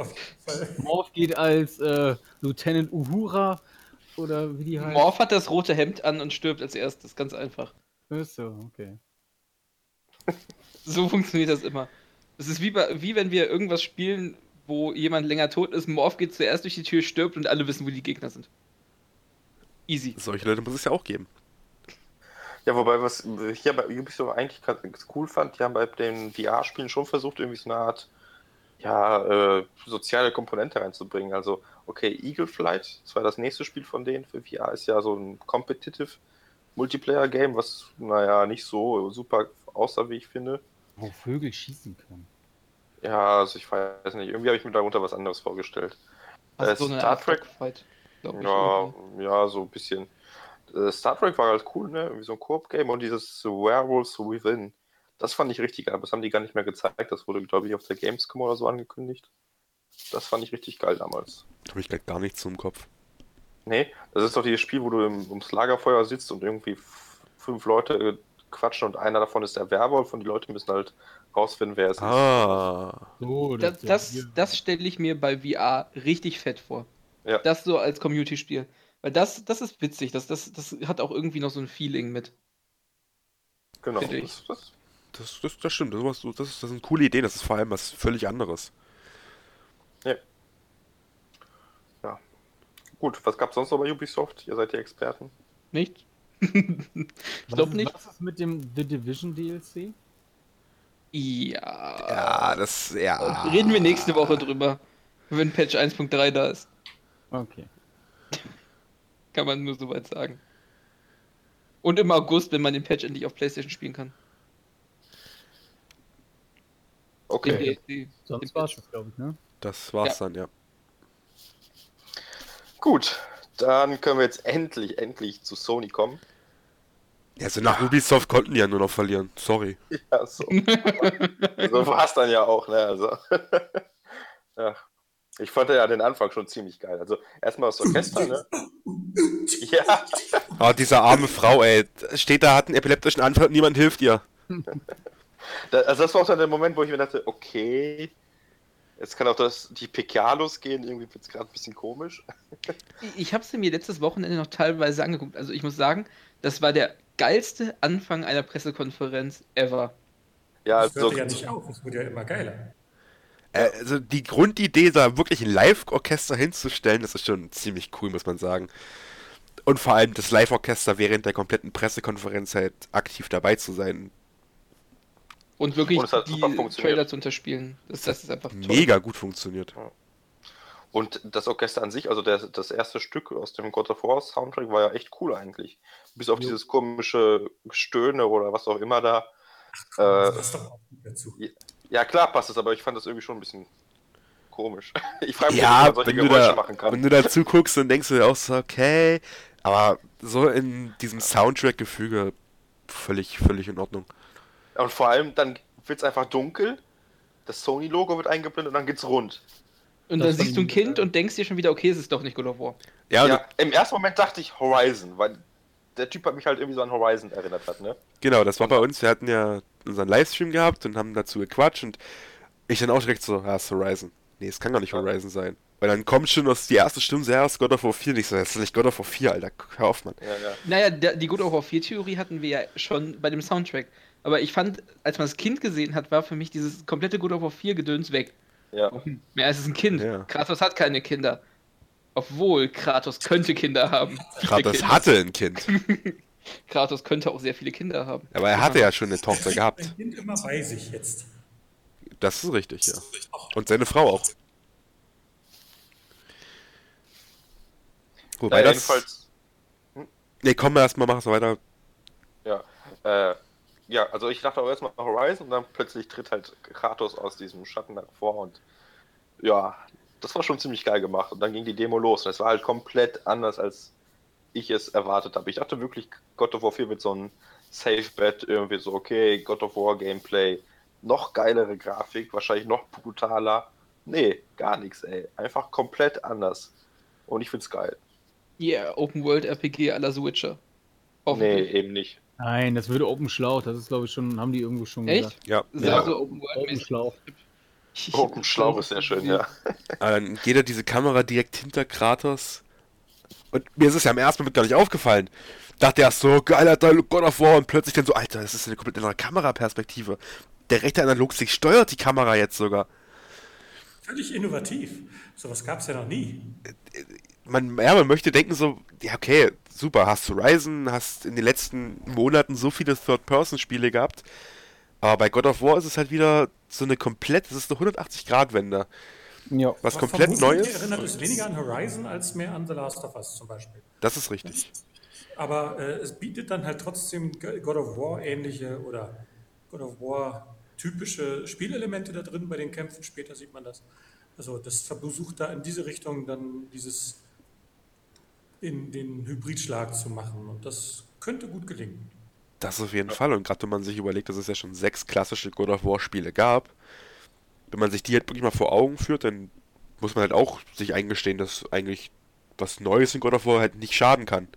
Morph geht als äh, Lieutenant Uhura oder wie die heißt. Morph hat das rote Hemd an und stirbt als erstes, ganz einfach. Ist so, okay. So funktioniert das immer. Es ist wie, bei, wie wenn wir irgendwas spielen, wo jemand länger tot ist, Morph geht zuerst durch die Tür, stirbt und alle wissen, wo die Gegner sind. Easy. Solche Leute muss es ja auch geben. Ja, wobei, was ich ja bei Ubisoft eigentlich ganz cool fand, die haben bei den VR-Spielen schon versucht, irgendwie so eine Art ja, äh, soziale Komponente reinzubringen. Also, okay, Eagle Flight, das war das nächste Spiel von denen für VR, ist ja so ein Competitive Multiplayer-Game, was, naja, nicht so super aussah, wie ich finde. Wo Vögel schießen können. Ja, also ich weiß nicht, irgendwie habe ich mir darunter was anderes vorgestellt. Äh, so Star Trek. Fight, ja, ja, so ein bisschen. Äh, Star Trek war halt cool, ne? Wie so ein Koop-Game und dieses Werewolves Within. Das fand ich richtig geil, aber das haben die gar nicht mehr gezeigt. Das wurde, glaube ich, auf der Gamescom oder so angekündigt. Das fand ich richtig geil damals. Habe ich gar nichts zum Kopf. Nee, das ist doch dieses Spiel, wo du im, ums Lagerfeuer sitzt und irgendwie fünf Leute quatschen und einer davon ist der Werwolf und die Leute müssen halt rausfinden, wer es ah. ist. So, das das, das, das stelle ich mir bei VR richtig fett vor. Ja. Das so als Community-Spiel. Weil das, das ist witzig, das, das, das hat auch irgendwie noch so ein Feeling mit. Genau. Das, das, das, das, das stimmt, das, das, das sind coole Ideen, das ist vor allem was völlig anderes. Ja. Ja. Gut, was gab es sonst noch bei Ubisoft? Ihr seid die Experten. Nichts? Ich glaube nicht. Was ist mit dem The Division DLC? Ja. Ja, das, ja. Reden wir nächste Woche drüber, wenn Patch 1.3 da ist. Okay. [laughs] Kann man nur soweit sagen. Und im August, wenn man den Patch endlich auf PlayStation spielen kann. Okay. Sonst war es, glaube ich, ne? Das war's ja. dann, ja. Gut, dann können wir jetzt endlich, endlich zu Sony kommen. Ja, also nach Ubisoft konnten die ja nur noch verlieren. Sorry. Ja, so. so war es dann ja auch, ne? Also. [laughs] ja. Ich fand ja den Anfang schon ziemlich geil. Also erstmal das Orchester, ne? ja. Oh, diese arme Frau, ey. Steht da, hat einen epileptischen Anfall und niemand hilft ihr. also das war auch dann der Moment, wo ich mir dachte, okay, Jetzt kann auch das, die PK losgehen, irgendwie wird es gerade ein bisschen komisch. ich habe es mir letztes Wochenende noch teilweise angeguckt. Also ich muss sagen, das war der geilste Anfang einer Pressekonferenz ever. Ja, das also, hört ja nicht auf, es wird ja immer geiler. Äh, also die Grundidee, da wirklich ein Live-Orchester hinzustellen, das ist schon ziemlich cool, muss man sagen. Und vor allem das Live-Orchester während der kompletten Pressekonferenz halt aktiv dabei zu sein, und wirklich und die Trailer zu unterspielen. Das, das ist einfach toll. Mega gut funktioniert. Und das Orchester an sich, also der, das erste Stück aus dem God of War Soundtrack war ja echt cool eigentlich. Bis auf ja. dieses komische Stöhne oder was auch immer da. Ach, äh, das doch auch dazu. Ja, klar passt es, aber ich fand das irgendwie schon ein bisschen komisch. [laughs] Ich frage mich, ja, wie man solche Geräusche da, machen kann. Wenn du da zuguckst, dann denkst du dir auch so, okay, aber so in diesem Soundtrack-Gefüge völlig, völlig in Ordnung. Und vor allem, dann wird es einfach dunkel, das Sony-Logo wird eingeblendet und dann geht's rund. Und das dann siehst du ein Kind und denkst dir schon wieder, okay, es ist doch nicht God of War. Ja, ja im ersten Moment dachte ich Horizon, weil der Typ hat mich halt irgendwie so an Horizon erinnert hat, ne? Genau, das war bei uns, wir hatten ja unseren Livestream gehabt und haben dazu gequatscht und ich dann auch direkt so, ja, ist Horizon. Nee, es kann gar nicht Horizon sein. Weil dann kommt schon aus die erste Stimme, ja, ist God of War 4. Und ich so, das ist nicht God of War 4, Alter, hör auf, Mann. Ja, ja. Naja, der, die God of War 4 Theorie hatten wir ja schon bei dem Soundtrack. Aber ich fand, als man das Kind gesehen hat, war für mich dieses komplette God of War 4 Gedöns weg. Ja. Mehr als es ein Kind. Ja. Kratos hat keine Kinder. Obwohl Kratos könnte Kinder haben. Kratos Kinder. hatte ein Kind. [laughs] Kratos könnte auch sehr viele Kinder haben. Aber er hatte ja schon eine Tochter gehabt. Ein Kind immer bei sich jetzt. Das ist richtig, ja. Und seine Frau auch. Wobei ja, das. Jedenfalls... Hm? Nee, komm erstmal, mach es weiter. Ja. Äh, ja, also ich dachte auch erstmal Horizon und dann plötzlich tritt halt Kratos aus diesem Schatten vor und ja, das war schon ziemlich geil gemacht. Und dann ging die Demo los und es war halt komplett anders, als ich es erwartet habe. Ich dachte wirklich, God of War 4 mit so einem Safe Bet irgendwie so, okay, God of War Gameplay, noch geilere Grafik, wahrscheinlich noch brutaler. Nee, gar nichts, ey. Einfach komplett anders. Und ich find's geil. Yeah, Open World RPG à la Switcher. Nee, eben nicht. Nein, das würde Open Schlauch, das ist glaube ich schon, haben die irgendwo schon Echt? gesagt. Ja. Das ist Ja. also Open Open Schlauch. [laughs] Open Schlauch ist sehr schön, ja. Aber dann geht er diese Kamera direkt hinter Kratos. Und mir ist es ja am ersten Moment gar nicht aufgefallen. Dachte erst so, geiler Teil God of War und plötzlich dann so, Alter, das ist eine komplett andere Kameraperspektive. Der rechte Analogstick steuert die Kamera jetzt sogar. Völlig innovativ. Sowas gab es ja noch nie. Man, ja, man möchte denken so, ja okay, super, hast Horizon, hast in den letzten Monaten so viele Third-Person-Spiele gehabt. Aber bei God of War ist es halt wieder so eine komplett, das ist eine 180-Grad-Wende. Ja. Was Aber komplett Neues. her erinnert es weniger an Horizon als mehr an The Last of Us zum Beispiel. Das ist richtig. Aber äh, es bietet dann halt trotzdem God of War ähnliche oder God of War typische Spielelemente da drin bei den Kämpfen. Später sieht man das. Also das versucht da in diese Richtung dann dieses in den Hybridschlag zu machen. Und das könnte gut gelingen. Das auf jeden Fall. Und gerade wenn man sich überlegt, dass es ja schon sechs klassische God of War Spiele gab, wenn man sich die halt wirklich mal vor Augen führt, dann muss man halt auch sich eingestehen, dass eigentlich was Neues in God of War halt nicht schaden kann.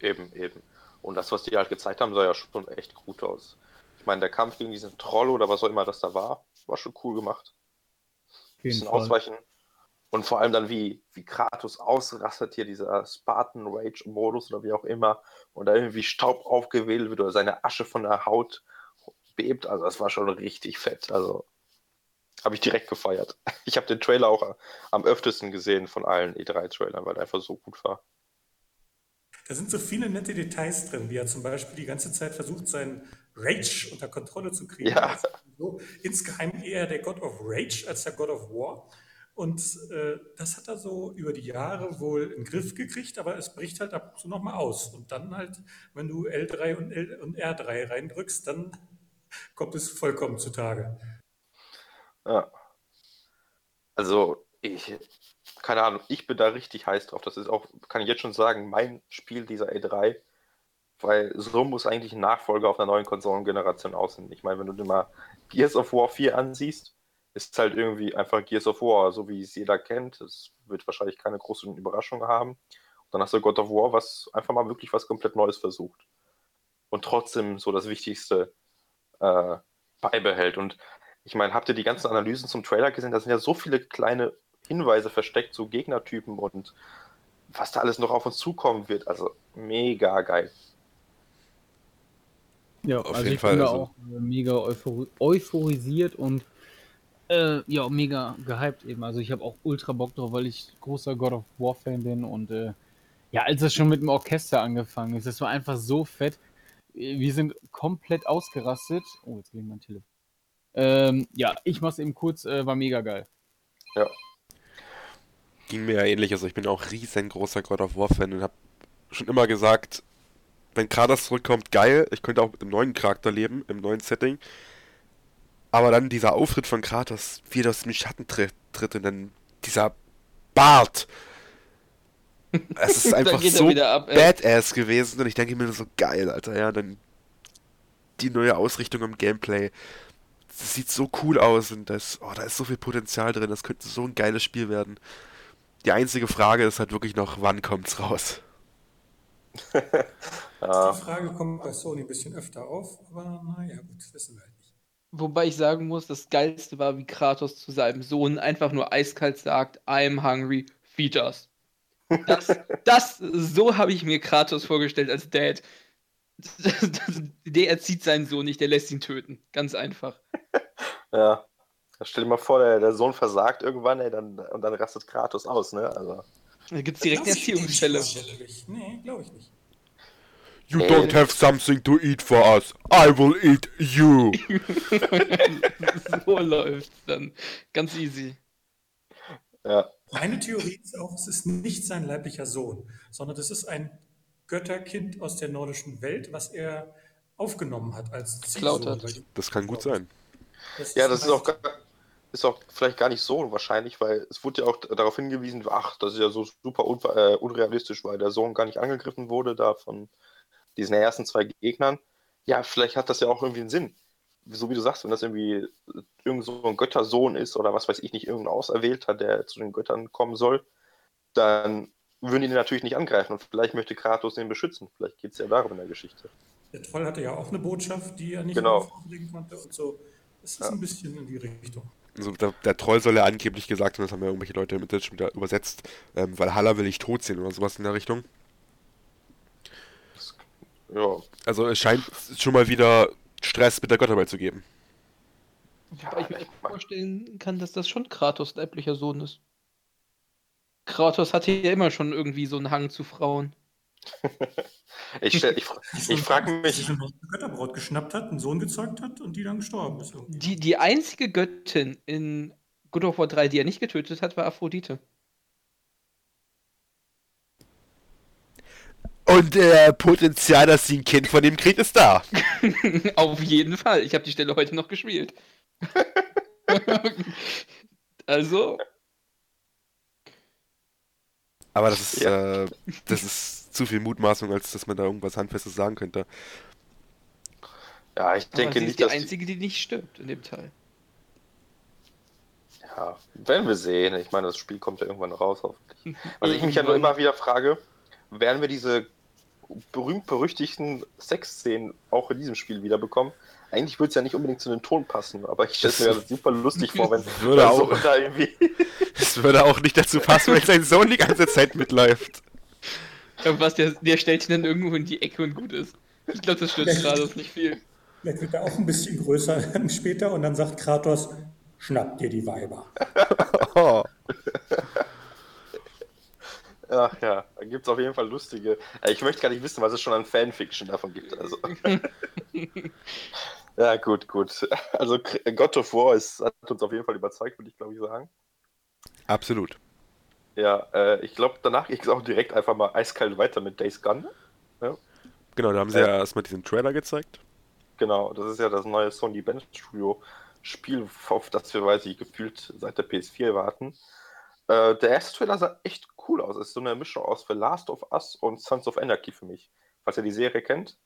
Eben, eben. Und das, was die halt gezeigt haben, sah ja schon echt gut aus. Ich meine, der Kampf gegen diesen Troll oder was auch immer das da war, war schon cool gemacht. Jeden bisschen Fall. ausweichen. Und vor allem dann, wie, wie Kratos ausrastet hier, dieser Spartan Rage Modus oder wie auch immer, und da irgendwie Staub aufgewählt wird oder seine Asche von der Haut bebt. Also, das war schon richtig fett. Also, habe ich direkt gefeiert. [laughs] Ich habe den Trailer auch am öftesten gesehen von allen E3-Trailern, weil er einfach so gut war. Da sind so viele nette Details drin, wie er zum Beispiel die ganze Zeit versucht, seinen Rage unter Kontrolle zu kriegen. Ja. Also so insgeheim eher der God of Rage als der God of War. Und äh, das hat er so über die Jahre wohl in den Griff gekriegt, aber es bricht halt ab und zu nochmal aus. Und dann halt, wenn du L3 und, L und R3 reindrückst, dann kommt es vollkommen zutage. Ja. Also, ich, keine Ahnung, ich bin da richtig heiß drauf. Das ist auch, kann ich jetzt schon sagen, mein Spiel dieser E3, weil so muss eigentlich ein Nachfolger auf einer neuen Konsolengeneration aussehen. Ich meine, wenn du dir mal Gears of War 4 ansiehst, ist halt irgendwie einfach Gears of War, so wie es jeder kennt. Es wird wahrscheinlich keine großen Überraschungen haben. Und dann hast du God of War, was einfach mal wirklich was komplett Neues versucht. Und trotzdem so das Wichtigste äh, beibehält. Und ich meine, habt ihr die ganzen Analysen zum Trailer gesehen? Da sind ja so viele kleine Hinweise versteckt zu Gegnertypen und was da alles noch auf uns zukommen wird. Also mega geil. Ja, Auf also jeden ich Fall, bin da also- auch äh, mega euphor euphorisiert und äh, ja, mega gehypt eben. Also ich habe auch ultra Bock drauf, weil ich großer God of War Fan bin und äh, ja, als es schon mit dem Orchester angefangen ist, das war einfach so fett. Wir sind komplett ausgerastet. Oh, jetzt ging mein Telefon. Ähm, ja, ich mach's eben kurz, äh, war mega geil. Ging mir ja ähnlich, also ich bin auch riesengroßer God of War Fan und habe schon immer gesagt, wenn Kratos zurückkommt, geil, ich könnte auch mit einem neuen Charakter leben, im neuen Setting. Aber dann dieser Auftritt von Kratos, wie er aus dem Schatten tritt, tritt und dann dieser Bart. Es [laughs] ist einfach so ab, badass gewesen und ich denke mir nur so geil, Alter, ja, dann die neue Ausrichtung im Gameplay. Das sieht so cool aus und das, oh, da ist so viel Potenzial drin, das könnte so ein geiles Spiel werden. Die einzige Frage ist halt wirklich noch, wann kommt's raus? Ja, [laughs] Die Frage kommt bei Sony ein bisschen öfter auf, aber naja, gut, wissen wir. Wobei ich sagen muss, das Geilste war, wie Kratos zu seinem Sohn einfach nur eiskalt sagt, I'm hungry, feed us. Das, [laughs] das so habe ich mir Kratos vorgestellt als Dad. Der erzieht seinen Sohn nicht, der lässt ihn töten. Ganz einfach. [laughs] ja. Stell dir mal vor, der, der Sohn versagt irgendwann, ey, dann, und dann rastet Kratos aus, ne? Also, Da gibt es direkt eine Erziehungsstelle. Nee, glaube ich nicht. You Äh. don't have something to eat for us. I will eat you. [laughs] so läuft's dann. Ganz easy. ja. Meine Theorie ist auch, es ist nicht sein leiblicher Sohn, sondern es ist ein Götterkind aus der nordischen Welt, was er aufgenommen hat als Ziehsohn. hat. Das kann gut sein. Ja, das ist auch, gar- ist auch vielleicht gar nicht so wahrscheinlich, weil es wurde ja auch darauf hingewiesen, ach, das ist ja so super un äh, unrealistisch, weil der Sohn gar nicht angegriffen wurde da von diesen ersten zwei Gegnern. Ja, vielleicht hat das ja auch irgendwie einen Sinn. So wie du sagst, wenn das irgendwie irgend so ein Göttersohn ist oder was weiß ich nicht, irgendein Auserwählter, der zu den Göttern kommen soll, dann würden die natürlich nicht angreifen und vielleicht möchte Kratos den beschützen. Vielleicht geht es ja darum in der Geschichte. Der Troll hatte ja auch eine Botschaft, die er nicht genau. auflegen konnte und so. Es ist ja. ein bisschen in die Richtung. Also der, der, Troll soll ja angeblich gesagt haben, das haben ja irgendwelche Leute im Internet schon wieder übersetzt, ähm, weil Halla will ich tot sehen oder sowas in der Richtung. Ja. Also es scheint schon mal wieder Stress mit der Götterwelt zu geben. Wobei ich mir vorstellen kann, dass das schon Kratos leiblicher Sohn ist. Kratos hatte ja immer schon irgendwie so einen Hang zu Frauen. [laughs] ich ich, ich frage mich. Eine Götterbraut geschnappt hat, einen Sohn gezeugt hat und die dann gestorben ist. Die, die einzige Göttin in God of War 3, die er nicht getötet hat, war Aphrodite. Und äh, Potenzial, dass sie ein Kind von ihm kriegt, ist da. [laughs] Auf jeden Fall. Ich habe die Stelle heute noch gespielt. [laughs] also. Aber das ist, ja. äh, das ist zu viel Mutmaßung, als dass man da irgendwas Handfestes sagen könnte. Ja, ich denke Aber sie nicht, ist die dass einzige, die nicht stirbt in dem Teil. Ja, werden wir sehen. Ich meine, das Spiel kommt ja irgendwann raus, hoffentlich. [laughs] Was ich mich ja nur immer wieder frage, werden wir diese berühmt-berüchtigten Sexszenen auch in diesem Spiel wiederbekommen? Eigentlich würde es ja nicht unbedingt zu den Ton passen, aber ich stelle mir das super lustig vor, wenn [laughs] würde auch, da irgendwie. [laughs] Es würde auch nicht dazu passen, wenn sein Sohn die ganze Zeit mitläuft. Was, der, der stellt ihn dann irgendwo in die Ecke und gut ist. Ich glaube, das stört Kratos nicht viel. Vielleicht wird er auch ein bisschen größer [laughs] später und dann sagt Kratos, schnapp dir die Weiber. oh. Ach ja, da gibt es auf jeden Fall lustige. Ich möchte gar nicht wissen, was es schon an Fanfiction davon gibt. Also. [laughs] ja, gut, gut. Also God of War ist, hat uns auf jeden Fall überzeugt, würde ich glaube ich sagen. Absolut. Ja, äh, ich glaube, danach ging es auch direkt einfach mal eiskalt weiter mit Days Gone. Ja. Genau, da haben sie äh, ja erstmal diesen Trailer gezeigt. Genau, das ist ja das neue Sony Band Studio Spiel, auf das wir, weiß ich, gefühlt seit der PS4 warten. Äh, der erste Trailer sah echt cool aus. Ist so eine Mischung aus für Last of Us und Sons of Anarchy für mich. Falls ihr die Serie kennt.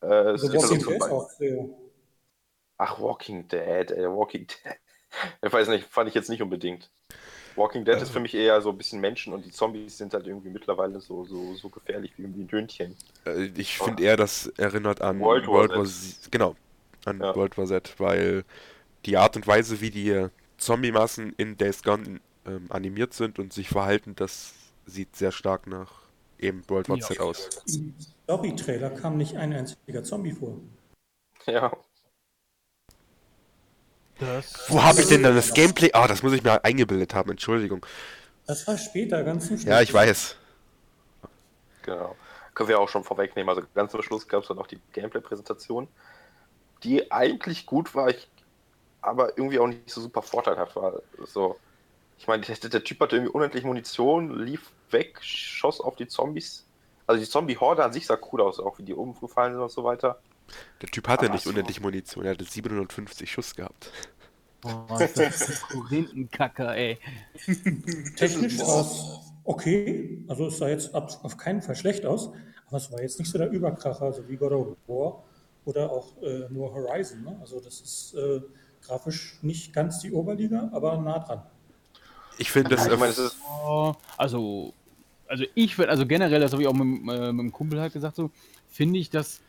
Äh, also Walking Dead auch Ach, Walking Dead, ey, Walking Dead. [laughs] Ich weiß nicht, fand ich jetzt nicht unbedingt. Walking Dead ist für mich eher so ein bisschen Menschen und die Zombies sind halt irgendwie mittlerweile so, so, so gefährlich wie irgendwie ein Hühnchen. Äh, ich finde eher, das erinnert an World, War, World War Z. Genau, an ja. World War Z, weil die Art und Weise, wie die Zombie-Massen in Days Gone ähm, animiert sind und sich verhalten, das sieht sehr stark nach eben World War Z aus. Im Story-Trailer kam nicht ein einziger Zombie vor. Ja. Das Wo habe ich denn dann das Gameplay? Ah, oh, das muss ich mir eingebildet haben, Entschuldigung. Das war später, ganz zum Schluss. Ja, ich weiß. Genau. Können wir auch schon vorwegnehmen. Also ganz zum Schluss gab es dann auch die Gameplay-Präsentation, die eigentlich gut war, ich, aber irgendwie auch nicht so super vorteilhaft war. So, ich meine, der, der, Typ hatte irgendwie unendlich Munition, lief weg, schoss auf die Zombies. Also die Zombie-Horde an sich sah cool aus, auch wie die umgefallen sind und so weiter. Der Typ hatte Aber nicht so. unendlich Munition, er hatte 750 Schuss gehabt. Oh, das ist ein Korinthenkacker, ey. Technisch war es okay. Also es sah jetzt auf keinen Fall schlecht aus. Aber es war jetzt nicht so der Überkracher, also wie God of War oder auch äh, nur Horizon. Ne? Also das ist äh, grafisch nicht ganz die Oberliga, aber nah dran. Ich finde das. Ich meine, ist also, also ich finde, also generell, das habe ich auch mit, äh, mit dem Kumpel halt gesagt, so, finde ich, dass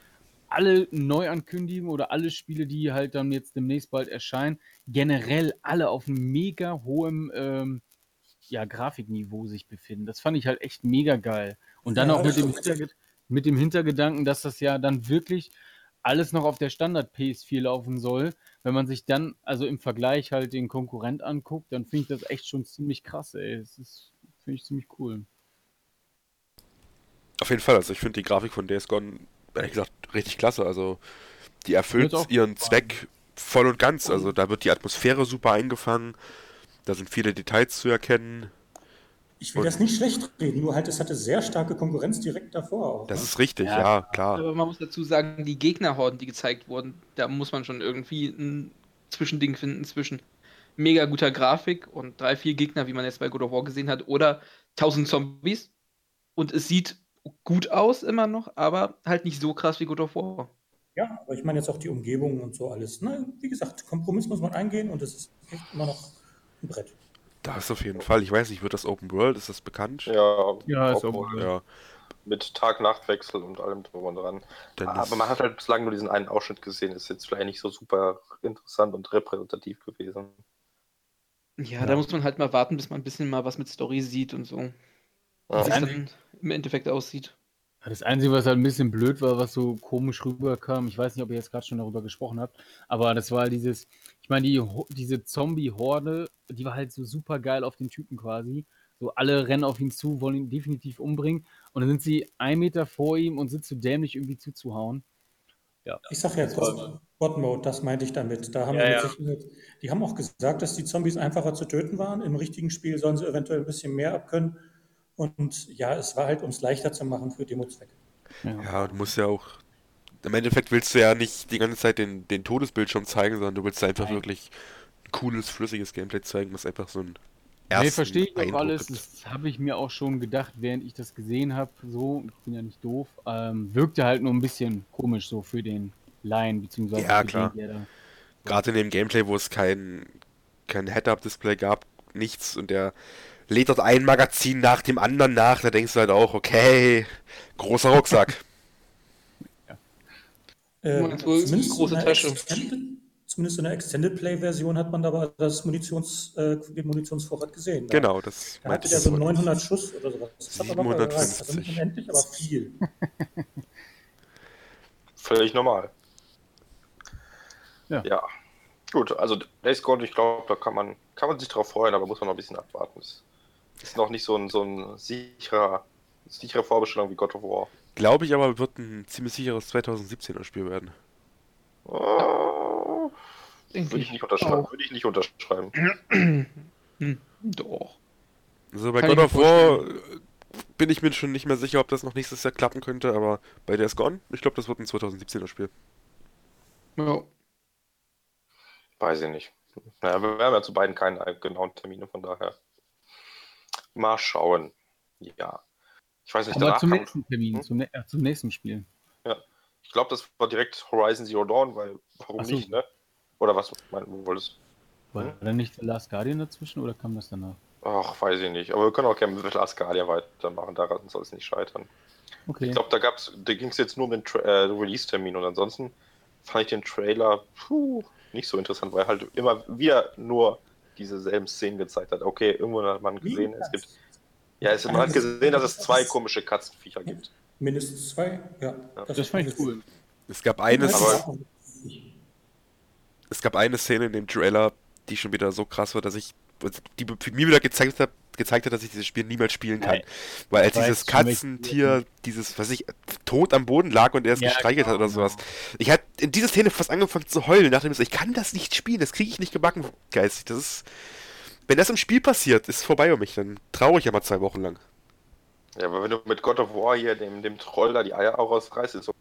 alle Neuankündigungen oder alle Spiele, die halt dann jetzt demnächst bald erscheinen, generell alle auf einem mega hohem ähm, ja, Grafikniveau sich befinden. Das fand ich halt echt mega geil. Und dann ja, auch mit dem, mit dem Hintergedanken, dass das ja dann wirklich alles noch auf der Standard PS4 laufen soll, wenn man sich dann also im Vergleich halt den Konkurrent anguckt, dann finde ich das echt schon ziemlich krass, ey. Das ist, finde ich ziemlich cool. Auf jeden Fall, also ich finde die Grafik von Days Gone, ehrlich gesagt, richtig klasse. Also die erfüllt ihren Zweck voll und ganz. Also da wird die Atmosphäre super eingefangen, da sind viele Details zu erkennen. Ich will das nicht schlecht reden, nur halt, es hatte sehr starke Konkurrenz direkt davor auch. Das ne? ist richtig, ja, ja, klar. Aber man muss dazu sagen, die Gegnerhorden, die gezeigt wurden, da muss man schon irgendwie ein Zwischending finden zwischen mega guter Grafik und drei, vier Gegner, wie man jetzt bei God of War gesehen hat, oder tausend Zombies. Und es sieht gut aus immer noch, aber halt nicht so krass wie God of War. Ja, aber ich meine jetzt auch die Umgebung und so alles. Ne? Wie gesagt, Kompromiss muss man eingehen und es ist echt immer noch ein Brett. Das auf jeden Fall. Ich weiß nicht, wird das Open World? Ist das bekannt? Ja, Ja, ist Open World. Ja. Mit Tag-Nacht-Wechsel und allem drum und dran. Dann Aber man hat halt bislang nur diesen einen Ausschnitt gesehen. Ist jetzt vielleicht nicht so super interessant und repräsentativ gewesen. Ja, da muss man halt mal warten, bis man ein bisschen mal was mit Story sieht und so. Wie Ja. es dann im Endeffekt aussieht. Ja, Das Einzige, was halt ein bisschen blöd war, was so komisch rüberkam, ich weiß nicht, ob ihr jetzt gerade schon darüber gesprochen habt, aber das war dieses, ich meine, die, diese Zombie-Horde, die war halt so super geil auf den Typen quasi. So alle rennen auf ihn zu, wollen ihn definitiv umbringen und dann sind sie ein Meter vor ihm und sind zu dämlich, irgendwie zuzuhauen. Ich sag ja, Bot, Bot Mode, das meinte ich damit. Da haben Ja, die, ja. mit die haben auch gesagt, dass die Zombies einfacher zu töten waren. Im richtigen Spiel sollen sie eventuell ein bisschen mehr abkönnen. Und ja, es war halt, um es leichter zu machen für Demo-Zwecke. ja, du musst ja auch. Im Endeffekt willst du ja nicht die ganze Zeit den, den Todesbildschirm zeigen, sondern du willst einfach Nein. wirklich ein cooles, flüssiges Gameplay zeigen, was einfach so ein Nee, ersten verstehe ich auch alles. gibt. Das habe ich mir auch schon gedacht, während ich das gesehen habe. So, ich bin ja nicht doof. Ähm, wirkte halt nur ein bisschen komisch so für den Laien, beziehungsweise Ja, für klar. den, da. Gerade in dem Gameplay, wo es kein, kein Head-Up-Display gab, nichts und der lädt dort ein Magazin nach dem anderen nach, da denkst du halt auch, okay, großer Rucksack. Äh, große Tasche. Zumindest in der Extended Play-Version hat man da aber das Munitions, äh, den Munitionsvorrat gesehen. Da, genau, das Da meinte hatte ich so vorhin. 900 Schuss oder sowas. Das hat aber. Also nicht 750. unendlich, aber viel. [laughs] Völlig normal. Ja. Ja. Gut, also Days Gone, ich glaube, da kann man, kann man sich drauf freuen, aber muss man noch ein bisschen abwarten. Es ist noch nicht so ein, so ein sicherer, sichere Vorbestellung wie God of War. Glaube ich aber, wird ein ziemlich sicheres 2017er Spiel werden. Oh, würde ich nicht unterschreiben. Würde ich nicht unterschreiben. Doch. Also bei Kann God of War bin ich mir schon nicht mehr sicher, ob das noch nächstes Jahr klappen könnte, aber bei Days Gone, ich glaube, das wird ein 2017er Spiel. Ja. Weiß ich nicht. Naja, wir haben ja zu beiden keinen genauen Termine, von daher. Mal schauen. Ja. Ich weiß nicht, Aber zum nächsten Termin, Hm? zum, äh, zum nächsten Spiel. ich glaube, das war direkt Horizon Zero Dawn, weil warum so. nicht, ne? Oder was? Mein, wo wolltest War Hm? da nicht The Last Guardian dazwischen oder kam das danach? Ach, weiß ich nicht. Aber wir können auch gerne mit Last Guardian weitermachen, daran soll es nicht scheitern. Okay. Ich glaube, da gab's, da ging es jetzt nur um den Tra äh, Release-Termin und ansonsten fand ich den Trailer puh, nicht so interessant, weil halt immer wieder nur diese selben Szenen gezeigt hat. Okay, irgendwo hat man gesehen, es gibt. Ja, es, man hat gesehen, dass es zwei komische Katzenviecher gibt. Mindestens zwei, ja. das fand ich cool. Es gab eine, Aber- es gab eine Szene in dem Trailer, die schon wieder so krass war, dass ich, die mir wieder gezeigt hat, gezeigt hat, dass ich dieses Spiel niemals spielen kann. Nein. Weil als dieses Katzentier, dieses, was ich, tot am Boden lag und er es Ja, gestreichelt hat genau, oder sowas. Ich hatte in dieser Szene fast angefangen zu heulen, nachdem ich so, ich kann das nicht spielen, das kriege ich nicht gebacken, geistig. Das ist, wenn das im Spiel passiert, ist vorbei um mich, dann trauere ich aber zwei Wochen lang. Ja, aber wenn du mit God of War hier dem, dem Troll da die Eier auch rausreißt, ist so.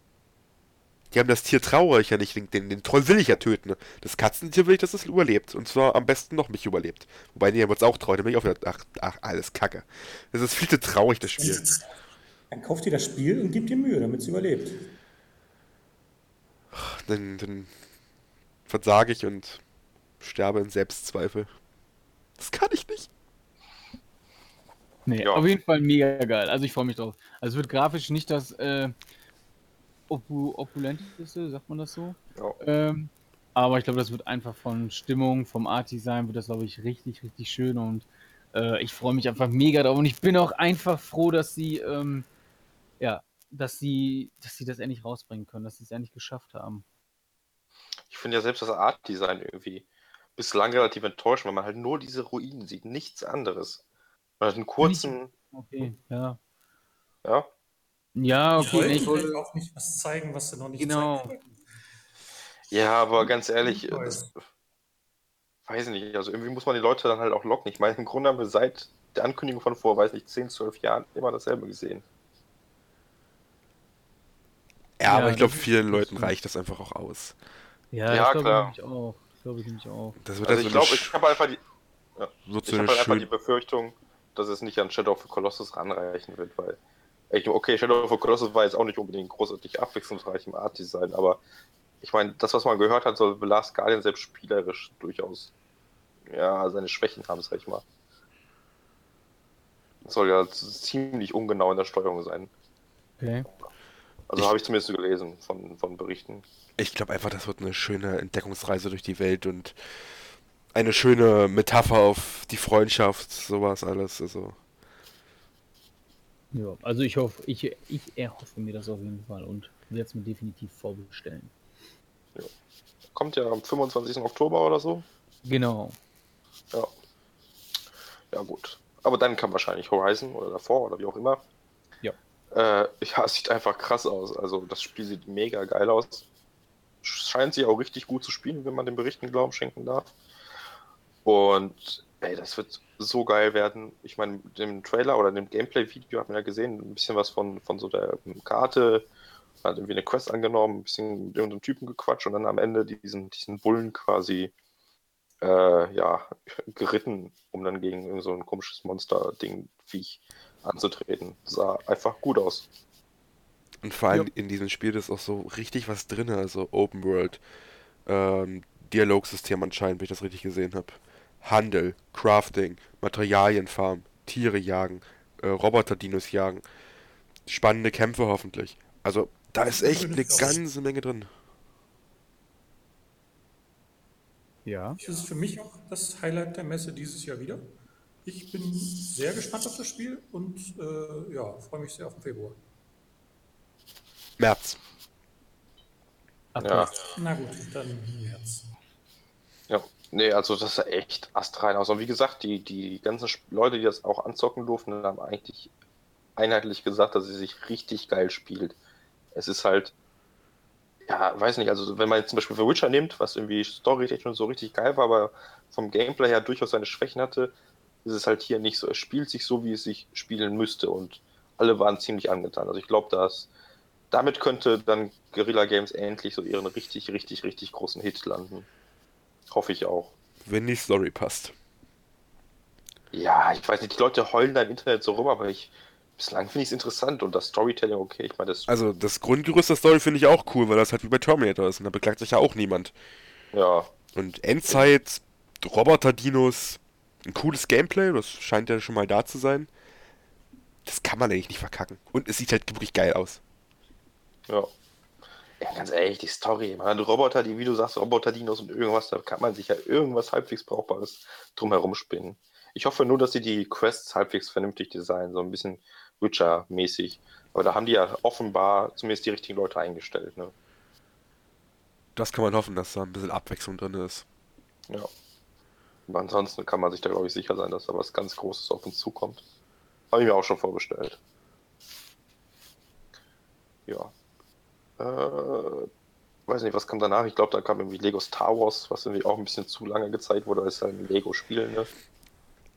Die haben das Tier trauere ich ja nicht, den, den, den Troll will ich ja töten. ne? Das Katzentier will ich, dass es überlebt. Und zwar am besten noch mich überlebt. Wobei, nee, er wird es auch treu, dann bin ich auch wieder, ach, ach, alles Kacke. Das ist viel zu traurig, das Spiel. Dann kauft ihr das Spiel und gibt ihr Mühe, damit es überlebt. Dann, dann versage ich und sterbe in Selbstzweifel. Das kann ich nicht. Nee, Ja. auf jeden Fall mega geil. Also ich freue mich drauf. Also es wird grafisch nicht das äh, Opu opulenteste, sagt man das so? Ja. Ähm, aber ich glaube, das wird einfach von Stimmung, vom Art-Design wird das, glaube ich, richtig, richtig schön und äh, ich freue mich einfach mega drauf und ich bin auch einfach froh, dass sie, ähm, ja, dass sie, dass sie das endlich rausbringen können, dass sie es endlich geschafft haben. Ich finde ja selbst das Art-Design irgendwie bislang relativ enttäuschend, weil man halt nur diese Ruinen sieht, nichts anderes. Man hat einen kurzen, Okay, ja. ja, Ja, okay. ich vielleicht wollte, auch nicht was zeigen, was sie noch nicht Genau. Ja, aber ganz ehrlich, weiß ich nicht, also irgendwie muss man die Leute dann halt auch locken. Ich meine, im Grunde haben wir seit der Ankündigung von vor, weiß nicht, 10, 12 Jahren immer dasselbe gesehen. Ja, Ja, aber ich glaube, vielen Leuten stimmt. reicht das einfach auch aus. ja, Ja, das glaube klar. ich nämlich auch. Das glaube ich nämlich auch. Das wird Also also ich glaube, ich habe einfach die, wird so ich habe halt einfach die Befürchtung, dass es nicht an Shadow of the Colossus ranreichen wird, weil ich, okay, Shadow of the Colossus war jetzt auch nicht unbedingt großartig abwechslungsreich im Art-Design, aber ich meine, das, was man gehört hat, soll The Last Guardian selbst spielerisch durchaus ja, seine Schwächen haben, sag ich mal. soll ja ziemlich ungenau in der Steuerung sein. Okay. Also habe ich zumindest so gelesen von, von Berichten. Ich glaube einfach, das wird eine schöne Entdeckungsreise durch die Welt und eine schöne Metapher auf die Freundschaft, sowas alles. Also. Ja, also ich hoffe, ich, ich erhoffe mir das auf jeden Fall und werde es mir definitiv vorbestellen. Ja. Kommt ja am 25. Oktober oder so. Genau. Ja. Ja, gut. Aber dann kam wahrscheinlich Horizon oder davor oder wie auch immer. Ja. Äh, ja, es sieht einfach krass aus. Also das Spiel sieht mega geil aus. Scheint sich auch richtig gut zu spielen, wenn man den Berichten Glauben schenken darf. Und ey, das wird so geil werden. Ich meine, dem Trailer oder dem Gameplay-Video hat man ja gesehen, ein bisschen was von, von so der Karte, hat irgendwie eine Quest angenommen, ein bisschen mit irgendeinem Typen gequatscht und dann am Ende diesen, diesen Bullen quasi äh, ja, [laughs] geritten, um dann gegen so ein komisches Monster-Ding, Viech anzutreten. Sah einfach gut aus. Und vor allem ja. in diesem Spiel ist auch so richtig was drin, also Open World, ähm, Dialogsystem anscheinend, wenn ich das richtig gesehen habe. Handel, Crafting, Materialienfarm, Tiere jagen, äh, Roboter-Dinos jagen, spannende Kämpfe hoffentlich. Also da ist echt eine ganze Menge drin. Ja. Das ist für mich auch das Highlight der Messe dieses Jahr wieder. Ich bin sehr gespannt auf das Spiel und äh, ja, freue mich sehr auf den Februar. März. ja. Na gut, dann März. Ja, nee, also das ist echt astrein aus. Und wie gesagt, die, die ganzen Leute, die das auch anzocken durften, haben eigentlich einheitlich gesagt, dass sie sich richtig geil spielt. Es ist halt, ja, weiß nicht, also wenn man jetzt zum Beispiel für Witcher nimmt, was irgendwie storytechnisch und so richtig geil war, aber vom Gameplay her durchaus seine Schwächen hatte, ist es halt hier nicht so. Es spielt sich so, wie es sich spielen müsste und alle waren ziemlich angetan. Also ich glaube, dass damit könnte dann Guerilla Games endlich so ihren richtig, richtig, richtig großen Hit landen. Hoffe ich auch. Wenn die Story passt. Ja, ich weiß nicht, die Leute heulen da im Internet so rum, aber ich bislang finde ich es interessant und das Storytelling okay. Ich meine, das. Also das Grundgerüst der Story finde ich auch cool, weil das halt wie bei Terminator ist und da beklagt sich ja auch niemand. Ja. Und Endzeit, Roboter-Dinos, ein cooles Gameplay, das scheint ja schon mal da zu sein. Das kann man eigentlich nicht verkacken. Und es sieht halt wirklich geil aus. Ja. Ja, ganz ehrlich, die Story. Man hat Roboter, die, wie du sagst, Roboter-Dinos und irgendwas, da kann man sich ja irgendwas halbwegs Brauchbares drumherum spinnen. Ich hoffe nur, dass sie die Quests halbwegs vernünftig designen, so ein bisschen Witcher-mäßig. Aber da haben die ja offenbar zumindest die richtigen Leute eingestellt. Ne? Das kann man hoffen, dass da ein bisschen Abwechslung drin ist. Ja. Aber ansonsten kann man sich da, glaube ich, sicher sein, dass da was ganz Großes auf uns zukommt. Habe ich mir auch schon vorbestellt. Ja. Äh, weiß nicht, was kam danach? Ich glaube, da kam irgendwie Lego Star Wars, was irgendwie auch ein bisschen zu lange gezeigt wurde als ein Lego-Spiel. Ne?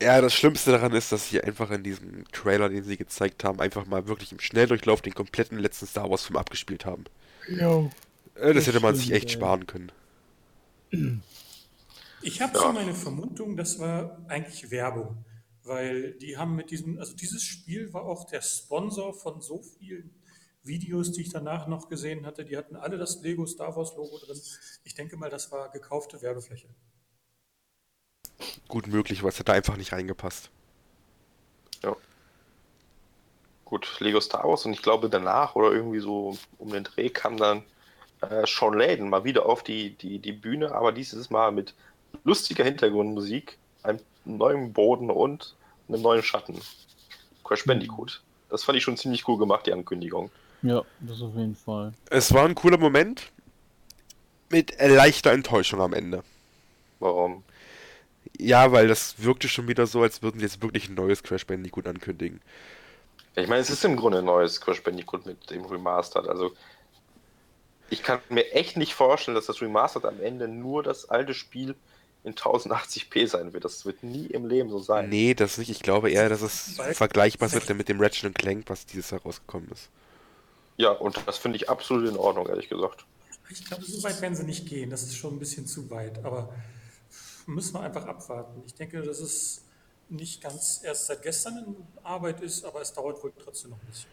Ja, das Schlimmste daran ist, dass sie einfach in diesem Trailer, den sie gezeigt haben, einfach mal wirklich im Schnelldurchlauf den kompletten letzten Star Wars-Film abgespielt haben. Ja. Äh, das, das hätte man sich echt sparen können. Ich habe ja. so meine Vermutung, das war eigentlich Werbung. Weil die haben mit diesem, also dieses Spiel war auch der Sponsor von so vielen Videos, die ich danach noch gesehen hatte. Die hatten alle das Lego Star Wars Logo drin. Ich denke mal, das war gekaufte Werbefläche. Gut möglich, weil es hätte einfach nicht reingepasst. Ja. Gut, Lego Star Wars und ich glaube danach oder irgendwie so um den Dreh kam dann äh, Sean Layden mal wieder auf die, die, die Bühne, aber dieses Mal mit lustiger Hintergrundmusik, einem neuen Boden und einem neuen Schatten. Crash Bandicoot. Das fand ich schon ziemlich cool gemacht, die Ankündigung. Ja, das auf jeden Fall. Es war ein cooler Moment mit leichter Enttäuschung am Ende. Warum? Ja, weil das wirkte schon wieder so, als würden sie jetzt wirklich ein neues Crash Bandicoot ankündigen. Ich meine, es ist im Grunde ein neues Crash Bandicoot mit dem Remastered. Also, ich kann mir echt nicht vorstellen, dass das Remastered am Ende nur das alte Spiel in 1080p sein wird. Das wird nie im Leben so sein. Nee, das nicht. Ich glaube eher, dass es vergleichbar wird mit dem Ratchet Clank, was dieses Jahr rausgekommen ist. Ja, und das finde ich absolut in Ordnung, ehrlich gesagt. Ich glaube, so weit werden sie nicht gehen. Das ist schon ein bisschen zu weit. Aber müssen wir einfach abwarten. Ich denke, dass es nicht ganz erst seit gestern in Arbeit ist, aber es dauert wohl trotzdem noch ein bisschen.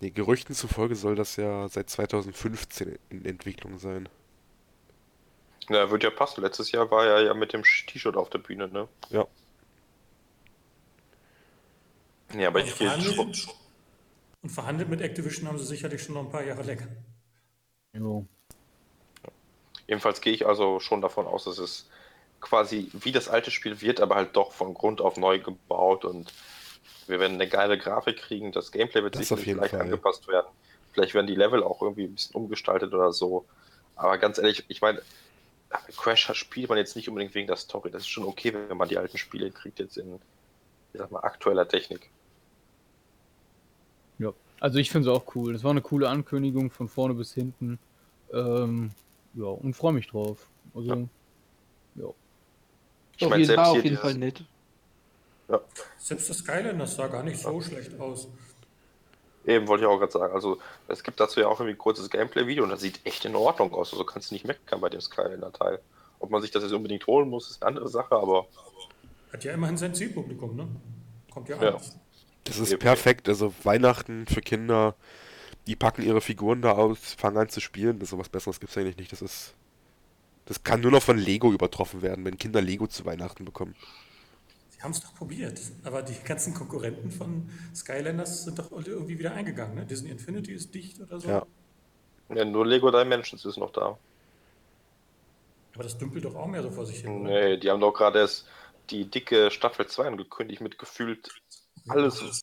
Nee, Gerüchten zufolge soll das ja seit 2015 in Entwicklung sein. Ja, wird ja passen. Letztes Jahr war er ja mit dem T-Shirt auf der Bühne, ne? Ja. Ja, aber ich gehe schon. Und verhandelt mit Activision haben sie sicherlich schon noch ein paar Jahre länger. Jo. Ebenfalls gehe ich also schon davon aus, dass es quasi wie das alte Spiel wird, aber halt doch von Grund auf neu gebaut und wir werden eine geile Grafik kriegen. Das Gameplay wird das sicherlich gleich Fall. angepasst werden. Vielleicht werden die Level auch irgendwie ein bisschen umgestaltet oder so. Aber ganz ehrlich, ich meine, Crash spielt man jetzt nicht unbedingt wegen der Story. Das ist schon okay, wenn man die alten Spiele kriegt jetzt in, ich sag mal, aktueller Technik. Also ich finde es auch cool. Das war eine coole Ankündigung von vorne bis hinten. Ähm, ja, und freue mich drauf. Also, ja. ja. Ich meine, selbst war auf jeden Fall nett. Ja. Selbst das Skylanders sah gar nicht so ja. schlecht aus. Eben, wollte ich auch gerade sagen. Also, es gibt dazu ja auch irgendwie ein kurzes Gameplay-Video und das sieht echt in Ordnung aus. Also, kannst du nicht meckern bei dem Skylander-Teil. Ob man sich das jetzt unbedingt holen muss, ist eine andere Sache, aber. Hat ja immerhin sein Zielpublikum, ne? Kommt ja, ja. Das ist perfekt. Also, Weihnachten für Kinder, die packen ihre Figuren da aus, fangen an zu spielen. Das ist sowas Besseres gibt es eigentlich nicht. Das ist. Das kann nur noch von Lego übertroffen werden, wenn Kinder Lego zu Weihnachten bekommen. Sie haben es doch probiert, aber die ganzen Konkurrenten von Skylanders sind doch irgendwie wieder eingegangen. Ne? Disney Infinity ist dicht oder so. Ja. ja nur Lego Dimensions ist noch da. Aber das dümpelt doch auch mehr so vor sich hin. Nee, oder? die haben doch gerade erst die dicke Staffel 2 angekündigt mit gefühlt alles.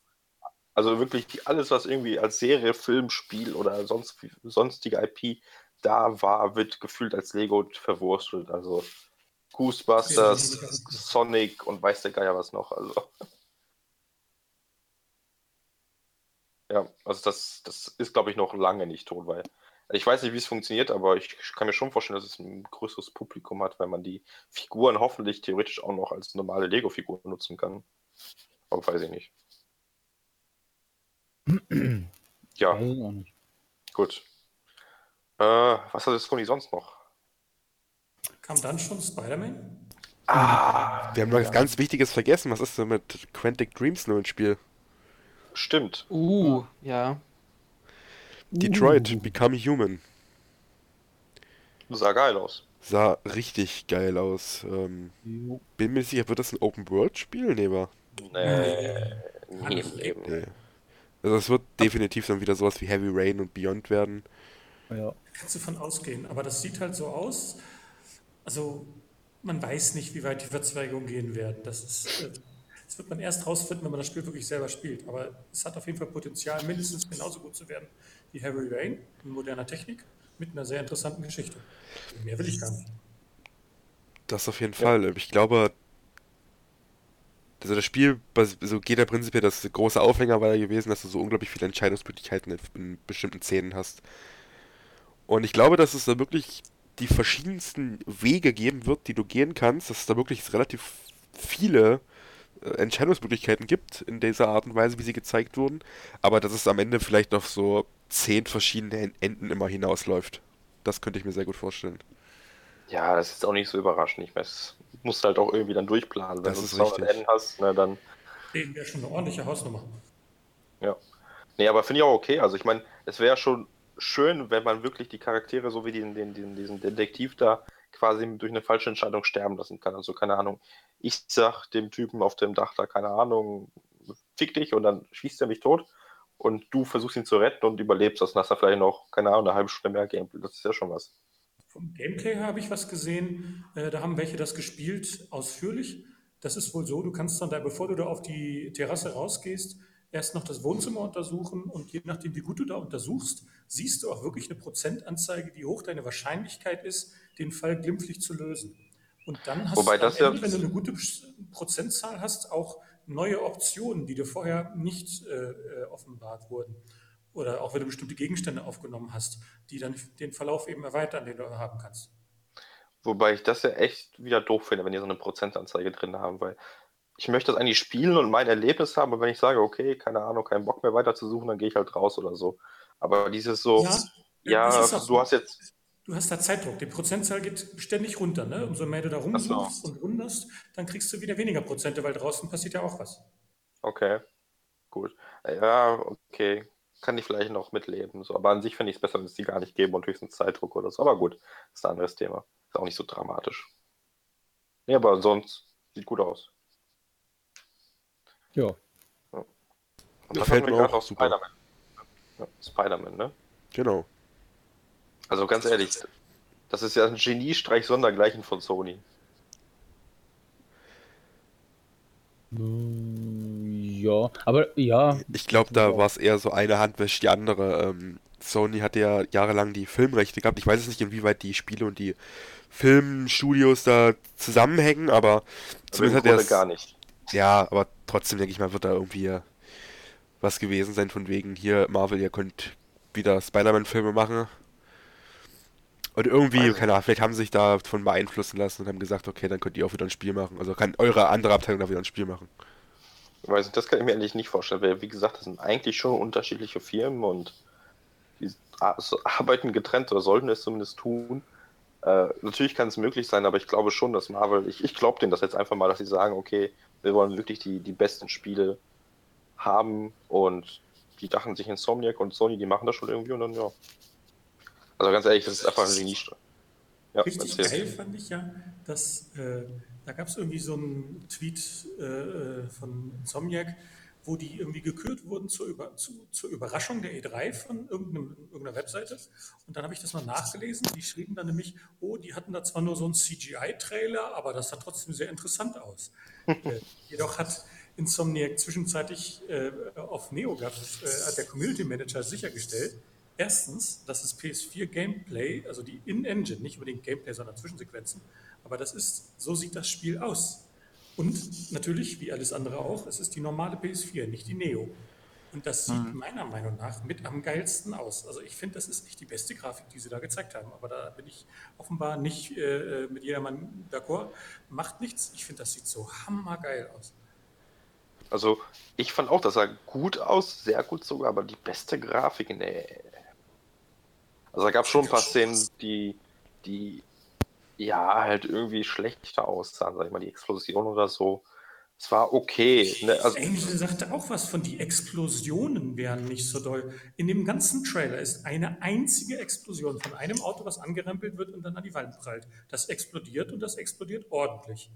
Also wirklich alles, was irgendwie als Serie, Film, Spiel oder sonst, sonstige IP da war, wird gefühlt als Lego verwurstelt. Also Goosebusters, Sonic und weiß der Geier was noch. Also. [laughs] Ja, also das, das ist, glaube ich, noch lange nicht tot, weil ich weiß nicht, wie es funktioniert, aber ich kann mir schon vorstellen, dass es ein größeres Publikum hat, weil man die Figuren hoffentlich theoretisch auch noch als normale Lego-Figuren nutzen kann. Aber weiß ich nicht. [clears throat] ja. Gut. Äh, was hat das Sony sonst noch? Kam dann schon Spider-Man? Ah, wir haben noch was ganz Wichtiges vergessen. Was ist denn mit Quantic Dreams nur ein Spiel? Stimmt. Uh, ja. Detroit, uh. Become Human. Sah geil aus. Sah richtig geil aus. Ähm, bin mir sicher, wird das ein Open-World-Spiel? Nee, war. Nee, nie im Leben. Nee. Also es wird definitiv dann wieder sowas wie Heavy Rain und Beyond werden. Ja. Kannst du von ausgehen, aber das sieht halt so aus, also man weiß nicht, wie weit die Verzweigungen gehen werden. Das, ist, äh, das wird man erst rausfinden, wenn man das Spiel wirklich selber spielt. Aber es hat auf jeden Fall Potenzial, mindestens genauso gut zu werden wie Harry Rain in moderner Technik mit einer sehr interessanten Geschichte. Mehr will ich gar nicht. Das auf jeden ja. Fall. Ich glaube, also das Spiel so geht ja prinzipiell, das große Aufhänger war ja gewesen, dass du so unglaublich viele Entscheidungsmöglichkeiten in, in bestimmten Szenen hast. Und ich glaube, dass es da wirklich die verschiedensten Wege geben wird, die du gehen kannst, dass es da wirklich relativ viele äh, Entscheidungsmöglichkeiten gibt in dieser Art und Weise, wie sie gezeigt wurden, aber dass es am Ende vielleicht auf so zehn verschiedene Enden immer hinausläuft. Das könnte ich mir sehr gut vorstellen. Ja, das ist auch nicht so überraschend. Ich weiß, musst halt auch irgendwie dann durchplanen. Wenn das du 200 Enden hast, ne, dann. Reden wir schon eine ordentliche Hausnummer. Ja. Nee, aber finde ich auch okay. Also ich meine, es wäre schon schön, wenn man wirklich die Charaktere, so wie den, den, den, diesen Detektiv da, quasi durch eine falsche Entscheidung sterben lassen kann. Also keine Ahnung, ich sag dem Typen auf dem Dach da, keine Ahnung, fick dich und dann schießt er mich tot und du versuchst ihn zu retten und überlebst das. Dann hast du vielleicht noch, keine Ahnung, eine halbe Stunde mehr Gameplay. Das ist ja schon was. Vom Gameplay her habe ich was gesehen. Äh, da haben welche das gespielt, ausführlich. Das ist wohl so, du kannst dann da, bevor du da auf die Terrasse rausgehst, erst noch das Wohnzimmer untersuchen und je nachdem, wie gut du da untersuchst, siehst du auch wirklich eine Prozentanzeige, wie hoch deine Wahrscheinlichkeit ist, den Fall glimpflich zu lösen. Und dann hast Wobei du, Ende, ja wenn du eine gute Prozentzahl hast, auch neue Optionen, die dir vorher nicht äh, äh, offenbart wurden. Oder auch wenn du bestimmte Gegenstände aufgenommen hast, die dann den Verlauf eben erweitern, den du haben kannst. Wobei ich das ja echt wieder doof finde, wenn die so eine Prozentanzeige drin haben, weil ich möchte das eigentlich spielen und mein Erlebnis haben, und wenn ich sage, okay, keine Ahnung, keinen Bock mehr weiter zu suchen, dann gehe ich halt raus oder so. Aber dieses so, ja, ja du hast jetzt. Du hast da Zeitdruck. Die Prozentzahl geht ständig runter. Ne? Umso mehr du da rumsuchst so. und runterst, dann kriegst du wieder weniger Prozente, weil draußen passiert ja auch was. Okay, gut. Ja, okay. Kann ich vielleicht noch mitleben. So. Aber an sich finde ich es besser, wenn es die gar nicht geben und höchstens Zeitdruck oder so. Aber gut, ist ein anderes Thema. Ist auch nicht so dramatisch. Nee, aber sonst sieht gut aus. Ja. Und das gefällt mir auch super. Spider-Man. Ja, Spider-Man, ne? Genau. Also ganz ehrlich, das ist ja ein Geniestreich sondergleichen von Sony. Ja, aber ja. Ich glaube, da war es eher so eine Hand wäscht die andere. Ähm, Sony hatte ja jahrelang die Filmrechte gehabt. Ich weiß jetzt nicht, inwieweit die Spiele und die Filmstudios da zusammenhängen, aber zumindest hat er gar nicht. Ja, aber trotzdem denke ich mal, wird da irgendwie was gewesen sein von wegen hier Marvel, ihr könnt wieder Spider-Man-Filme machen. Und irgendwie, also. keine Ahnung, vielleicht haben sie sich davon beeinflussen lassen und haben gesagt, okay, dann könnt ihr auch wieder ein Spiel machen. Also kann eure andere Abteilung da wieder ein Spiel machen. Weiß nicht, das kann ich mir eigentlich nicht vorstellen, weil wie gesagt, das sind eigentlich schon unterschiedliche Firmen und die [laughs] arbeiten getrennt oder sollten es zumindest tun. Äh, natürlich kann es möglich sein, aber ich glaube schon, dass Marvel, ich, ich glaube denen das jetzt einfach mal, dass sie sagen, okay, wir wollen wirklich die, die besten Spiele haben und die dachten sich Insomniac und Sony, die machen das schon irgendwie und dann ja. Also ganz ehrlich, das ist einfach ein Geniestreich. Ja, Richtig geil fand ich ja, dass äh, da gab es irgendwie so einen Tweet äh, äh, von Insomniac, wo die irgendwie gekürt wurden zur, Über zu, zur Überraschung der E3 von irgendeiner Webseite. Und dann habe ich das mal nachgelesen. Die schrieben dann nämlich, oh, die hatten da zwar nur so einen CGI-Trailer, aber das sah trotzdem sehr interessant aus. [laughs] äh, jedoch hat Insomniac zwischenzeitlich äh, auf NeoGAF, äh, hat der Community Manager sichergestellt, erstens, dass das PS4 Gameplay, also die In-Engine, nicht unbedingt Gameplay, sondern Zwischensequenzen, aber das ist, so sieht das Spiel aus. Und natürlich, wie alles andere auch, es ist die normale PS4, nicht die Neo. Und das sieht mhm. meiner Meinung nach mit am geilsten aus. Also ich finde, das ist nicht die beste Grafik, die sie da gezeigt haben. Aber da bin ich offenbar nicht äh, mit jedermann d'accord. Macht nichts. Ich finde, das sieht so hammergeil aus. Also ich fand auch, das sah gut aus, sehr gut sogar, aber die beste Grafik, nee. Also da gab es schon ein paar Szenen, die, die ja halt irgendwie schlechter aussahen, sag ich mal, die Explosion oder so. Es war okay. Ne? Also, Angel sagte auch was von die Explosionen wären nicht so doll. In dem ganzen Trailer ist eine einzige Explosion von einem Auto, was angerempelt wird und dann an die Wand prallt. Das explodiert und das explodiert ordentlich.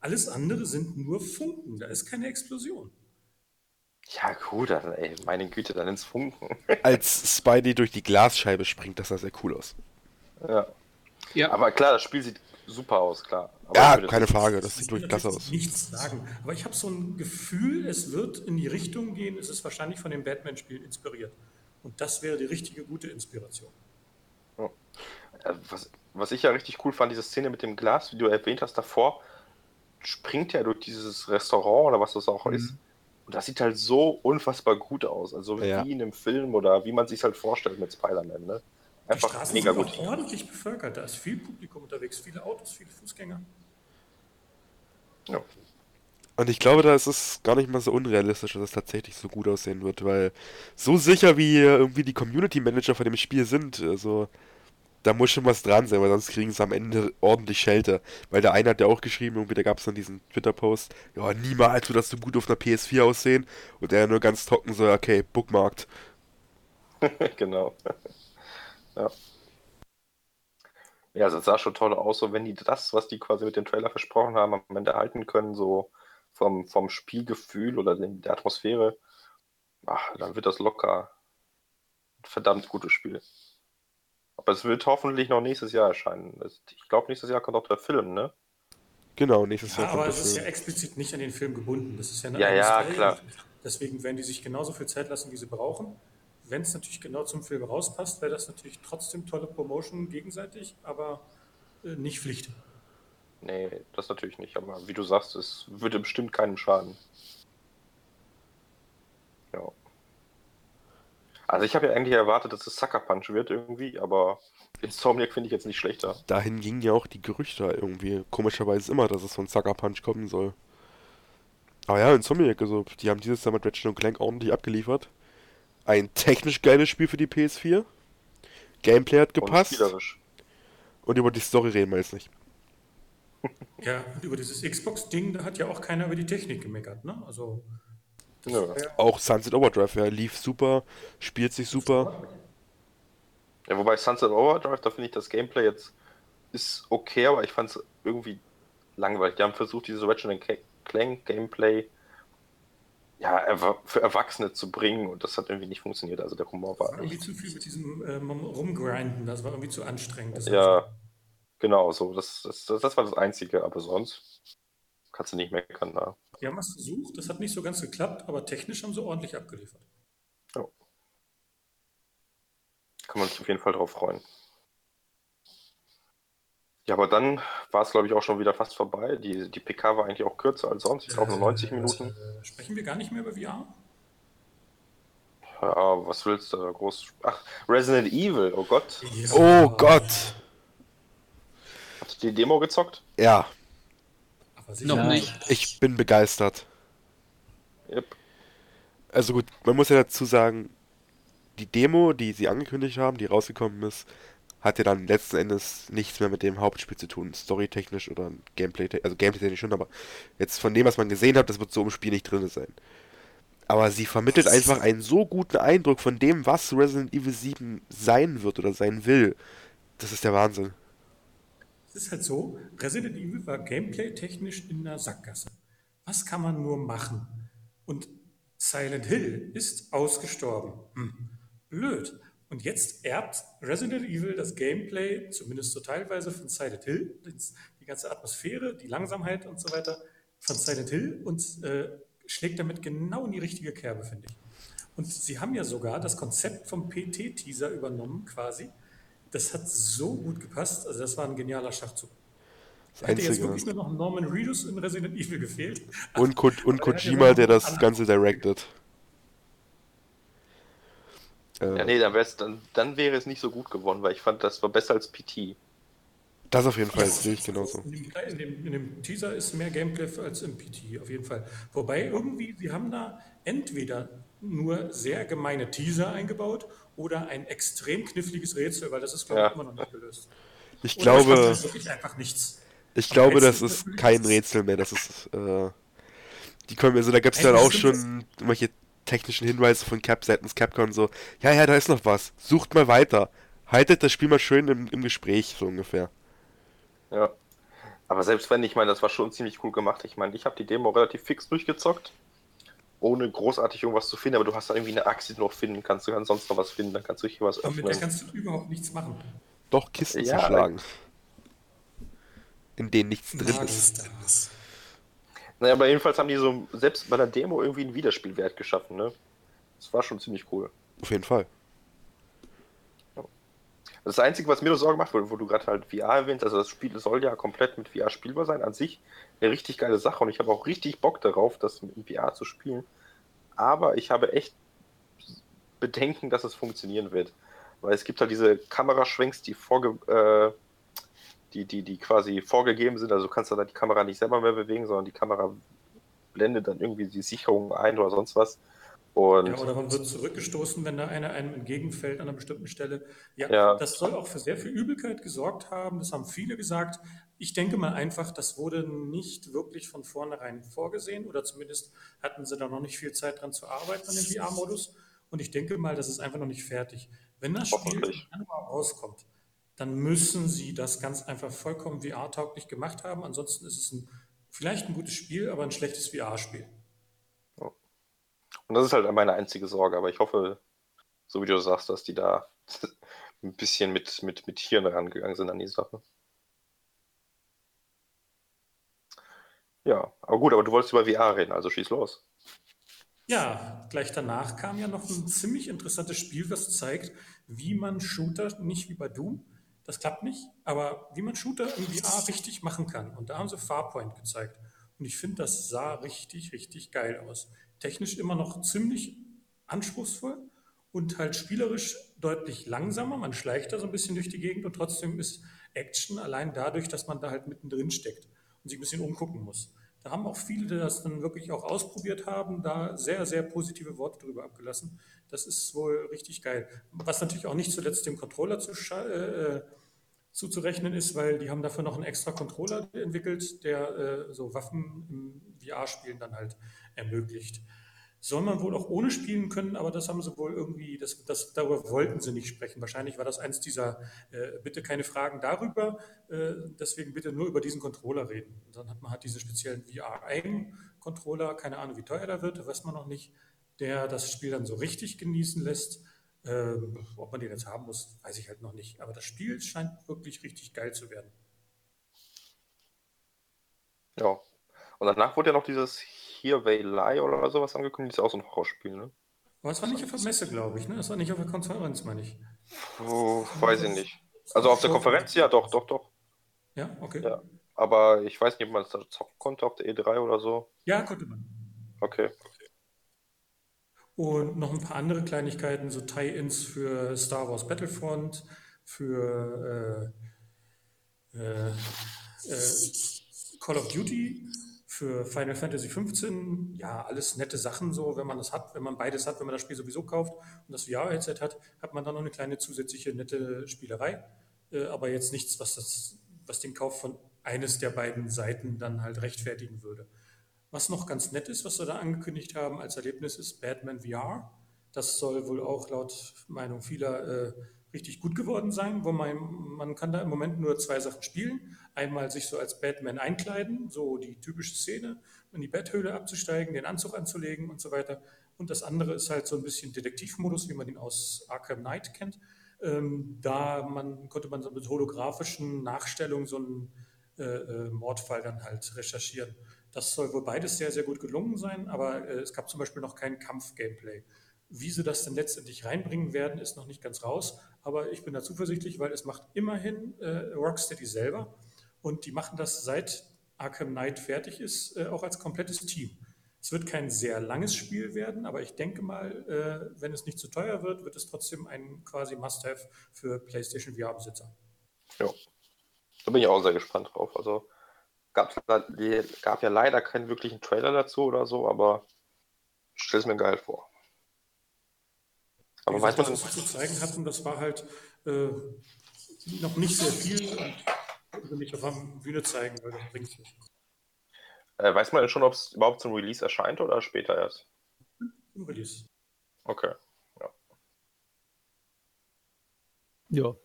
Alles andere sind nur Funken, da ist keine Explosion. Ja, gut, dann, ey, meine Güte, dann ins Funken. [laughs] Als Spidey durch die Glasscheibe springt, das sah sehr cool aus. Ja. ja. Aber klar, das Spiel sieht super aus, klar. Aber ja, keine Frage, das sieht durch klasse aus. Nichts sagen, aber ich habe so ein Gefühl, es wird in die Richtung gehen, es ist wahrscheinlich von dem Batman-Spiel inspiriert. Und das wäre die richtige, gute Inspiration. Ja. Äh, was, was ich ja richtig cool fand, diese Szene mit dem Glas, wie du erwähnt hast davor, springt ja durch dieses Restaurant oder was das auch mhm. ist. Und das sieht halt so unfassbar gut aus. Also ja. wie in einem Film oder wie man sich halt vorstellt mit Spider-Man. Ne? Einfach Die mega gut. ordentlich bevölkert. Da ist viel Publikum unterwegs, viele Autos, viele Fußgänger. Ja. Und ich glaube, da ist es gar nicht mal so unrealistisch, dass es tatsächlich so gut aussehen wird, weil so sicher wie irgendwie die Community Manager von dem Spiel sind, also da muss schon was dran sein, weil sonst kriegen sie am Ende ordentlich Schelte. Weil der eine hat ja auch geschrieben, irgendwie, da gab es dann diesen Twitter-Post, ja, niemals wird das so gut auf einer PS4 aussehen. Und er nur ganz trocken so, okay, bookmarkt. [laughs] genau. [laughs] ja. Ja, es sah schon toll aus, so wenn die das, was die quasi mit dem Trailer versprochen haben, am Ende halten können, so vom, vom Spielgefühl oder der Atmosphäre, ach, dann wird das locker verdammt gutes Spiel. Aber es wird hoffentlich noch nächstes Jahr erscheinen. Ich glaube, nächstes Jahr kommt auch der Film, ne? Genau, nächstes ja, Jahr kommt Aber es ist ja explizit nicht an den Film gebunden. Das ist ja eine Ja, ja, klar. Deswegen werden die sich genauso viel Zeit lassen, wie sie brauchen. Wenn es natürlich genau zum Film rauspasst, wäre das natürlich trotzdem tolle Promotion gegenseitig, aber äh, nicht Pflicht. Nee, das natürlich nicht. Aber wie du sagst, es würde bestimmt keinem schaden. Ja. Also ich habe ja eigentlich erwartet, dass es Sucker Punch wird irgendwie, aber Insomniac finde ich jetzt nicht schlechter. Dahin gingen ja auch die Gerüchte irgendwie. Komischerweise immer, dass es von Sucker Punch kommen soll. Aber ja, Insomniac, also die haben dieses Jahr mit Ratchet Clank ordentlich abgeliefert. Ein technisch geiles Spiel für die PS4. Gameplay hat gepasst. Und, und über die Story reden wir jetzt nicht. Ja, und über dieses Xbox-Ding, da hat ja auch keiner über die Technik gemeckert, ne? Also ja. Auch Sunset Overdrive, ja, lief super, spielt sich super. Ja, wobei Sunset Overdrive, da finde ich das Gameplay jetzt ist okay, aber ich fand es irgendwie langweilig. Die haben versucht, dieses Ratchet Clank Gameplay ja, für Erwachsene zu bringen und das hat irgendwie nicht funktioniert. Also der Humor war. war irgendwie zu viel mit diesem ähm, Rumgrinden, das war irgendwie zu anstrengend. ja, genau, so. Das, das, das war das Einzige, aber sonst kannst du nicht meckern da. Die haben was versucht, das hat nicht so ganz geklappt, aber technisch haben sie ordentlich abgeliefert. Ja. Kann man sich auf jeden Fall drauf freuen. Ja, aber dann war es, glaube ich, auch schon wieder fast vorbei. Die, die PK war eigentlich auch kürzer als sonst. Ich glaube nur 90 Minuten. Äh, sprechen wir gar nicht mehr über VR? Ja, was willst du da groß? Ach, Resident Evil, oh Gott. Ja. Oh Gott. Hast du die Demo gezockt? Ja. Noch nicht. Ich bin begeistert. Yep. Also gut, man muss ja dazu sagen, die Demo, die sie angekündigt haben, die rausgekommen ist, hat ja dann letzten Endes nichts mehr mit dem Hauptspiel zu tun, storytechnisch oder Gameplay, also Gameplay-technisch schon, aber jetzt von dem, was man gesehen hat, das wird so im Spiel nicht drin sein. Aber sie vermittelt einfach einen so guten Eindruck von dem, was Resident Evil 7 sein wird oder sein will. Das ist der Wahnsinn. Es ist halt so, Resident Evil war gameplay-technisch in der Sackgasse. Was kann man nur machen? Und Silent Hill ist ausgestorben. Hm. Blöd. Und jetzt erbt Resident Evil das Gameplay, zumindest so teilweise, von Silent Hill, die ganze Atmosphäre, die Langsamkeit und so weiter von Silent Hill und äh, schlägt damit genau in die richtige Kerbe, finde ich. Und sie haben ja sogar das Konzept vom PT-Teaser übernommen, quasi. Das hat so gut gepasst. Also, das war ein genialer Schachzug. Das hätte jetzt wirklich nur noch Norman Reedus in Resident Evil gefehlt. [laughs] Und, Ko und Kojima, der das Ganze directed. Äh, ja, nee, dann, dann, dann, wäre es nicht so gut geworden, weil ich fand, das war besser als PT. Das auf jeden Fall, das sehe ich genauso. In dem, in, dem, in dem, Teaser ist mehr Gameplay als im PT, auf jeden Fall. Wobei irgendwie, sie haben da entweder nur sehr gemeine Teaser eingebaut oder ein extrem kniffliges Rätsel, weil das ist, glaube ich, ja. immer noch nicht gelöst. Ich oder glaube. Das wirklich einfach nichts. Ich glaube, das ist kein Rätsel mehr. Das ist. Äh, die kommen, also da gab es dann auch schon irgendwelche technischen Hinweise von Cap seitens Capcom so, ja, ja, da ist noch was, sucht mal weiter. Haltet das Spiel mal schön im, im Gespräch, so ungefähr. Ja. Aber selbst wenn, ich meine, das war schon ziemlich cool gemacht. Ich meine, ich habe die Demo relativ fix durchgezockt, ohne großartig irgendwas zu finden, aber du hast da irgendwie eine Axt, die du noch finden kannst, du kannst sonst noch was finden, dann kannst du hier was öffnen. Aber mit der kannst du überhaupt nichts machen. Doch, Kisten ja, zerschlagen. In denen nichts drin ist. Das. Naja, aber jedenfalls haben die so selbst bei der Demo irgendwie einen Wiederspielwert geschaffen, ne? Das war schon ziemlich cool. Auf jeden Fall. Das Einzige, was mir nur Sorgen macht, wo, wo du gerade halt VR erwähnst, also das Spiel soll ja komplett mit VR spielbar sein, an sich eine richtig geile Sache und ich habe auch richtig Bock darauf, das mit VR zu spielen. Aber ich habe echt Bedenken, dass es funktionieren wird. Weil es gibt halt diese Kameraschwenks, die vorge äh, die, die, die quasi vorgegeben sind. Also du kannst dann die Kamera nicht selber mehr bewegen, sondern die Kamera blendet dann irgendwie die Sicherung ein oder sonst was. Und ja, oder man wird zurückgestoßen, wenn da einer einem entgegenfällt an einer bestimmten Stelle. Ja, ja, das soll auch für sehr viel Übelkeit gesorgt haben. Das haben viele gesagt. Ich denke mal einfach, das wurde nicht wirklich von vornherein vorgesehen oder zumindest hatten sie da noch nicht viel Zeit dran zu arbeiten an dem VR-Modus. Und ich denke mal, das ist einfach noch nicht fertig. Wenn das Spiel im Januar rauskommt, dann müssen sie das ganz einfach vollkommen VR-tauglich gemacht haben. Ansonsten ist es ein, vielleicht ein gutes Spiel, aber ein schlechtes VR-Spiel. Und das ist halt meine einzige Sorge, aber ich hoffe, so wie du sagst, dass die da [laughs] ein bisschen mit, mit, mit Hirn rangegangen sind an die Sache. Ja, aber gut, aber du wolltest über VR reden, also schieß los. Ja, gleich danach kam ja noch ein ziemlich interessantes Spiel, was zeigt, wie man Shooter, nicht wie bei Doom, das klappt nicht, aber wie man Shooter im VR richtig machen kann. Und da haben sie Farpoint gezeigt. Und ich finde, das sah richtig, richtig geil aus. Technisch immer noch ziemlich anspruchsvoll und halt spielerisch deutlich langsamer. Man schleicht da so ein bisschen durch die Gegend und trotzdem ist Action allein dadurch, dass man da halt mittendrin steckt und sich ein bisschen umgucken muss. Da haben auch viele, die das dann wirklich auch ausprobiert haben, da sehr, sehr positive Worte drüber abgelassen. Das ist wohl richtig geil. Was natürlich auch nicht zuletzt dem Controller zu, äh, äh, zuzurechnen ist, weil die haben dafür noch einen extra Controller entwickelt, der äh, so Waffen im VR-Spielen dann halt ermöglicht. soll man wohl auch ohne spielen können, aber das haben sie wohl irgendwie, das, das, darüber wollten sie nicht sprechen. Wahrscheinlich war das eins dieser, äh, bitte keine Fragen darüber, äh, deswegen bitte nur über diesen Controller reden. Und dann hat man halt diesen speziellen VR-Aim-Controller, keine Ahnung, wie teuer der wird, weiß man noch nicht, der das Spiel dann so richtig genießen lässt. Ähm, ob man den jetzt haben muss, weiß ich halt noch nicht. Aber das Spiel scheint wirklich richtig geil zu werden. Ja. Und danach wurde ja noch dieses Here They Lie oder sowas angekündigt. Das ist auch so ein Horrorspiel, ne? Aber es war nicht auf der Messe, glaube ich, ne? Es war nicht auf der Konferenz, meine ich. Oh, weiß ich nicht. Also auf der Konferenz, ja, doch, doch, doch. Ja, okay. Ja. Aber ich weiß nicht, ob man das da zocken konnte auf der E3 oder so. Ja, konnte man. Okay. Und noch ein paar andere Kleinigkeiten, so Tie-Ins für Star Wars Battlefront, für äh, äh, äh, Call of Duty für Final Fantasy 15, ja, alles nette Sachen so, wenn man das hat, wenn man beides hat, wenn man das Spiel sowieso kauft und das VR-Headset hat, hat man dann noch eine kleine zusätzliche nette Spielerei, äh, aber jetzt nichts, was, das, was den Kauf von eines der beiden Seiten dann halt rechtfertigen würde. Was noch ganz nett ist, was wir da angekündigt haben als Erlebnis, ist Batman VR. Das soll wohl auch laut Meinung vieler äh, richtig gut geworden sein, wo man, man kann da im Moment nur zwei Sachen spielen. Einmal sich so als Batman einkleiden, so die typische Szene, in die Betthöhle abzusteigen, den Anzug anzulegen und so weiter. Und das andere ist halt so ein bisschen Detektivmodus, wie man ihn aus Arkham Knight kennt. Ähm, da man, konnte man so mit holographischen Nachstellungen so einen äh, äh, Mordfall dann halt recherchieren. Das soll wohl beides sehr, sehr gut gelungen sein, aber äh, es gab zum Beispiel noch kein Kampf-Gameplay. Wie sie das denn letztendlich reinbringen werden, ist noch nicht ganz raus. Aber ich bin da zuversichtlich, weil es macht immerhin äh, Rocksteady selber. Und die machen das seit Arkham Knight fertig ist, äh, auch als komplettes Team. Es wird kein sehr langes Spiel werden, aber ich denke mal, äh, wenn es nicht zu teuer wird, wird es trotzdem ein quasi Must-Have für PlayStation VR-Besitzer. Ja, da bin ich auch sehr gespannt drauf. Also gab, gab ja leider keinen wirklichen Trailer dazu oder so, aber ich stelle es mir geil vor. Aber weiß man, was wir zu zeigen hatten, das war halt äh, noch nicht sehr viel und nicht auf der Bühne zeigen, weil das bringt nicht. Äh, weiß man denn schon, ob es überhaupt zum Release erscheint oder später erst? Zum Release. Okay. Ja. Ja.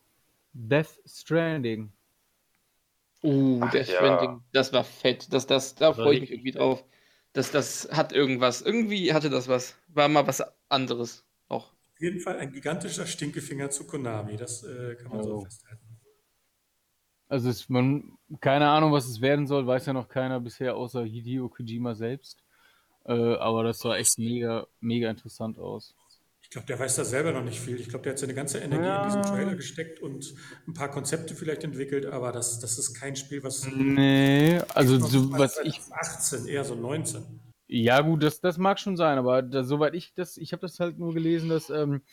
Death Stranding. Uh, Ach, Death ja. Stranding, das war fett. Das, das, da freue ich mich irgendwie drauf. Das, das hat irgendwas. Irgendwie hatte das was. War mal was anderes auch. Auf jeden Fall ein gigantischer Stinkefinger zu Konami, das äh, kann man oh. so festhalten. Also ist man keine Ahnung, was es werden soll, weiß ja noch keiner bisher außer Hideo Kojima selbst. Äh, aber das sah echt mega, mega interessant aus. Ich glaube, der weiß da selber noch nicht viel. Ich glaube, der hat seine ganze Energie ja. in diesen Trailer gesteckt und ein paar Konzepte vielleicht entwickelt, aber das, das ist kein Spiel, was. Nee, also so, was ich. 18, eher so 19. Ja, gut, das, das mag schon sein, aber da, soweit ich das, ich habe das halt nur gelesen, dass ähm,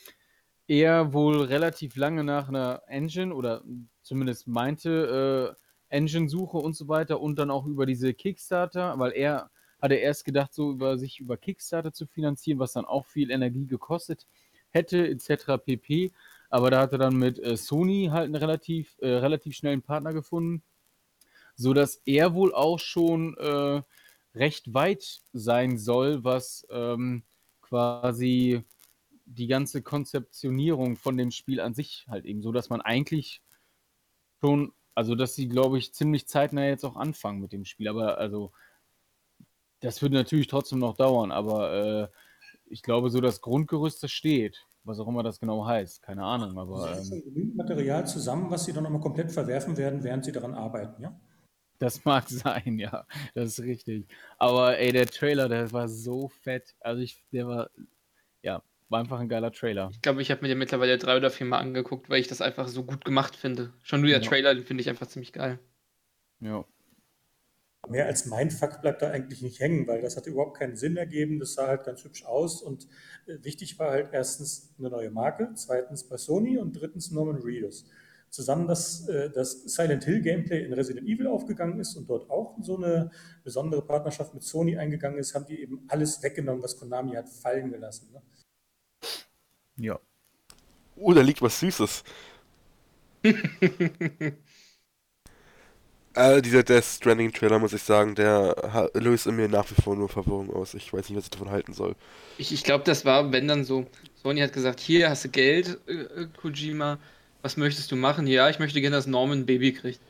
er wohl relativ lange nach einer Engine oder zumindest meinte, äh, Engine-Suche und so weiter und dann auch über diese Kickstarter, weil er hatte erst gedacht, so über sich über Kickstarter zu finanzieren, was dann auch viel Energie gekostet hätte, etc. pp. Aber da hat er dann mit äh, Sony halt einen relativ, äh, relativ schnellen Partner gefunden, sodass er wohl auch schon äh, recht weit sein soll, was ähm, quasi die ganze Konzeptionierung von dem Spiel an sich halt eben so, dass man eigentlich schon, also dass sie, glaube ich, ziemlich zeitnah jetzt auch anfangen mit dem Spiel. Aber also, das wird natürlich trotzdem noch dauern, aber äh, ich glaube, so das Grundgerüst, das steht. Was auch immer das genau heißt, keine Ahnung. Aber, sie ähm, genügend Material zusammen, was sie dann nochmal komplett verwerfen werden, während sie daran arbeiten, ja? Das [laughs] mag sein, ja, das ist richtig. Aber ey, der Trailer, der war so fett. Also ich, der war, ja, war einfach ein geiler Trailer. Ich glaube, ich habe mir den mittlerweile drei oder vier Mal angeguckt, weil ich das einfach so gut gemacht finde. Schon nur der ja. Trailer, den finde ich einfach ziemlich geil. Ja. Mehr als mein Fuck bleibt da eigentlich nicht hängen, weil das hat überhaupt keinen Sinn ergeben. Das sah halt ganz hübsch aus und äh, wichtig war halt erstens eine neue Marke, zweitens bei Sony und drittens Norman Reedus zusammen, dass äh, das Silent Hill Gameplay in Resident Evil aufgegangen ist und dort auch so eine besondere Partnerschaft mit Sony eingegangen ist, haben die eben alles weggenommen, was Konami hat fallen gelassen. Ne? Ja. Oh, da liegt was Süßes. [laughs] Äh, dieser Death Stranding Trailer, muss ich sagen, der löst in mir nach wie vor nur Verwirrung aus. Ich weiß nicht, was ich davon halten soll. Ich, ich glaube, das war, wenn dann so, Sony hat gesagt, hier hast du Geld, äh, äh, Kojima, was möchtest du machen? Ja, ich möchte gerne, dass Norman ein Baby kriegt.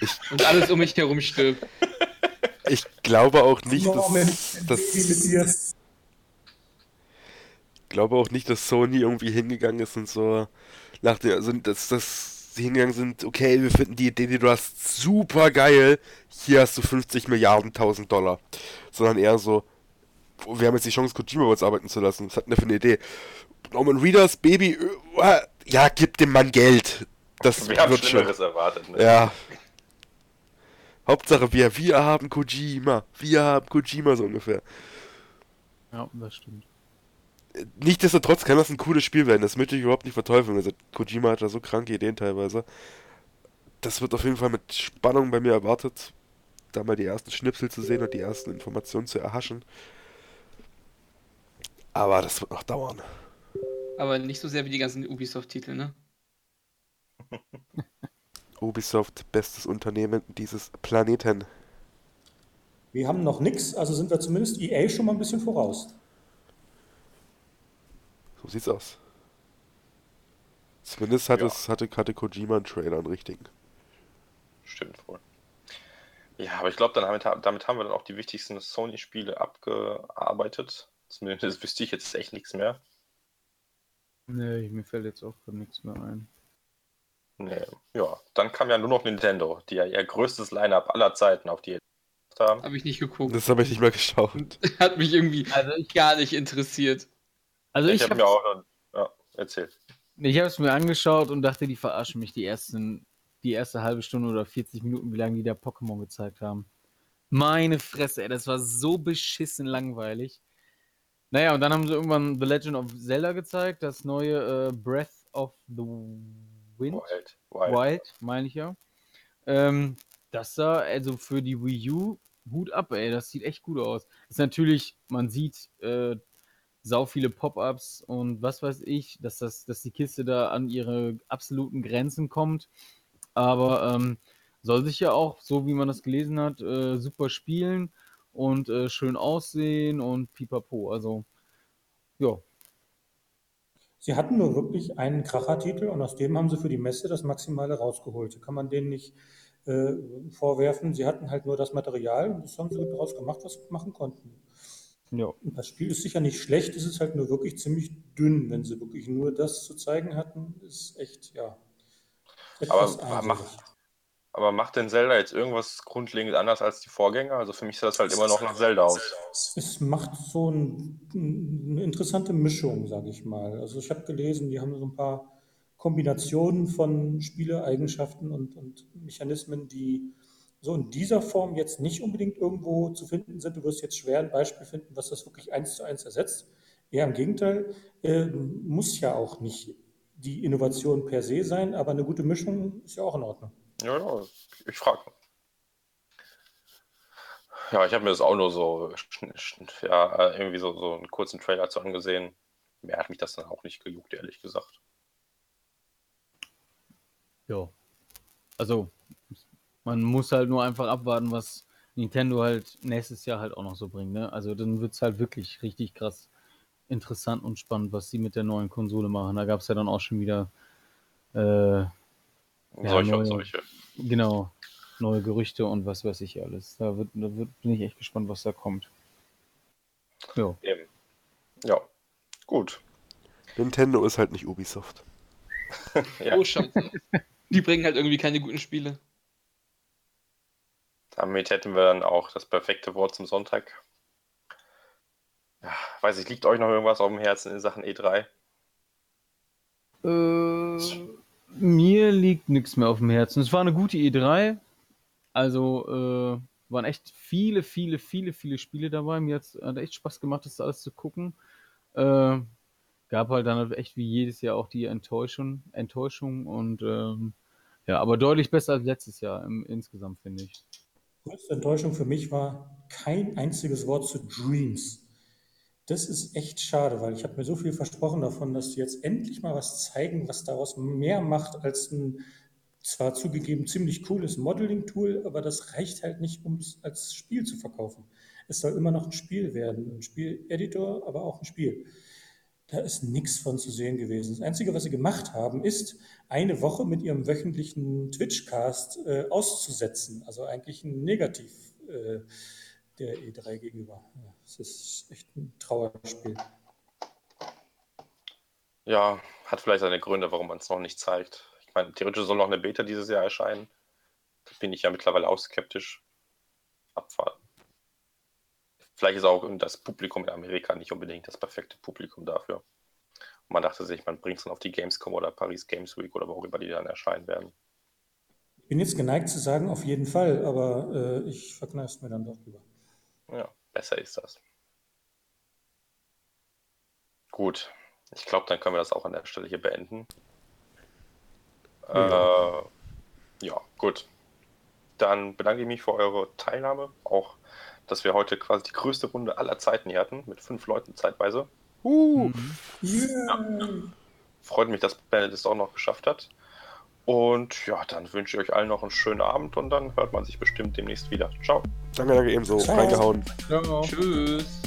Ich, Und alles um mich herum stirbt. [laughs] Ich glaube auch nicht, Norman, dass, dass glaube auch nicht, dass Sony irgendwie hingegangen ist und so nach der, also dass, dass sie hingegangen sind, okay, wir finden die Idee, die du hast, super geil, hier hast du 50 Milliarden, 1000 Dollar. Sondern eher so, wir haben jetzt die Chance, Kojima was arbeiten zu lassen. Was hat denn der für eine Idee? Norman Readers Baby, äh, ja, gib dem Mann Geld. Das wir wird schon. erwartet. Ne? Ja. Hauptsache wir, wir haben Kojima. Wir haben Kojima so ungefähr. Ja, das stimmt. Nichtsdestotrotz kann das ein cooles Spiel werden. Das möchte ich überhaupt nicht verteufeln. Also Kojima hat da so kranke Ideen teilweise. Das wird auf jeden Fall mit Spannung bei mir erwartet, da mal die ersten Schnipsel zu sehen und die ersten Informationen zu erhaschen. Aber das wird noch dauern. Aber nicht so sehr wie die ganzen Ubisoft-Titel, ne? [laughs] Ubisoft, bestes Unternehmen dieses Planeten. Wir haben noch nichts, also sind wir zumindest EA schon mal ein bisschen voraus. So sieht's aus. Zumindest hat ja. es, hatte, hatte Kojima einen Trailer, einen richtigen. Stimmt wohl. Ja, aber ich glaube, damit, damit haben wir dann auch die wichtigsten Sony-Spiele abgearbeitet. Zumindest [laughs] wüsste ich jetzt echt nichts mehr. Nee, mir fällt jetzt auch nichts mehr ein. Nee, ja. Dann kam ja nur noch Nintendo, die ja ihr größtes Line-Up aller Zeiten auf die haben. Habe ich nicht geguckt. Das habe ich nicht mal geschaut. [laughs] Hat mich irgendwie also gar nicht interessiert. Also ich, ich habe mir auch noch, ja, erzählt. Ich habe es mir angeschaut und dachte, die verarschen mich die ersten, die erste halbe Stunde oder 40 Minuten, wie lange die da Pokémon gezeigt haben. Meine Fresse, ey, das war so beschissen langweilig. Naja, und dann haben sie irgendwann The Legend of Zelda gezeigt, das neue äh, Breath of the Wind. Wild, Wild. Wild meine ich ja. Ähm, das sah also für die Wii U Hut ab, ey, das sieht echt gut aus. ist natürlich, man sieht äh, sau viele Pop-ups und was weiß ich, dass, das, dass die Kiste da an ihre absoluten Grenzen kommt. Aber ähm, soll sich ja auch, so wie man das gelesen hat, äh, super spielen und äh, schön aussehen und pipapo. Also, ja. Sie hatten nur wirklich einen Krachertitel und aus dem haben sie für die Messe das Maximale rausgeholt. Kann man denen nicht äh, vorwerfen. Sie hatten halt nur das Material und das haben sie daraus gemacht, was sie machen konnten. Ja. Das Spiel ist sicher nicht schlecht, es ist halt nur wirklich ziemlich dünn. Wenn sie wirklich nur das zu zeigen hatten, ist echt, ja. Aber macht, aber macht denn Zelda jetzt irgendwas grundlegend anders als die Vorgänger? Also für mich sieht das halt das immer noch nach Zelda aus. Es macht so ein, eine interessante Mischung, sage ich mal. Also ich habe gelesen, die haben so ein paar Kombinationen von Spieleeigenschaften und, und Mechanismen, die so in dieser Form jetzt nicht unbedingt irgendwo zu finden sind. Du wirst jetzt schwer ein Beispiel finden, was das wirklich eins zu eins ersetzt. Eher im Gegenteil, äh, muss ja auch nicht die Innovation per se sein, aber eine gute Mischung ist ja auch in Ordnung. Ja, ja ich frage. Ja, ich habe mir das auch nur so, ja, irgendwie so, so einen kurzen Trailer zu angesehen. Mehr hat mich das dann auch nicht gejuckt, ehrlich gesagt. Ja. Also, man muss halt nur einfach abwarten, was Nintendo halt nächstes Jahr halt auch noch so bringt. Ne? Also dann wird es halt wirklich richtig krass interessant und spannend, was sie mit der neuen Konsole machen. Da gab es ja dann auch schon wieder äh, ja, solche neue, und solche. Genau, neue Gerüchte und was weiß ich alles. Da, wird, da wird, bin ich echt gespannt, was da kommt. Ja. Eben. Ja, gut. Nintendo ist halt nicht Ubisoft. [laughs] ja. Oh, Scheiße. Die bringen halt irgendwie keine guten Spiele. Damit hätten wir dann auch das perfekte Wort zum Sonntag. Ja, weiß ich, liegt euch noch irgendwas auf dem Herzen in Sachen E3? Äh, mir liegt nichts mehr auf dem Herzen. Es war eine gute E3. Also äh, waren echt viele, viele, viele, viele Spiele dabei. Mir hat es echt Spaß gemacht, das alles zu gucken. Äh, gab halt dann echt wie jedes Jahr auch die Enttäuschung, Enttäuschung und ähm, ja, aber deutlich besser als letztes Jahr im, insgesamt, finde ich größte Enttäuschung für mich war kein einziges Wort zu Dreams. Das ist echt schade, weil ich habe mir so viel versprochen davon, dass sie jetzt endlich mal was zeigen, was daraus mehr macht als ein zwar zugegeben ziemlich cooles Modeling-Tool, aber das reicht halt nicht, um es als Spiel zu verkaufen. Es soll immer noch ein Spiel werden, ein Spieleditor, aber auch ein Spiel. Da ist nichts von zu sehen gewesen. Das Einzige, was sie gemacht haben, ist, eine Woche mit ihrem wöchentlichen Twitch-Cast äh, auszusetzen. Also eigentlich ein Negativ äh, der E3 gegenüber. Es ist echt ein Trauerspiel. Ja, hat vielleicht seine Gründe, warum man es noch nicht zeigt. Ich meine, theoretisch soll noch eine Beta dieses Jahr erscheinen. Da bin ich ja mittlerweile auch skeptisch. Abwarten. Vielleicht ist auch das Publikum in Amerika nicht unbedingt das perfekte Publikum dafür. Und man dachte sich, man bringt es dann auf die Gamescom oder Paris Games Week oder worüber die dann erscheinen werden. Ich bin jetzt geneigt zu sagen, auf jeden Fall, aber äh, ich verkneife es mir dann doch lieber. Ja, besser ist das. Gut, ich glaube, dann können wir das auch an der Stelle hier beenden. Ja, äh, ja gut. Dann bedanke ich mich für eure Teilnahme. Auch, dass wir heute quasi die größte Runde aller Zeiten hier hatten, mit fünf Leuten zeitweise. Uh. Yeah. Ja. Freut mich, dass Bennett es auch noch geschafft hat. Und ja, dann wünsche ich euch allen noch einen schönen Abend und dann hört man sich bestimmt demnächst wieder. Ciao. Danke, danke ebenso. Ciao. Reingehauen. Ciao. Tschüss.